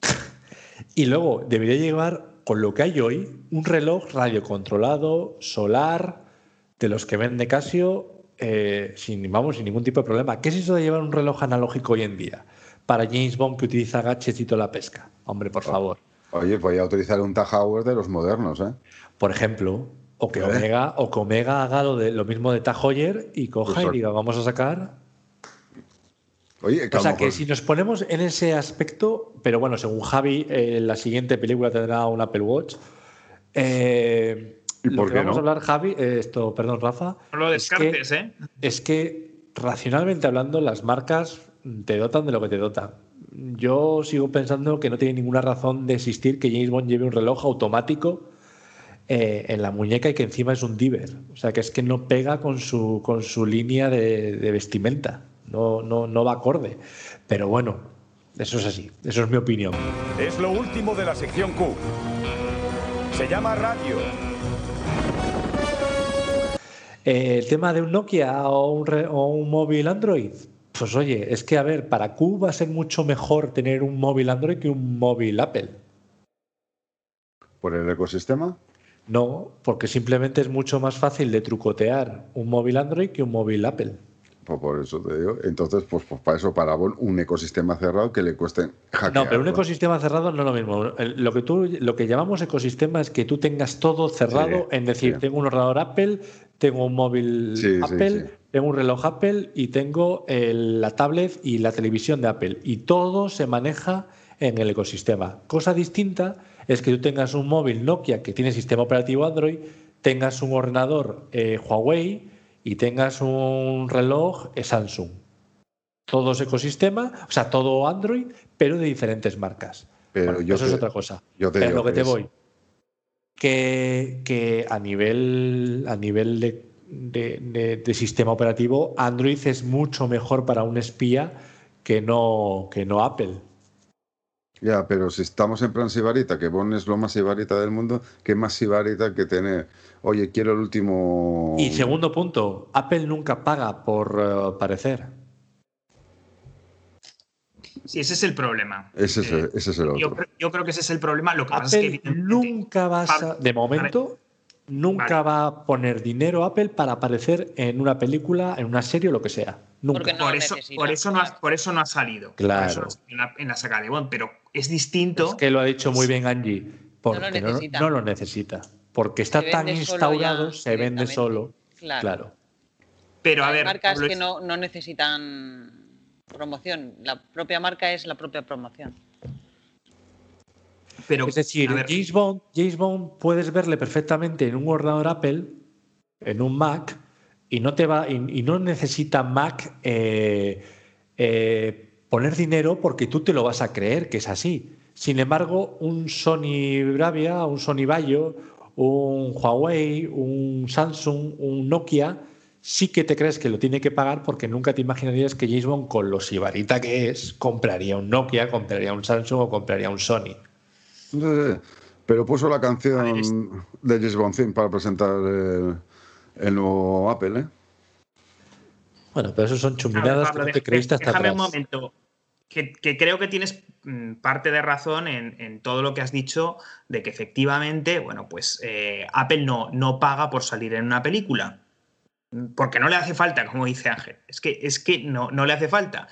y luego debería llevar, con lo que hay hoy, un reloj radiocontrolado, solar, de los que vende Casio, eh, sin, vamos, sin ningún tipo de problema. ¿Qué es eso de llevar un reloj analógico hoy en día? Para James Bond que utiliza gadgets y toda la pesca. Hombre, por favor. Oye, voy a utilizar un Tajauer de los modernos, ¿eh? Por ejemplo, o que ¿Eh? Omega, o que Omega haga lo, de, lo mismo de Taj Heuer y coja Pues y son- diga, vamos a sacar. Oye, que O sea lo que mejor- si nos ponemos en ese aspecto, pero bueno, según Javi, eh, la siguiente película tendrá un Apple Watch. Eh, ¿Y lo por que qué vamos no? a hablar, Javi, eh, esto, perdón, Rafa. No lo es que- descartes, ¿eh? es que racionalmente hablando, las marcas te dotan de lo que te dotan. Yo sigo pensando que no tiene ninguna razón de existir que James Bond lleve un reloj automático eh, en la muñeca y que encima es un diver. O sea, que es que no pega con su, con su línea de, de vestimenta. No, no, no va acorde. Pero bueno, eso es así. Eso es mi opinión. Es lo último de la sección Q. Se llama radio. Eh, el tema de un Nokia o un, re- o un móvil Android. Pues oye, es que a ver, para Q va a ser mucho mejor tener un móvil Android que un móvil Apple. ¿Por el ecosistema? No, porque simplemente es mucho más fácil de trucotear un móvil Android que un móvil Apple. Pues por eso te digo. Entonces, pues, pues para eso, para un ecosistema cerrado que le cueste hackearlo. No, pero un ecosistema cerrado no es lo mismo. Lo que, tú, lo que llamamos ecosistema es que tú tengas todo cerrado, Sí, en decir, sí. tengo un ordenador Apple, tengo un móvil Sí, sí, Apple, sí. Tengo un reloj Apple y tengo el- la tablet y la televisión de Apple. Y todo se maneja en el ecosistema. Cosa distinta es que tú tengas un móvil Nokia que tiene sistema operativo Android, tengas un ordenador eh, Huawei y tengas un reloj eh, Samsung. Todo es ecosistema, o sea, todo Android, pero de diferentes marcas. Pero Bueno, yo eso te- es otra cosa. yo te Pero digo lo que que te es- voy. Que, que a nivel, a nivel de, de- de- de sistema operativo, Android es mucho mejor para un espía que no, que no Apple. Ya, pero si estamos en plan sibarita, que Bon es lo más sibarita del mundo, ¿qué más sibarita que tener? Oye, quiero el último. Y segundo punto, Apple nunca paga por eh, parecer. Sí, ese es el problema. Ese es, el- ese es el Yo, otro. creo- yo creo que ese es el problema. Lo que pasa es que, Apple nunca va a, de momento, nunca va a poner dinero Apple para aparecer en una película, en una serie o lo que sea. Nunca. No por, lo eso, por, eso no ha, por eso no ha salido. Claro. Por eso no ha salido en, la, en la saga de Bond. Pero es distinto. Es que lo ha dicho muy bien Angie, porque no lo necesita. no lo necesita. Porque está tan instaurado, ya se vende solo. Claro. Claro. pero a Hay ver, marcas que no, no necesitan promoción. La propia marca es la propia promoción. Pero, es decir, James Bond, James Bond puedes verle perfectamente en un ordenador Apple, en un Mac, y no te va, y, y no necesita Mac eh, eh, poner dinero porque tú te lo vas a creer que es así. Sin embargo, un Sony Bravia, un Sony Bayo, un Huawei, un Samsung, un Nokia, sí que te crees que lo tiene que pagar porque nunca te imaginarías que James Bond, con lo sibarita que es, compraría un Nokia, compraría un Samsung o compraría un Sony. Sí, sí. Pero puso la canción de James Bond Theme para presentar el, el nuevo Apple, ¿eh? Bueno, pero eso son chuminadas Pablo, que no te creíste hasta déjame atrás. un momento. Que, que creo que tienes mm, parte de razón en, en todo lo que has dicho de que efectivamente, bueno, pues eh, Apple no, no paga por salir en una película. Porque no le hace falta, como dice Ángel. Es que, es que no, no le hace falta.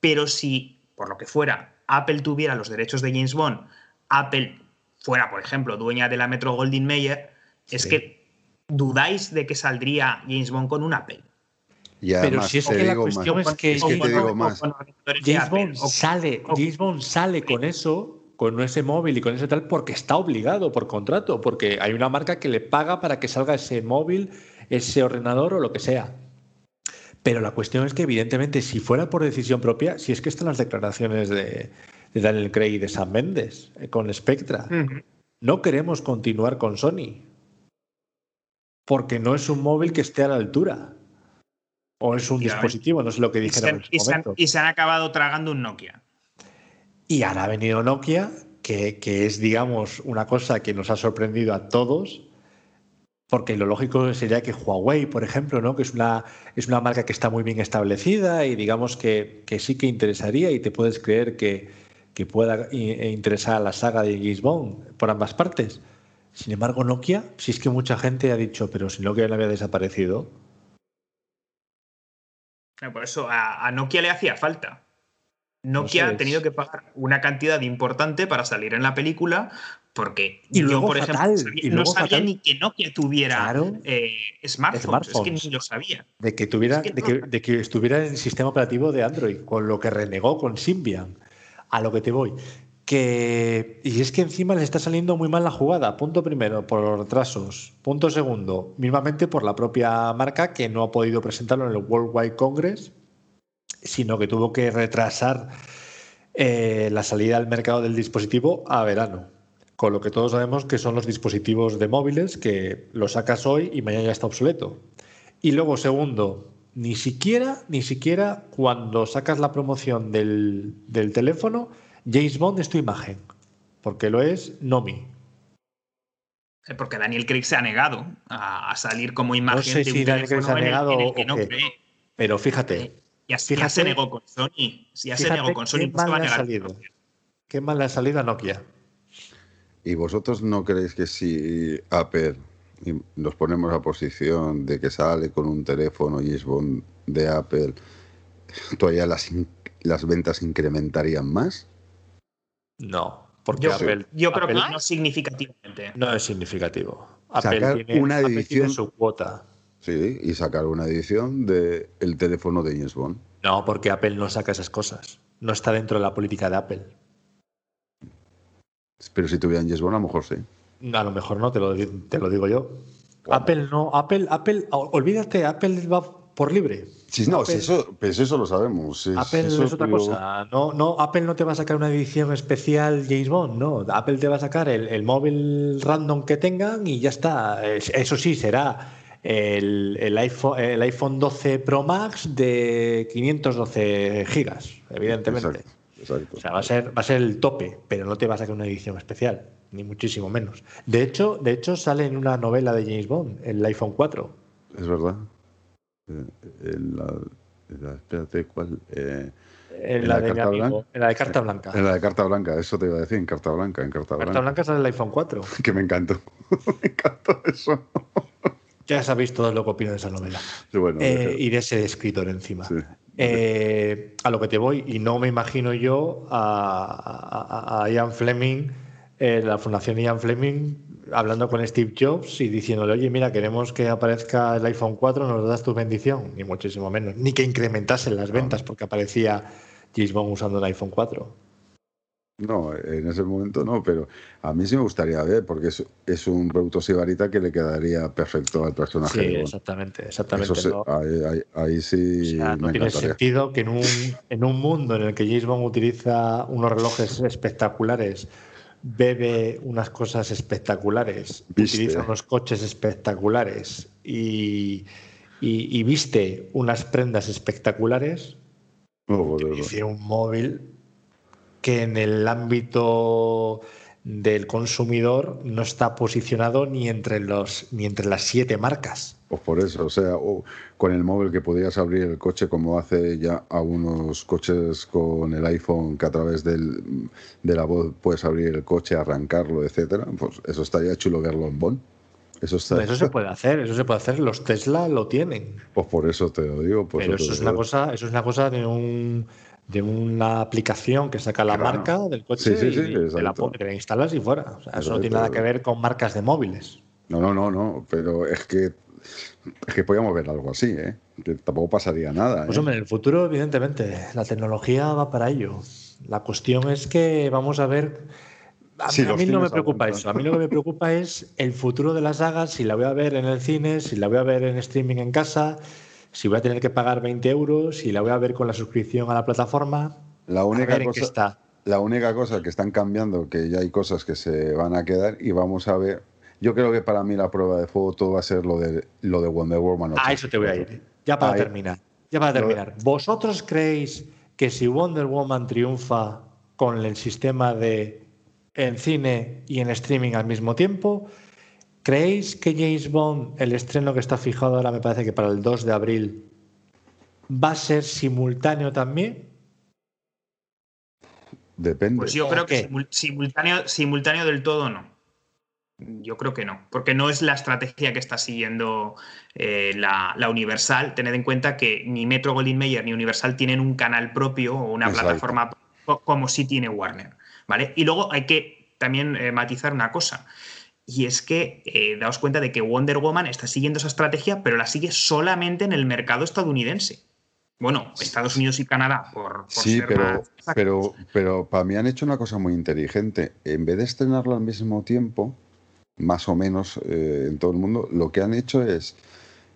Pero si, por lo que fuera, Apple tuviera los derechos de James Bond, Apple fuera, por ejemplo, dueña de la Metro Goldwyn Mayer, es Sí. que dudáis de que saldría James Bond con un Apple. Y Pero si es que la cuestión más, es que es que te James digo Bond- más. James Bond sale, James Bond sale con eso, con ese móvil y con ese tal, porque está obligado por contrato, porque hay una marca que le paga para que salga ese móvil, ese ordenador o lo que sea. Pero la cuestión es que, evidentemente, si fuera por decisión propia, si es que están las declaraciones de, de Daniel Craig y de Sam Mendes eh, con Spectra, no queremos continuar con Sony. Porque no es un móvil que esté a la altura. O es un dispositivo, no sé lo que Y se, dijeron en y se han, momento. y se han acabado tragando un Nokia. Y ahora ha venido Nokia, que, que es, digamos, una cosa que nos ha sorprendido a todos, porque lo lógico sería que Huawei, por ejemplo, ¿no? que es una, es una marca que está muy bien establecida y digamos que, que sí que interesaría y te puedes creer que, que pueda e interesar a la saga de James Bond por ambas partes. Sin embargo, Nokia, si es que mucha gente ha dicho, pero si Nokia no había desaparecido, Por eso a, a Nokia le hacía falta. Nokia ha tenido que pagar una cantidad importante para salir en la película porque Y yo, luego por ejemplo, sabía- y no luego sabía fatal. ni que Nokia tuviera Claro. eh, smartphones. Es que ni lo sabía. de que tuviera, Es que de, no. que, de que estuviera en el sistema operativo de Android, con lo que renegó con Symbian. A lo que te voy. Que, y es que encima le está saliendo muy mal la jugada. Punto primero, por los retrasos. Punto segundo, mismamente por la propia marca que no ha podido presentarlo en el Worldwide Congress, sino que tuvo que retrasar eh, la salida al mercado del dispositivo a verano. Con lo que todos sabemos que son los dispositivos de móviles que lo sacas hoy y mañana ya está obsoleto. Y luego, segundo, ni siquiera, ni siquiera cuando sacas la promoción del, del teléfono, James Bond es tu imagen. Porque lo es Nomi. Eh, Porque Daniel Craig se ha negado a, a salir como imagen No sé de si un Daniel Craig se ha teléfono en el- negado en el que o no qué. cree. Pero fíjate, Ya, ya Fíjate- se negó con Sony. Ya se negó con Sony. qué no se va a negar. Qué mal le ha salido a Nokia. ¿Y vosotros no creéis que si Apple y nos ponemos a posición de que sale con un teléfono y es Bond de Apple, todavía las, las ventas incrementarían más? No, porque Yo, Apple, yo creo Apple que no significativamente. no es significativo. Apple Sacar tiene, una Apple tiene edición- su cuota. Sí, y sacar una edición del el teléfono de James Bond. No, porque Apple no saca esas cosas. No está dentro de la política de Apple. Pero si tuvieran James Bond, a lo mejor sí. A lo mejor no, te lo, te lo digo yo. Apple no, Apple, Apple, olvídate, Apple va por libre. Sí, no, Apple- si eso, pues eso lo sabemos. Apple eso es otra lo- cosa. No, no, Apple no te va a sacar una edición especial James Bond, no. Apple te va a sacar el, el móvil random que tengan y ya está. Es- Eso sí, será el, el iPhone, el iPhone 12 Pro Max de 512 gigas, evidentemente. Exacto, exacto. O sea, va a ser, va a ser el tope, pero no te va a sacar una edición especial, ni muchísimo menos. De hecho, de hecho sale en una novela de James Bond, el iPhone 4. Es verdad. Eh, en la, en la- espérate, ¿cuál? Eh, En ¿En la, la de mi carta amigo, blanca? en la de carta blanca. en la de carta blanca, eso te iba a decir, en carta blanca, en carta blanca. Carta blanca sale el iPhone 4. Que me encantó. me encantó eso. Ya sabéis todo lo que opino de esa novela. Sí, bueno, Eh, y de ese escritor encima. Sí. Eh, a lo que te voy, y no me imagino yo a, a- a Ian Fleming, eh, la Fundación Ian Fleming, hablando con Steve Jobs y diciéndole, oye, mira, queremos que aparezca el iPhone 4, ¿nos das tu bendición? Ni muchísimo menos. Ni que incrementasen las ventas porque aparecía James Bond usando el iPhone 4. No, en ese momento no, pero a mí sí me gustaría ver, porque es, es un producto sibarita que le quedaría perfecto al personaje. Sí, exactamente, exactamente. Eso sí, ¿no? ahí, ahí- ahí sí O sea, no me tiene encantaría. sentido que en un, en un mundo en el que James Bond utiliza unos relojes espectaculares, bebe unas cosas espectaculares, Viste. utiliza unos coches espectaculares y, y- y viste unas prendas espectaculares, utilice un móvil que en el ámbito del consumidor no está posicionado ni entre los ni entre las siete marcas. Pues por eso, o sea, o con el móvil que podías abrir el coche como hace ya algunos coches con el iPhone que a través del, de la voz puedes abrir el coche, arrancarlo, etcétera, pues eso estaría chulo verlo en Bond. Eso está Eso se puede hacer, eso se puede hacer. Los Tesla lo tienen. Pues por eso te lo digo. Pues pero eso es una cosa, eso es una cosa de un de una aplicación que saca la Claro. marca del coche Sí, sí, sí, y te la, te la instalas y fuera. O sea, eso no tiene nada que ver con marcas de móviles. No, no, no, no, pero es que es que podíamos ver algo así, ¿eh? Que tampoco pasaría nada. Pues ¿eh? hombre, en el futuro, evidentemente, la tecnología va para ello. La cuestión es que vamos a ver. A, Sí, mí- a los mí no me preocupa aguantan. eso. A mí lo que me preocupa es el futuro de la saga, si la voy a ver en el cine, si la voy a ver en streaming en casa, si voy a tener que pagar 20 euros, si la voy a ver con la suscripción a la plataforma. La a única ver en qué cosa, está. la única cosa que están cambiando, que ya hay cosas que se van a quedar y vamos a ver. Yo creo que para mí la prueba de fuego todo va a ser lo de lo de Wonder Woman. A eso te voy a ir. Ya para Ahí. terminar. Ya para terminar. ¿Vosotros creéis que si Wonder Woman triunfa con el sistema de en cine y en streaming al mismo tiempo, ¿creéis que James Bond, el estreno que está fijado ahora, me parece que para el 2 de abril, va a ser simultáneo también? Depende. Pues yo ¿O creo que simul- simultáneo, simultáneo del todo no. Yo creo que no, porque no es la estrategia que está siguiendo eh, la, la Universal. Tened en cuenta que ni Metro Goldwyn Mayer ni Universal tienen un canal propio o una Exacto. plataforma co- como sí tiene Warner. ¿vale? Y luego hay que también eh, matizar una cosa. Y es que eh, daos cuenta de que Wonder Woman está siguiendo esa estrategia, pero la sigue solamente en el mercado estadounidense. Bueno, Estados Unidos y Canadá, por, por Sí, ser pero, más- pero, pero para mí han hecho una cosa muy inteligente. En vez de estrenarlo al mismo tiempo, más o menos eh, en todo el mundo, lo que han hecho es,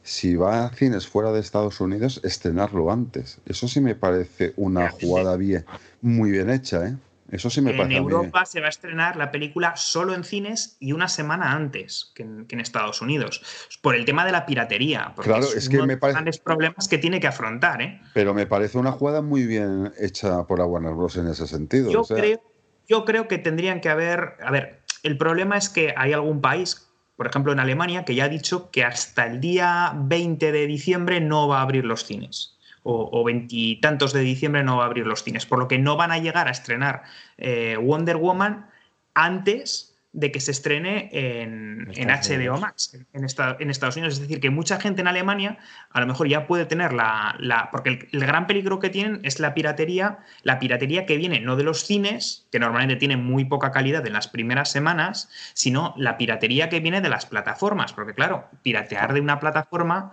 si va a cines fuera de Estados Unidos, estrenarlo antes. Eso sí me parece una jugada bien, muy bien hecha, ¿eh? Eso sí me en a mí- Europa se va a estrenar la película solo en cines y una semana antes que en, que en Estados Unidos. Por el tema de la piratería. Porque Claro, es, es que uno me parece- grandes problemas que tiene que afrontar. ¿eh? Pero me parece una jugada muy bien hecha por la Warner Bros. en ese sentido. Yo, o sea, creo, yo creo que tendrían que haber. A ver, el problema es que hay algún país, por ejemplo en Alemania, que ya ha dicho que hasta el día 20 de diciembre no va a abrir los cines. O veintitantos de diciembre no va a abrir los cines. Por lo que no van a llegar a estrenar eh, Wonder Woman antes de que se estrene en, en HBO. Max, en, esta- en Estados Unidos. Es decir, que mucha gente en Alemania a lo mejor ya puede tener la... la- porque el, el gran peligro que tienen es la piratería, la piratería que viene no de los cines, que normalmente tienen muy poca calidad en las primeras semanas, sino la piratería que viene de las plataformas. Porque claro, piratear de una plataforma,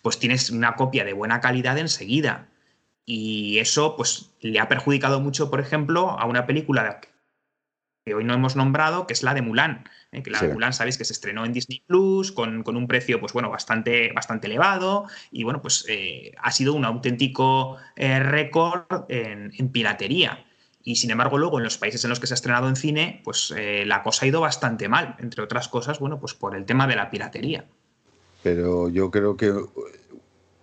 pues tienes una copia de buena calidad enseguida. Y eso pues le ha perjudicado mucho, por ejemplo, a una película que hoy no hemos nombrado, que es la de Mulan. ¿eh? Que la Sí. de Mulan, sabéis que se estrenó en Disney Plus con, con un precio, pues bueno, bastante, bastante elevado. Y bueno, pues eh, ha sido un auténtico eh, récord en, en piratería. Y sin embargo, luego en los países en los que se ha estrenado en cine, pues la cosa ha ido bastante mal. Entre otras cosas, bueno, pues por el tema de la piratería. Pero yo creo que,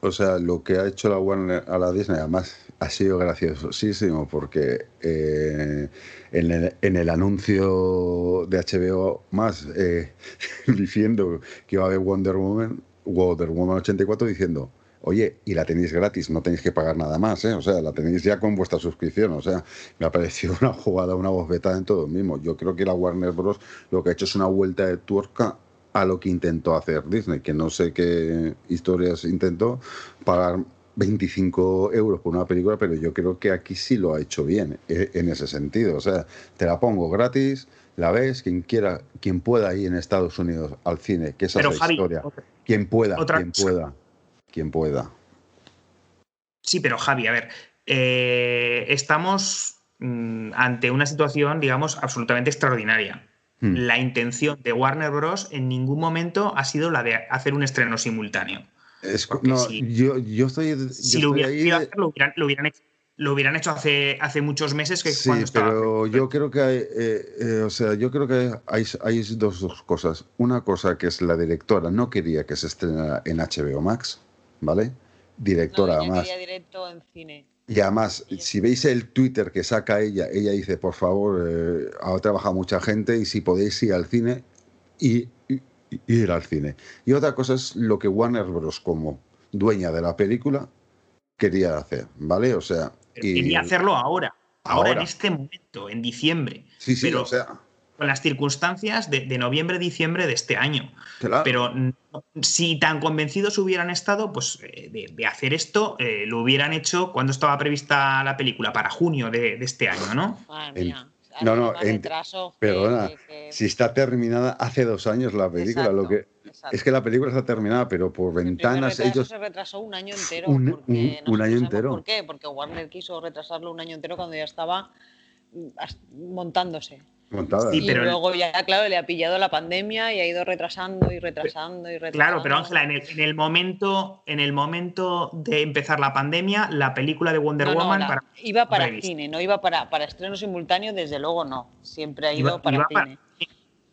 o sea, lo que ha hecho la Warner a la Disney, además, ha sido graciosísimo porque eh, en, el, en el anuncio de HBO más, eh, diciendo que iba a haber Wonder Woman, Wonder Woman 84, diciendo, oye, y la tenéis gratis, no tenéis que pagar nada más, ¿eh? o sea, la tenéis ya con vuestra suscripción, o sea, me ha parecido una jugada, una bofetada en todo mismo. Yo creo que la Warner Bros. lo que ha hecho es una vuelta de tuerca a lo que intentó hacer Disney, que no sé qué historias intentó pagar 25 euros por una película, pero yo creo que aquí sí lo ha hecho bien eh, en ese sentido. O sea, te la pongo gratis, la ves, quien quiera, quien pueda ir en Estados Unidos al cine, que esa Pero es la Javi, historia. Quien pueda, otra quien cosa. pueda, quien pueda. Sí, pero Javi, a ver, eh, estamos mm, ante una situación, digamos, absolutamente extraordinaria. Hmm. La intención de Warner Bros. en ningún momento ha sido la de hacer un estreno simultáneo. Es- Porque no, si- yo, yo estoy, yo Si estoy lo hubieran ahí hacer, lo hubieran, lo hubieran hecho, lo hubieran hecho hace, hace muchos meses que Sí, cuando estaba. pero yo creo que hay, eh, eh, o sea, yo creo que hay, hay dos, dos cosas. Una cosa que es la directora no quería que se estrenara en HBO Max, ¿vale? Directora, No, quería directo en cine. Y además, si veis el Twitter que saca ella, ella dice, por favor, eh, ha trabajado mucha gente y si podéis ir al cine, y, y- y ir al cine. Y otra cosa es lo que Warner Bros. como dueña de la película quería hacer, ¿vale? O sea, y- quería hacerlo ahora, ahora, en este momento, en diciembre. sí, sí, pero o sea, con las circunstancias de, de noviembre, diciembre de este año. claro. Pero mm, si tan convencidos hubieran estado, pues eh, de, de hacer esto, eh, lo hubieran hecho cuando estaba prevista la película, para junio de, de este año, ¿no? Madre El- mía. No, no, que- perdona, que- que- si está terminada hace dos años la película, lo que exacto. es que la película está terminada, pero por El ventanas ellos se retrasó un año entero. Un- año entero. ¿Por qué? Porque Warner quiso retrasarlo un año entero cuando ya estaba mm, montándose. Sí, y pero- luego ya, claro, le ha pillado la pandemia y ha ido retrasando y retrasando y retrasando. Claro, pero Ángela, en el, en el momento, en el momento de empezar la pandemia, la película de Wonder No, no, Woman la- para- iba para cine, no iba para, para estreno simultáneo, desde luego no. Siempre ha ido Iba- para iba cine.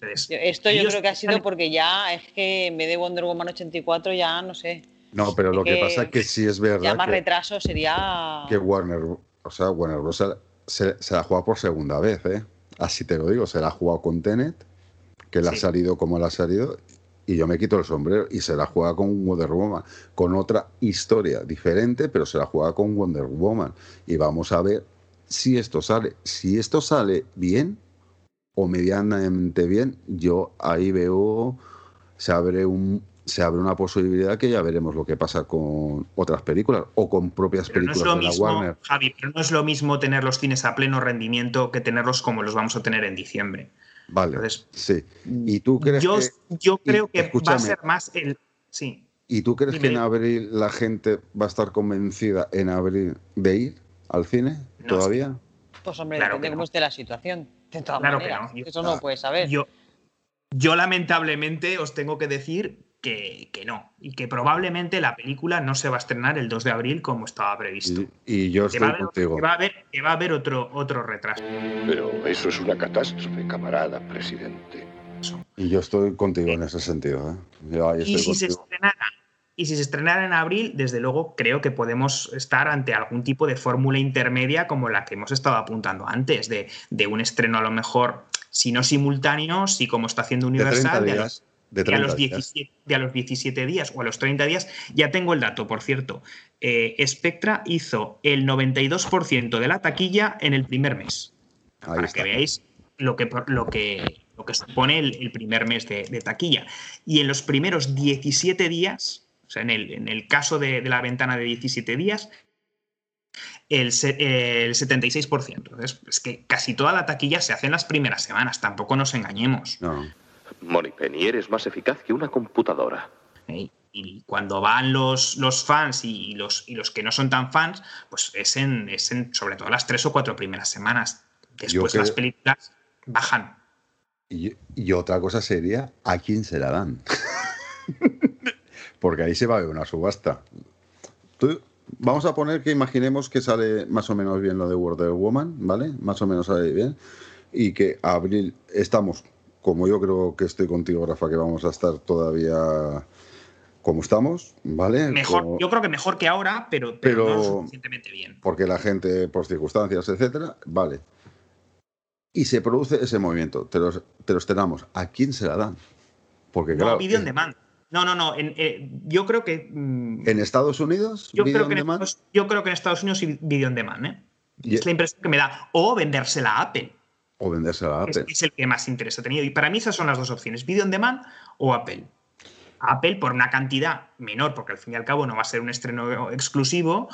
Entonces, Esto yo creo que ha sido están- porque ya es que en vez de Wonder Woman 84 ya no sé. No, pero lo que, que pasa es que sí es Ya verdad más que, retraso sería. que Warner, o sea, Warner Bros. se, se- se la juega por segunda vez, ¿eh? Así te lo digo, se la ha jugado con Tenet, que le ha Sí. salido como le ha salido, y yo me quito el sombrero, y se la juega con Wonder Woman, con otra historia diferente, pero se la juega con Wonder Woman. Y vamos a ver si esto sale. Si esto sale bien o medianamente bien, yo ahí veo, se abre un se abre una posibilidad que ya veremos lo que pasa con otras películas o con propias Pero no es películas lo de la mismo, Warner. Javi, pero no es lo mismo tener los cines a pleno rendimiento que tenerlos como los vamos a tener en diciembre. Vale, Entonces, sí. ¿Y tú crees Yo, que, yo y- creo que va a ser más el. Sí. ¿y tú crees Dime, que en abril la gente va a estar convencida en abril de ir al cine No todavía? Pues hombre, Claro depende cómo no. esté la situación. De todas Claro que no. Yo- Eso no lo puedes saber. Yo, yo lamentablemente os tengo que decir que, que no. Y que probablemente la película no se va a estrenar el 2 de abril como estaba previsto. Y, y yo Que va, estoy haber, contigo. que va a haber, que va a haber otro, otro retraso. Pero eso es una catástrofe, camarada presidente. Y yo estoy contigo en ese sentido. ¿eh? Yo ahí Y si, se estrenara, y si se estrenara en abril, desde luego creo que podemos estar ante algún tipo de fórmula intermedia como la que hemos estado apuntando antes, de, de un estreno a lo mejor, si no simultáneo, si como está haciendo De 30 Universal, de días. De a 30 los días. 17, de a los 17 días o a los 30 días. Ya tengo el dato, por cierto. Eh, Spectra hizo el 92% de la taquilla en el primer mes. Ahí para está. que veáis lo que, lo que, lo que supone el, el primer mes de, de taquilla. Y en los primeros 17 días, o sea, en el, en el caso de, de la ventana de 17 días, el, el 76%. Entonces, es que casi toda la taquilla se hace en las primeras semanas, tampoco nos engañemos. No. Monipenny, eres más eficaz que una computadora. ¿eh? Y cuando van los, los fans y los, y los que no son tan fans, pues es en, es en sobre todo las tres o cuatro primeras semanas. Después creo- las películas bajan. Y, y otra cosa sería a quién se la dan. Porque ahí se va a ver una subasta. Tú- vamos a poner que imaginemos que sale más o menos bien lo de Wonder Woman, ¿vale? Más o menos sale bien. Y que abril estamos, como yo creo que estoy contigo, Rafa, que vamos a estar todavía como estamos, ¿vale? Mejor, Como- yo creo que mejor que ahora, pero, pero, no Pero- suficientemente bien. porque la gente, por circunstancias, etcétera, vale. Y se produce ese movimiento, te los, te los tenemos. ¿A quién se la dan? Porque No, claro, video on demand. No, no, no. en- eh, yo creo que. mm, en Estados Unidos, yo, creo que en Estados, yo creo que en Estados Unidos sí video on demand, ¿eh? y- Es la impresión que me da. O vendérsela a Apple. O venderse a Es, Apple. es el que más interés ha tenido. Y para mí esas son las dos opciones: video on demand o Apple. Apple por una cantidad menor, porque al fin y al cabo no va a ser un estreno exclusivo,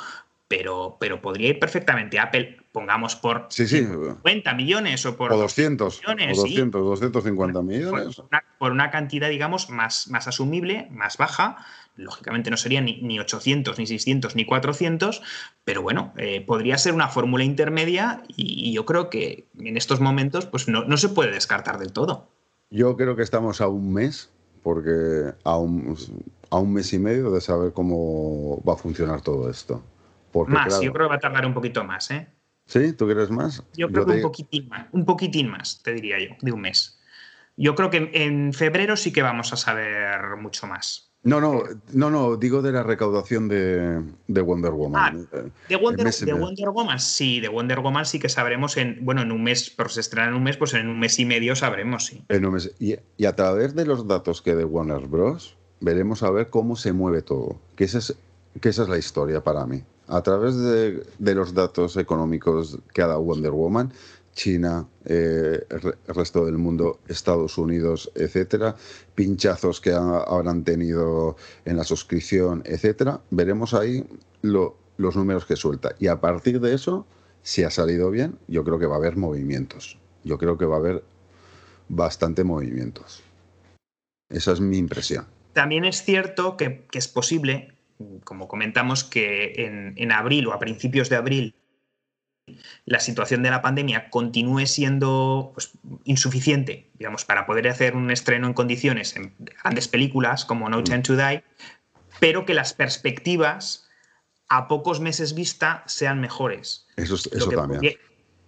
pero, pero podría ir perfectamente Apple, pongamos por Sí, sí. 50 millones o por O 200, millones, o sí. 200, 250 por, millones. por una, por una cantidad, digamos, más, más asumible, más baja. Lógicamente no sería ni, ni 800, ni 600, ni 400, pero bueno, eh, podría ser una fórmula intermedia y, y yo creo que en estos momentos pues no, no se puede descartar del todo. Yo creo que estamos a un mes, porque a un, a un mes y medio de saber cómo va a funcionar todo esto. Porque, más, claro, yo creo que va a tardar un poquito más, ¿eh? ¿Sí? ¿Tú quieres más? Yo creo que te- un poquitín más, un poquitín más, te diría yo, de un mes. Yo creo que en febrero sí que vamos a saber mucho más. No, no, no, no, digo de la recaudación de, de Wonder Woman. Eh, De Wonder, de. Wonder Woman, sí, de Wonder Woman sí que sabremos en, bueno, en un mes, pero se estrena en un mes, pues en un mes y medio sabremos, sí. En un mes. Y, y a través de los datos que de Warner Bros. veremos a ver cómo se mueve todo. Que esa es, que esa es la historia para mí. A través de, de los datos económicos que ha dado Wonder Woman, China, eh, el re- el resto del mundo, Estados Unidos, etcétera, pinchazos que ha- habrán tenido en la suscripción, etcétera, veremos ahí lo- los números que suelta. Y a partir de eso, si ha salido bien, yo creo que va a haber movimientos. Yo creo que va a haber bastante movimientos. Esa es mi impresión. También es cierto que, es posible, como comentamos, que en abril o a principios de abril la situación de la pandemia continúe siendo pues, insuficiente, digamos, para poder hacer un estreno en condiciones en grandes películas como No Time to Die, pero que las perspectivas a pocos meses vista sean mejores. Eso, es- Lo que también. podría-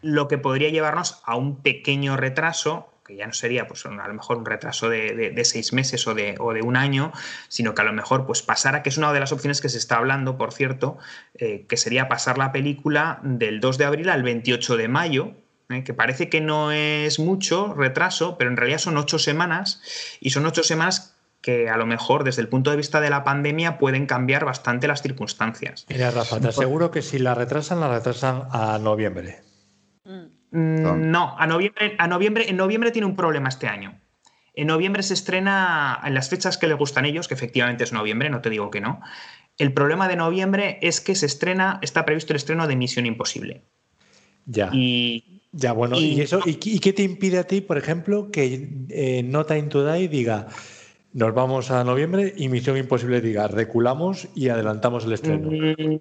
lo que podría llevarnos a un pequeño retraso, que ya no sería pues, un- a lo mejor un retraso de, de- de seis meses o de, o de un año, sino que a lo mejor pues, pasara, que es una de las opciones que se está hablando, por cierto, eh, que sería pasar la película del 2 de abril al 28 de mayo, eh, que parece que no es mucho retraso, pero en realidad son ocho semanas, y son ocho semanas que a lo mejor desde el punto de vista de la pandemia pueden cambiar bastante las circunstancias. Mira, Rafa, te aseguro que si la retrasan, la retrasan a noviembre. Mm, No, a noviembre, a noviembre, en noviembre tiene un problema este año. En noviembre se estrena en las fechas que le gustan a ellos, que efectivamente es noviembre, no te digo que no. El problema de noviembre es que se estrena, está previsto el estreno de Misión Imposible. Ya. Y, Ya, bueno, ¿y, y- eso, ¿y, qué- y qué te impide a ti, por ejemplo, que eh, No Time to Die diga nos vamos a noviembre y Misión Imposible diga reculamos y adelantamos el estreno?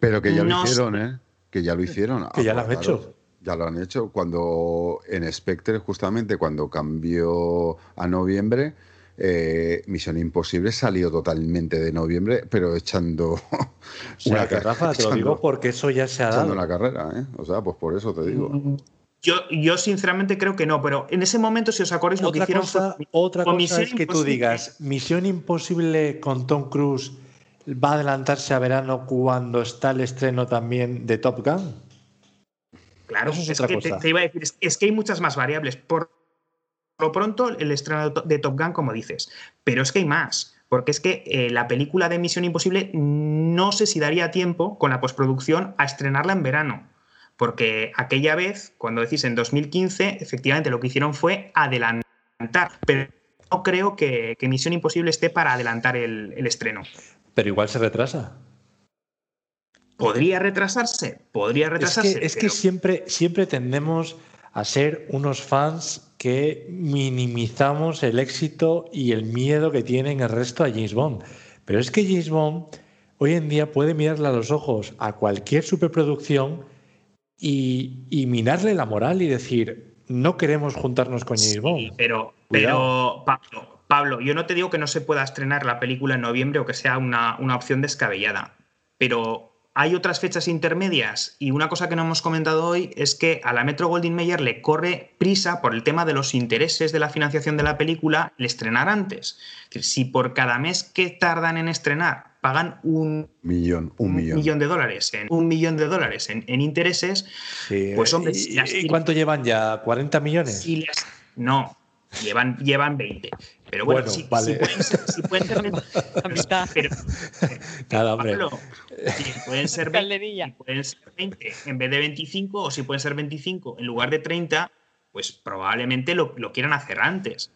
Pero que ya No lo sé. hicieron, ¿eh? Que ya lo hicieron. Que ya lo han Acordaros, hecho. Ya lo han hecho. Cuando en Spectre, justamente cuando cambió a noviembre, eh, Misión Imposible salió totalmente de noviembre, pero echando O sea, que Rafa, te lo echando- digo porque eso ya se ha echando dado. la carrera, ¿eh? O sea, pues por eso te digo. yo, yo sinceramente creo que no, pero en ese momento, si os acordáis, lo que Otra hicieron cosa, fue. otra cosa Misión es que tú digas Misión Imposible con Tom Cruise va a adelantarse a verano cuando está el estreno también de Top Gun. Claro, Eso es es, otra que te, cosa. te iba a decir, es, es que hay muchas más variables. Por lo pronto, el estreno de To- de Top Gun, como dices, pero es que hay más. Porque es que eh, la película de Misión Imposible no sé si daría tiempo con la postproducción a estrenarla en verano. Porque aquella vez, cuando decís en 2015, efectivamente lo que hicieron fue adelantar. Pero no creo que, que Misión Imposible esté para adelantar el, el estreno. Pero igual se retrasa. ¿Podría retrasarse? Podría Es retrasarse. que, es que siempre, siempre tendemos a ser unos fans que minimizamos el éxito y el miedo que tienen el resto a James Bond. Pero es que James Bond hoy en día puede mirarle a los ojos a cualquier superproducción y, y minarle la moral y decir, no queremos juntarnos con James Bond. Pero, Cuidado. pero Pablo, Pablo, yo no te digo que no se pueda estrenar la película en noviembre o que sea una, una opción descabellada, pero hay otras fechas intermedias y una cosa que no hemos comentado hoy es que a la Metro Goldwyn Mayer le corre prisa por el tema de los intereses de la financiación de la película el estrenar antes. Es decir, si por cada mes que tardan en estrenar pagan un Millón, un millón. millón de dólares en un millón de dólares en, en intereses, Sí, pues hombre, ¿y- si las- ¿Y cuánto llevan ya? ¿40 millones? si las- no, llevan, llevan 20. Pero bueno, Bueno, si, si vale. pueden ser, si pueden ser 20, pero, Nada, hombre. Pablo, si pueden ser 20, Calderilla. si pueden ser 20 en vez de 25 o si pueden ser 25 en lugar de 30, pues probablemente lo, lo quieran hacer antes.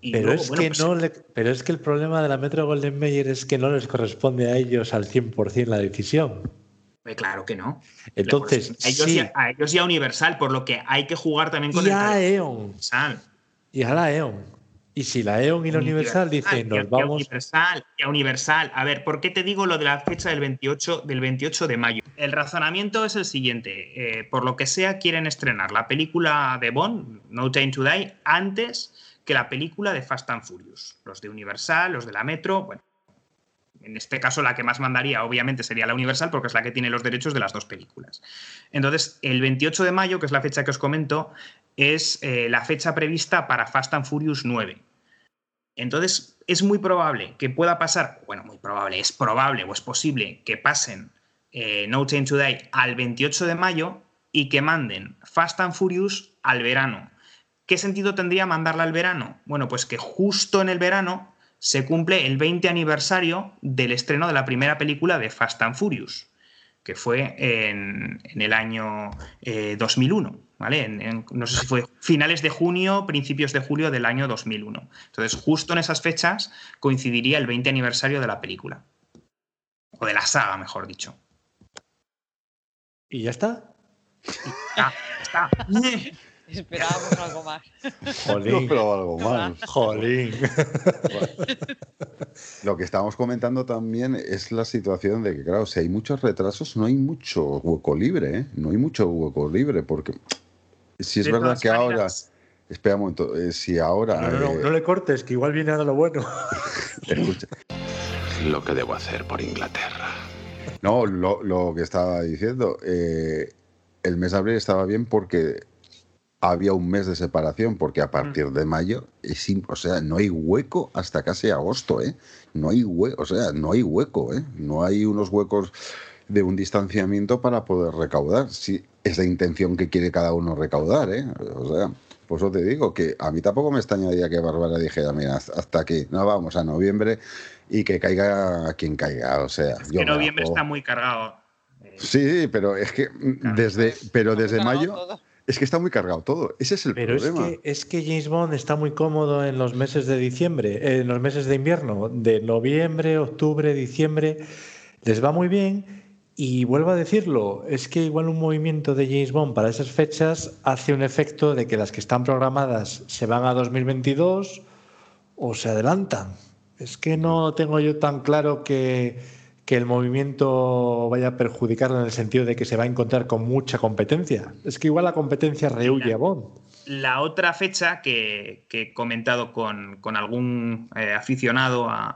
Y Pero luego, es, bueno, que pues, no le- pero es que el problema de la Metro Golden Mayer es que no les corresponde a ellos al 100% la decisión. eh, claro que no. Entonces, a ellos, sí, ya, a ellos ya Universal, por lo que hay que jugar también con y el a E.ON, Universal. y a la E.ON. Y si la E.ON y la Universal dicen, y nos a vamos... Universal, y a Universal. A ver, ¿por qué te digo lo de la fecha del 28, del 28 de mayo? El razonamiento es el siguiente. eh, por lo que sea, quieren estrenar la película de Bond, No Time to Die, antes que la película de Fast and Furious. Los de Universal, los de la Metro, bueno. En este caso, la que más mandaría, obviamente, sería la Universal, porque es la que tiene los derechos de las dos películas. Entonces, el 28 de mayo, que es la fecha que os comento, es eh, la fecha prevista para Fast and Furious 9. Entonces, es muy probable que pueda pasar, bueno, muy probable, es probable o es posible que pasen eh, No Time to Die al 28 de mayo y que manden Fast and Furious al verano. ¿Qué sentido tendría mandarla al verano? Bueno, pues que justo en el verano se cumple el 20 aniversario del estreno de la primera película de Fast and Furious, que fue en, en el año eh, 2001, ¿vale? En- en- no sé si fue finales de junio, principios de julio del año 2001. Entonces, justo en esas fechas coincidiría el 20 aniversario de la película. O de la saga, mejor dicho. ¿Y ya está? Ya, está. Esperábamos algo más. No Jolín. esperaba algo más. Jolín. Lo que estábamos comentando también es la situación de que, claro, si hay muchos retrasos, no hay mucho hueco libre, ¿eh? No hay mucho hueco libre, porque si es verdad que ahora. Espera un momento, eh, si ahora. No, no, no, eh, no le cortes, que igual viene ahora lo bueno. escucha, Lo que debo hacer por Inglaterra. No, lo, lo que estaba diciendo, eh, el mes de abril estaba bien porque había un mes de separación, porque a partir de mayo, es o sea, no hay hueco hasta casi agosto, ¿eh? No hay hueco, o sea, no hay hueco, ¿eh? No hay unos huecos de un distanciamiento para poder recaudar, si es la intención que quiere cada uno recaudar, ¿eh? O sea, por eso te digo que a mí tampoco me extrañaría que Bárbara dijera, mira, hasta aquí, no vamos a noviembre y que caiga quien caiga, o sea, yo que noviembre está muy cargado. Eh, Sí, pero es que desde, pero desde mayo todo. es que está muy cargado todo. Ese es el Pero es problema. que, es que James Bond está muy cómodo en los meses de diciembre, en los meses de invierno, de noviembre, octubre, diciembre, les va muy bien. Y vuelvo a decirlo, es que igual un movimiento de James Bond para esas fechas hace un efecto de que las que están programadas se van a 2022 o se adelantan. Es que no tengo yo tan claro que, que el movimiento vaya a perjudicarlo en el sentido de que se va a encontrar con mucha competencia. Es que igual la competencia rehuye a Bond. La otra fecha que, que he comentado con, con algún eh, aficionado a,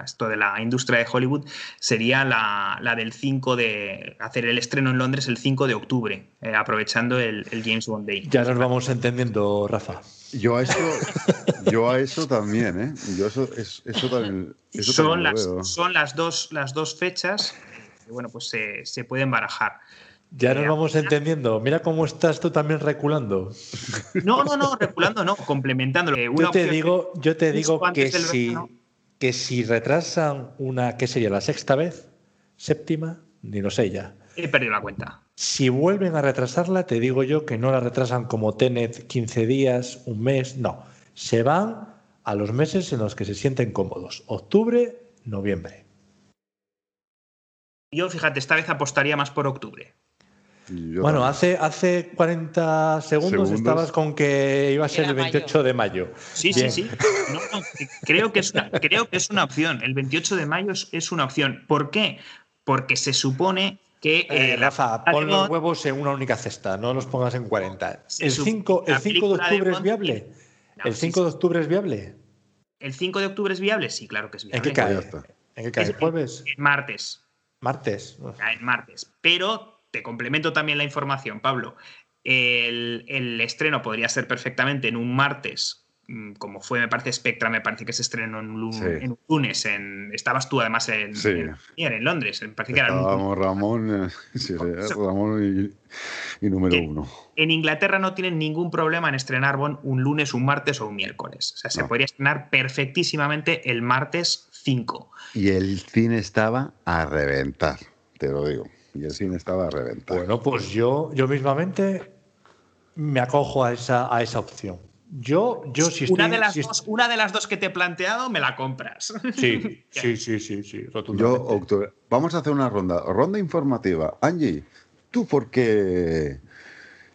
a esto de la industria de Hollywood sería la, la del 5 de hacer el estreno en Londres el 5 de octubre, eh, aprovechando el, el James Bond Day. Ya nos vamos entendiendo, Rafa. Yo a eso, yo a eso también, ¿eh? Yo eso, es- eso también, eso son, también veo. las, son las, dos, las dos fechas que bueno, pues se, se pueden barajar. Ya nos vamos entendiendo. Mira cómo estás tú también reculando. No, no, no, reculando, no, complementando. Eh, una Yo te digo, yo te digo que si, verano. que si retrasan una, ¿qué sería? ¿La sexta vez? ¿Séptima? Ni lo sé ya. He perdido la cuenta. Si vuelven a retrasarla, te digo yo que no la retrasan como Tenet 15 días, un mes, no. Se van a los meses en los que se sienten cómodos. Octubre, noviembre. Yo, fíjate, esta vez apostaría más por octubre. Yo bueno, hace, hace 40 segundos, Segundos. estabas con que iba a ser Era el 28 de mayo. Sí, Bien. sí, sí. No, no, que- creo, que es una, creo que es una opción. El 28 de mayo es, es una opción. ¿Por qué? Porque se supone que. Eh, eh, Rafa, pon los huevos en una única cesta, no los pongas en 40. Se ¿El sup- 5, la el 5 de octubre es viable? No, ¿El sí, 5 de octubre es viable? ¿El 5 de octubre es viable? Sí, claro que es ¿En viable. qué cae? ¿En qué cae? Es- ¿Jueves? En martes. ¿Martes? Cae en martes. Pero te complemento también la información, Pablo. El, el estreno podría ser perfectamente en un martes, mm, como fue, me parece, Spectra, me parece que se estrenó en un, Sí. en un lunes. En, estabas tú además en, Sí. en, en Londres, me parece que era en un Estábamos Ramón, eh, sí, Ramón y, y número uno. En Inglaterra no tienen ningún problema en estrenar Bond un lunes, un martes o un miércoles. O sea, se No. podría estrenar perfectísimamente el martes 5. Y el cine estaba a reventar, te lo digo. Y el cine estaba a reventar. Bueno, pues yo, yo mismamente me acojo a esa, a esa opción. Yo, yo si estoy. una, de las si dos, una de las dos que te he planteado me la compras. Sí, sí, sí, sí, sí, Yo, rotundamente. octubre. Vamos a hacer una ronda. Ronda informativa. Angie, ¿tú por qué,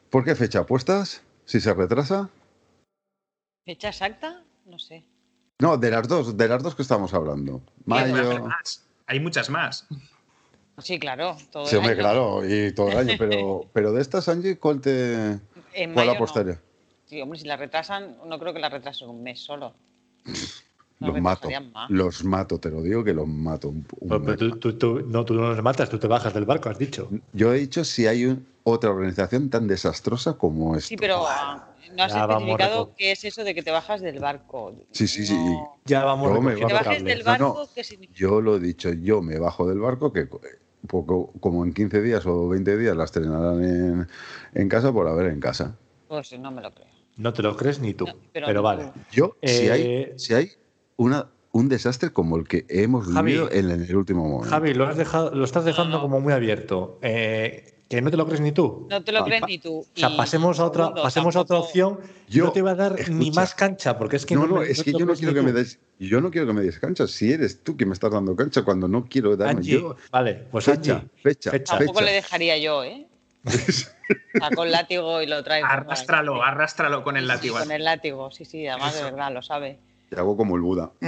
por qué fecha apuestas? Si se retrasa. ¿Fecha exacta? No sé. No, de las dos, de las dos que estamos hablando. Hay Mayo. más. Hay muchas más. Sí, claro. Todo Sí, el hombre, año. claro, y todo el año. Pero, pero de estas, Angie, ¿cuál te En cuál apostaría? no. Sí, hombre, si la retrasan, no creo que la retrasen un mes solo. Los mato. más. Los mato, te lo digo que los mato. un- un Pero- tú, tú- tú- no, tú no nos matas, tú te bajas del barco, has dicho. Yo he dicho si hay un- otra organización tan desastrosa como esta. Sí, pero no has Ya especificado qué es eso de que te bajas del barco. Sí, sí, sí. No- Ya vamos Yo me Que te bajes del No, no. barco, ¿qué significa? Yo lo he dicho, yo me bajo del barco, que poco, como en 15 días o 20 días la estrenarán en, en casa por haber en casa. Pues no me lo creo. No te lo crees ni tú. No, pero vale. Yo, si Eh, hay, si hay una, un desastre como el que hemos Javi, vivido en, el último momento. Javi, lo, has dejado, lo estás dejando no. como muy abierto. Eh, que no te lo crees ni tú. No te lo crees ni tú. O sea, pasemos a otra, pasemos a otra opción. Yo- no te va a dar ni más cancha, porque es que no, no, es que te lo yo no quiero que me des, yo no quiero que me des cancha. Si eres tú que me estás dando cancha cuando no quiero darme Angie, yo vale, pues fecha, Angie, fecha, fecha. Tampoco fecha. le dejaría yo, ¿eh? Sacó el látigo y lo trae. Arrástralo, arrástralo con el látigo. Con el látigo, sí, sí, además de verdad, lo sabe. Y hago como el Buda.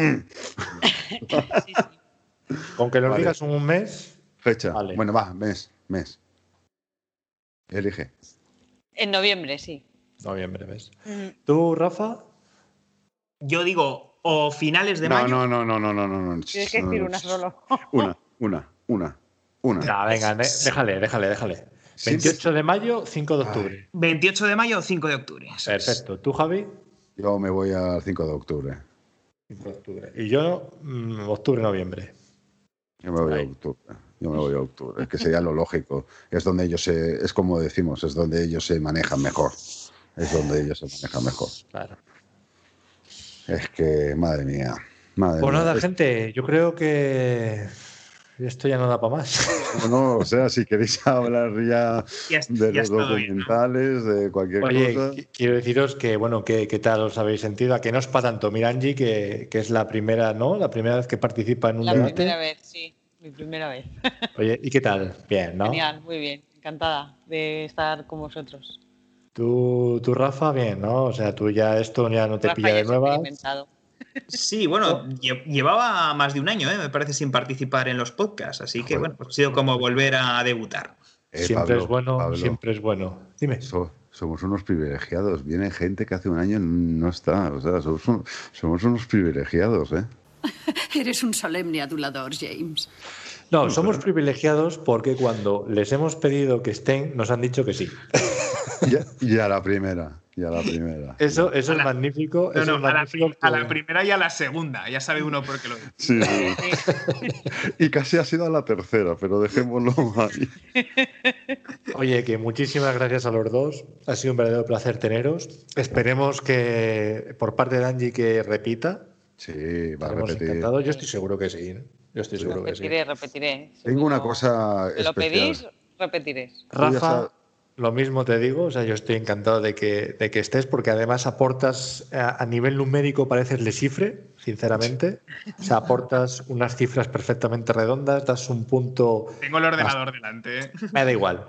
Con que nos Vale. digas un mes, Fecha. Vale. Bueno, va, mes, mes. Elige. En noviembre, sí. noviembre, ¿ves? Mm. ¿Tú, Rafa? Yo digo, o finales de No, mayo. no, no, no, no, no, no, no. Tienes que decir una solo. Una, una, una, una. No, venga, déjale, déjale, déjale. Sí, 28 de mayo, 5 de octubre. 28 de mayo o 5 de octubre. Perfecto. ¿Tú, Javi? Yo me voy al 5 de octubre. 5 de octubre. Y yo, mm, octubre, noviembre. Yo me voy a octubre. Yo me voy a octubre. Es que sería lo lógico. Es donde ellos se, es como decimos, es donde ellos se manejan mejor. Es donde ellos se manejan mejor. Claro. Es que, madre mía. Madre Pues mía. nada, gente, yo creo que esto ya no da para más. No, o sea, si queréis hablar ya de ya los documentales, de cualquier Oye, cosa. qui- quiero deciros que, bueno, ¿qué, qué tal os habéis sentido? A que no es para tanto. Miranji, que, que es la primera, ¿no? La primera vez que participa en un La debate. primera vez, sí. Mi primera vez. Oye, ¿y qué tal? Bien, ¿no? Genial, muy bien. Encantada de estar con vosotros. Tú, tú, Rafa, bien, ¿no? O sea, tú ya esto ya no te Rafa pilla de experimentado. Sí, bueno, lle- llevaba más de un año, ¿eh? me parece, sin participar en los podcasts. Así que, bueno, pues ha sido como volver a debutar. Eh, siempre Pablo, es bueno, Pablo, siempre es bueno. Dime. so- somos unos privilegiados. Viene gente que hace un año no está. O sea, somos, un- somos unos privilegiados, ¿eh? Eres un solemne adulador, James. No, somos privilegiados porque cuando les hemos pedido que estén, nos han dicho que sí. Ya, y a la primera. Y a la primera. Eso, eso es la- magnífico. No, eso no, es a la, a primera y a la segunda. Ya sabe uno por qué lo dice. Sí, sí. Y casi ha sido a la tercera, pero dejémoslo ahí. Oye, que muchísimas gracias a los dos. Ha sido un verdadero placer teneros. Esperemos que por parte de Angie que repita. Sí, va a repetir. Yo estoy seguro que sí. ¿eh? Yo estoy seguro que sí. Repetiré, repetiré. Tengo una cosa Si lo especial. pedís, repetiré. Rafa, lo mismo te digo, o sea, yo estoy encantado de que, de que estés porque además aportas a, a nivel numérico pareces le cifre, sinceramente. O sea, aportas unas cifras perfectamente redondas, das un punto. Tengo el ordenador delante. ¿eh? Me da igual.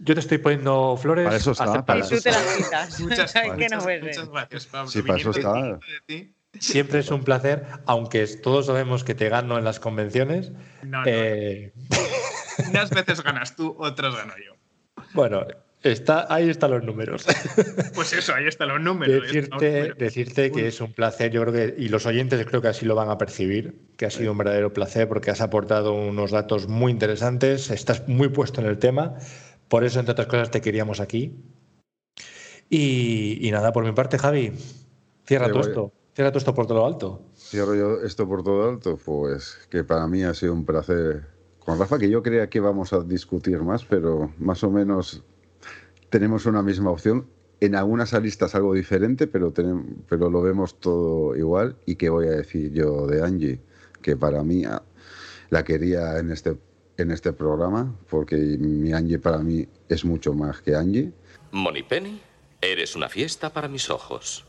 Yo te estoy poniendo flores. Para eso está, para Y eso tú te las quitas. Muchas, muchas- no ver. muchas gracias, Pablo. Sí, para eso está. Siempre es un placer, aunque todos sabemos que te gano en las convenciones. No, no, Eh, Unas veces ganas tú, otras gano yo. bueno, está, ahí están los números. Pues eso, ahí están los números. los Decirte, números. decirte que es un placer, yo creo que, y los oyentes creo que así lo van a percibir, que ha sido un verdadero placer porque has aportado unos datos muy interesantes, estás muy puesto en el tema, por eso, entre otras cosas, te queríamos aquí. Y, y nada, por mi parte, Javi, cierra todo esto, cierra todo esto por todo lo alto. Cierro yo esto por todo alto, pues que para mí ha sido un placer con Rafa, que yo creía que íbamos a discutir más, pero más o menos tenemos una misma opción. En algunas aristas algo diferente, pero, tenem- pero lo vemos todo igual. ¿Y qué voy a decir yo de Angie? Que para mí ah, la quería en este, en este programa, porque mi Angie para mí es mucho más que Angie. Monipenny, eres una fiesta para mis ojos.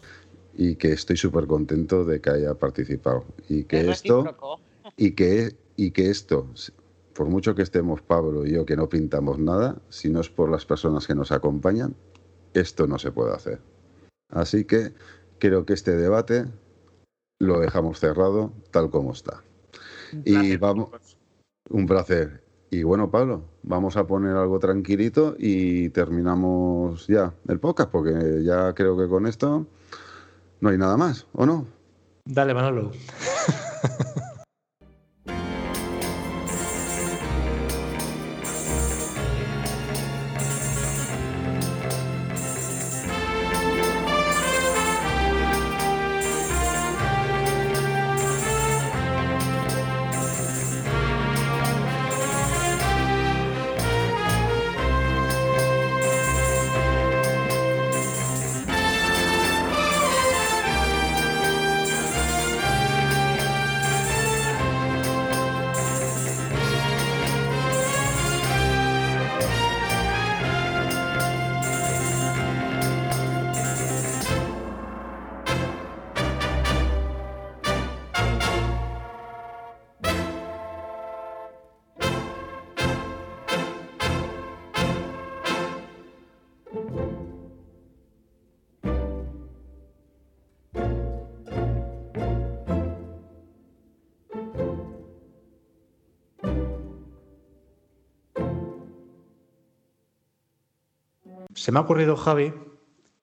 Y que estoy súper contento de que haya participado. Y que Es esto y que y que esto por mucho que estemos Pablo y yo que no pintamos nada si no es por las personas que nos acompañan esto no se puede hacer. Así que creo que este debate lo dejamos cerrado tal como está. Y vamos un placer. Y bueno Pablo vamos a poner algo tranquilito y terminamos ya el podcast porque ya creo que con esto no hay nada más, ¿o no? Dale, Manolo. Se me ha ocurrido, Javi,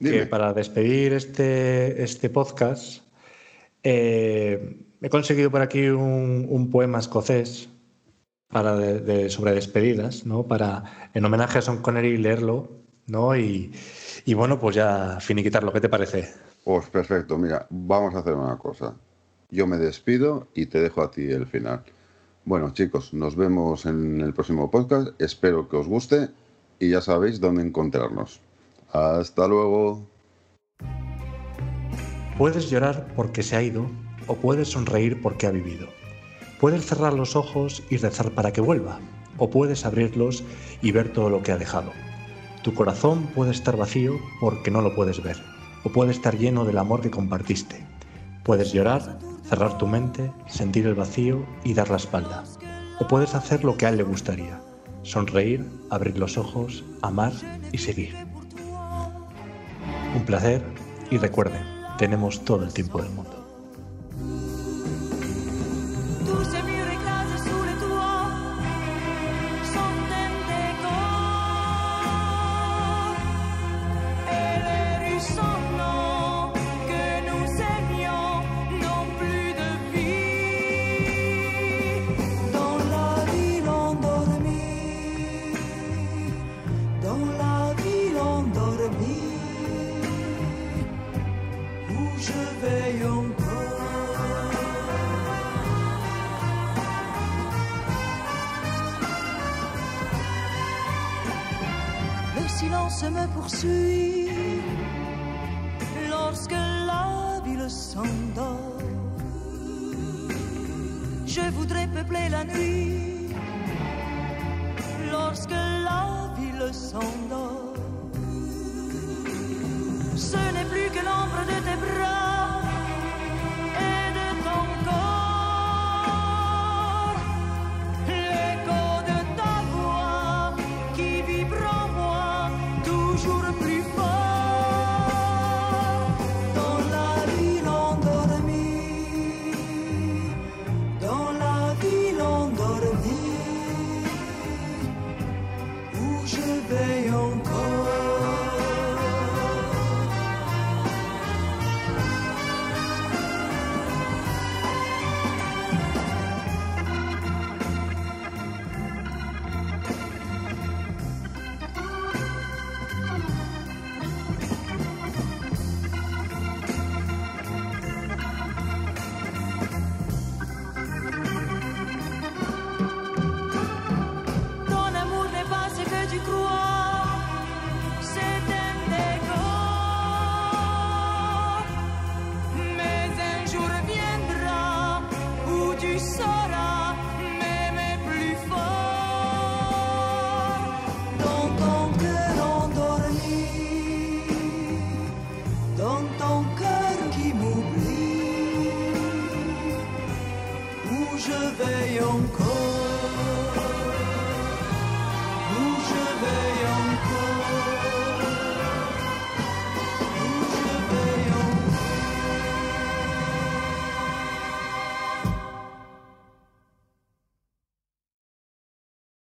que para despedir este, este podcast eh, he conseguido por aquí un, un poema escocés para de- de- sobre despedidas, ¿no? Para, en homenaje a Sean Connery, leerlo, ¿no? Y, y bueno, pues ya finiquitarlo. ¿Qué te parece? Pues perfecto, mira, vamos a hacer una cosa. Yo me despido y te dejo a ti el final. Bueno, chicos, nos vemos en el próximo podcast. Espero que os guste y ya sabéis dónde encontrarnos. Hasta luego. Puedes llorar porque se ha ido o puedes sonreír porque ha vivido. Puedes cerrar los ojos y rezar para que vuelva o puedes abrirlos y ver todo lo que ha dejado. Tu corazón puede estar vacío porque no lo puedes ver o puede estar lleno del amor que compartiste. Puedes llorar, cerrar tu mente, sentir el vacío y dar la espalda. O puedes hacer lo que a él le gustaría. Sonreír, abrir los ojos, amar y seguir. Un placer y recuerden, tenemos todo el tiempo del mundo.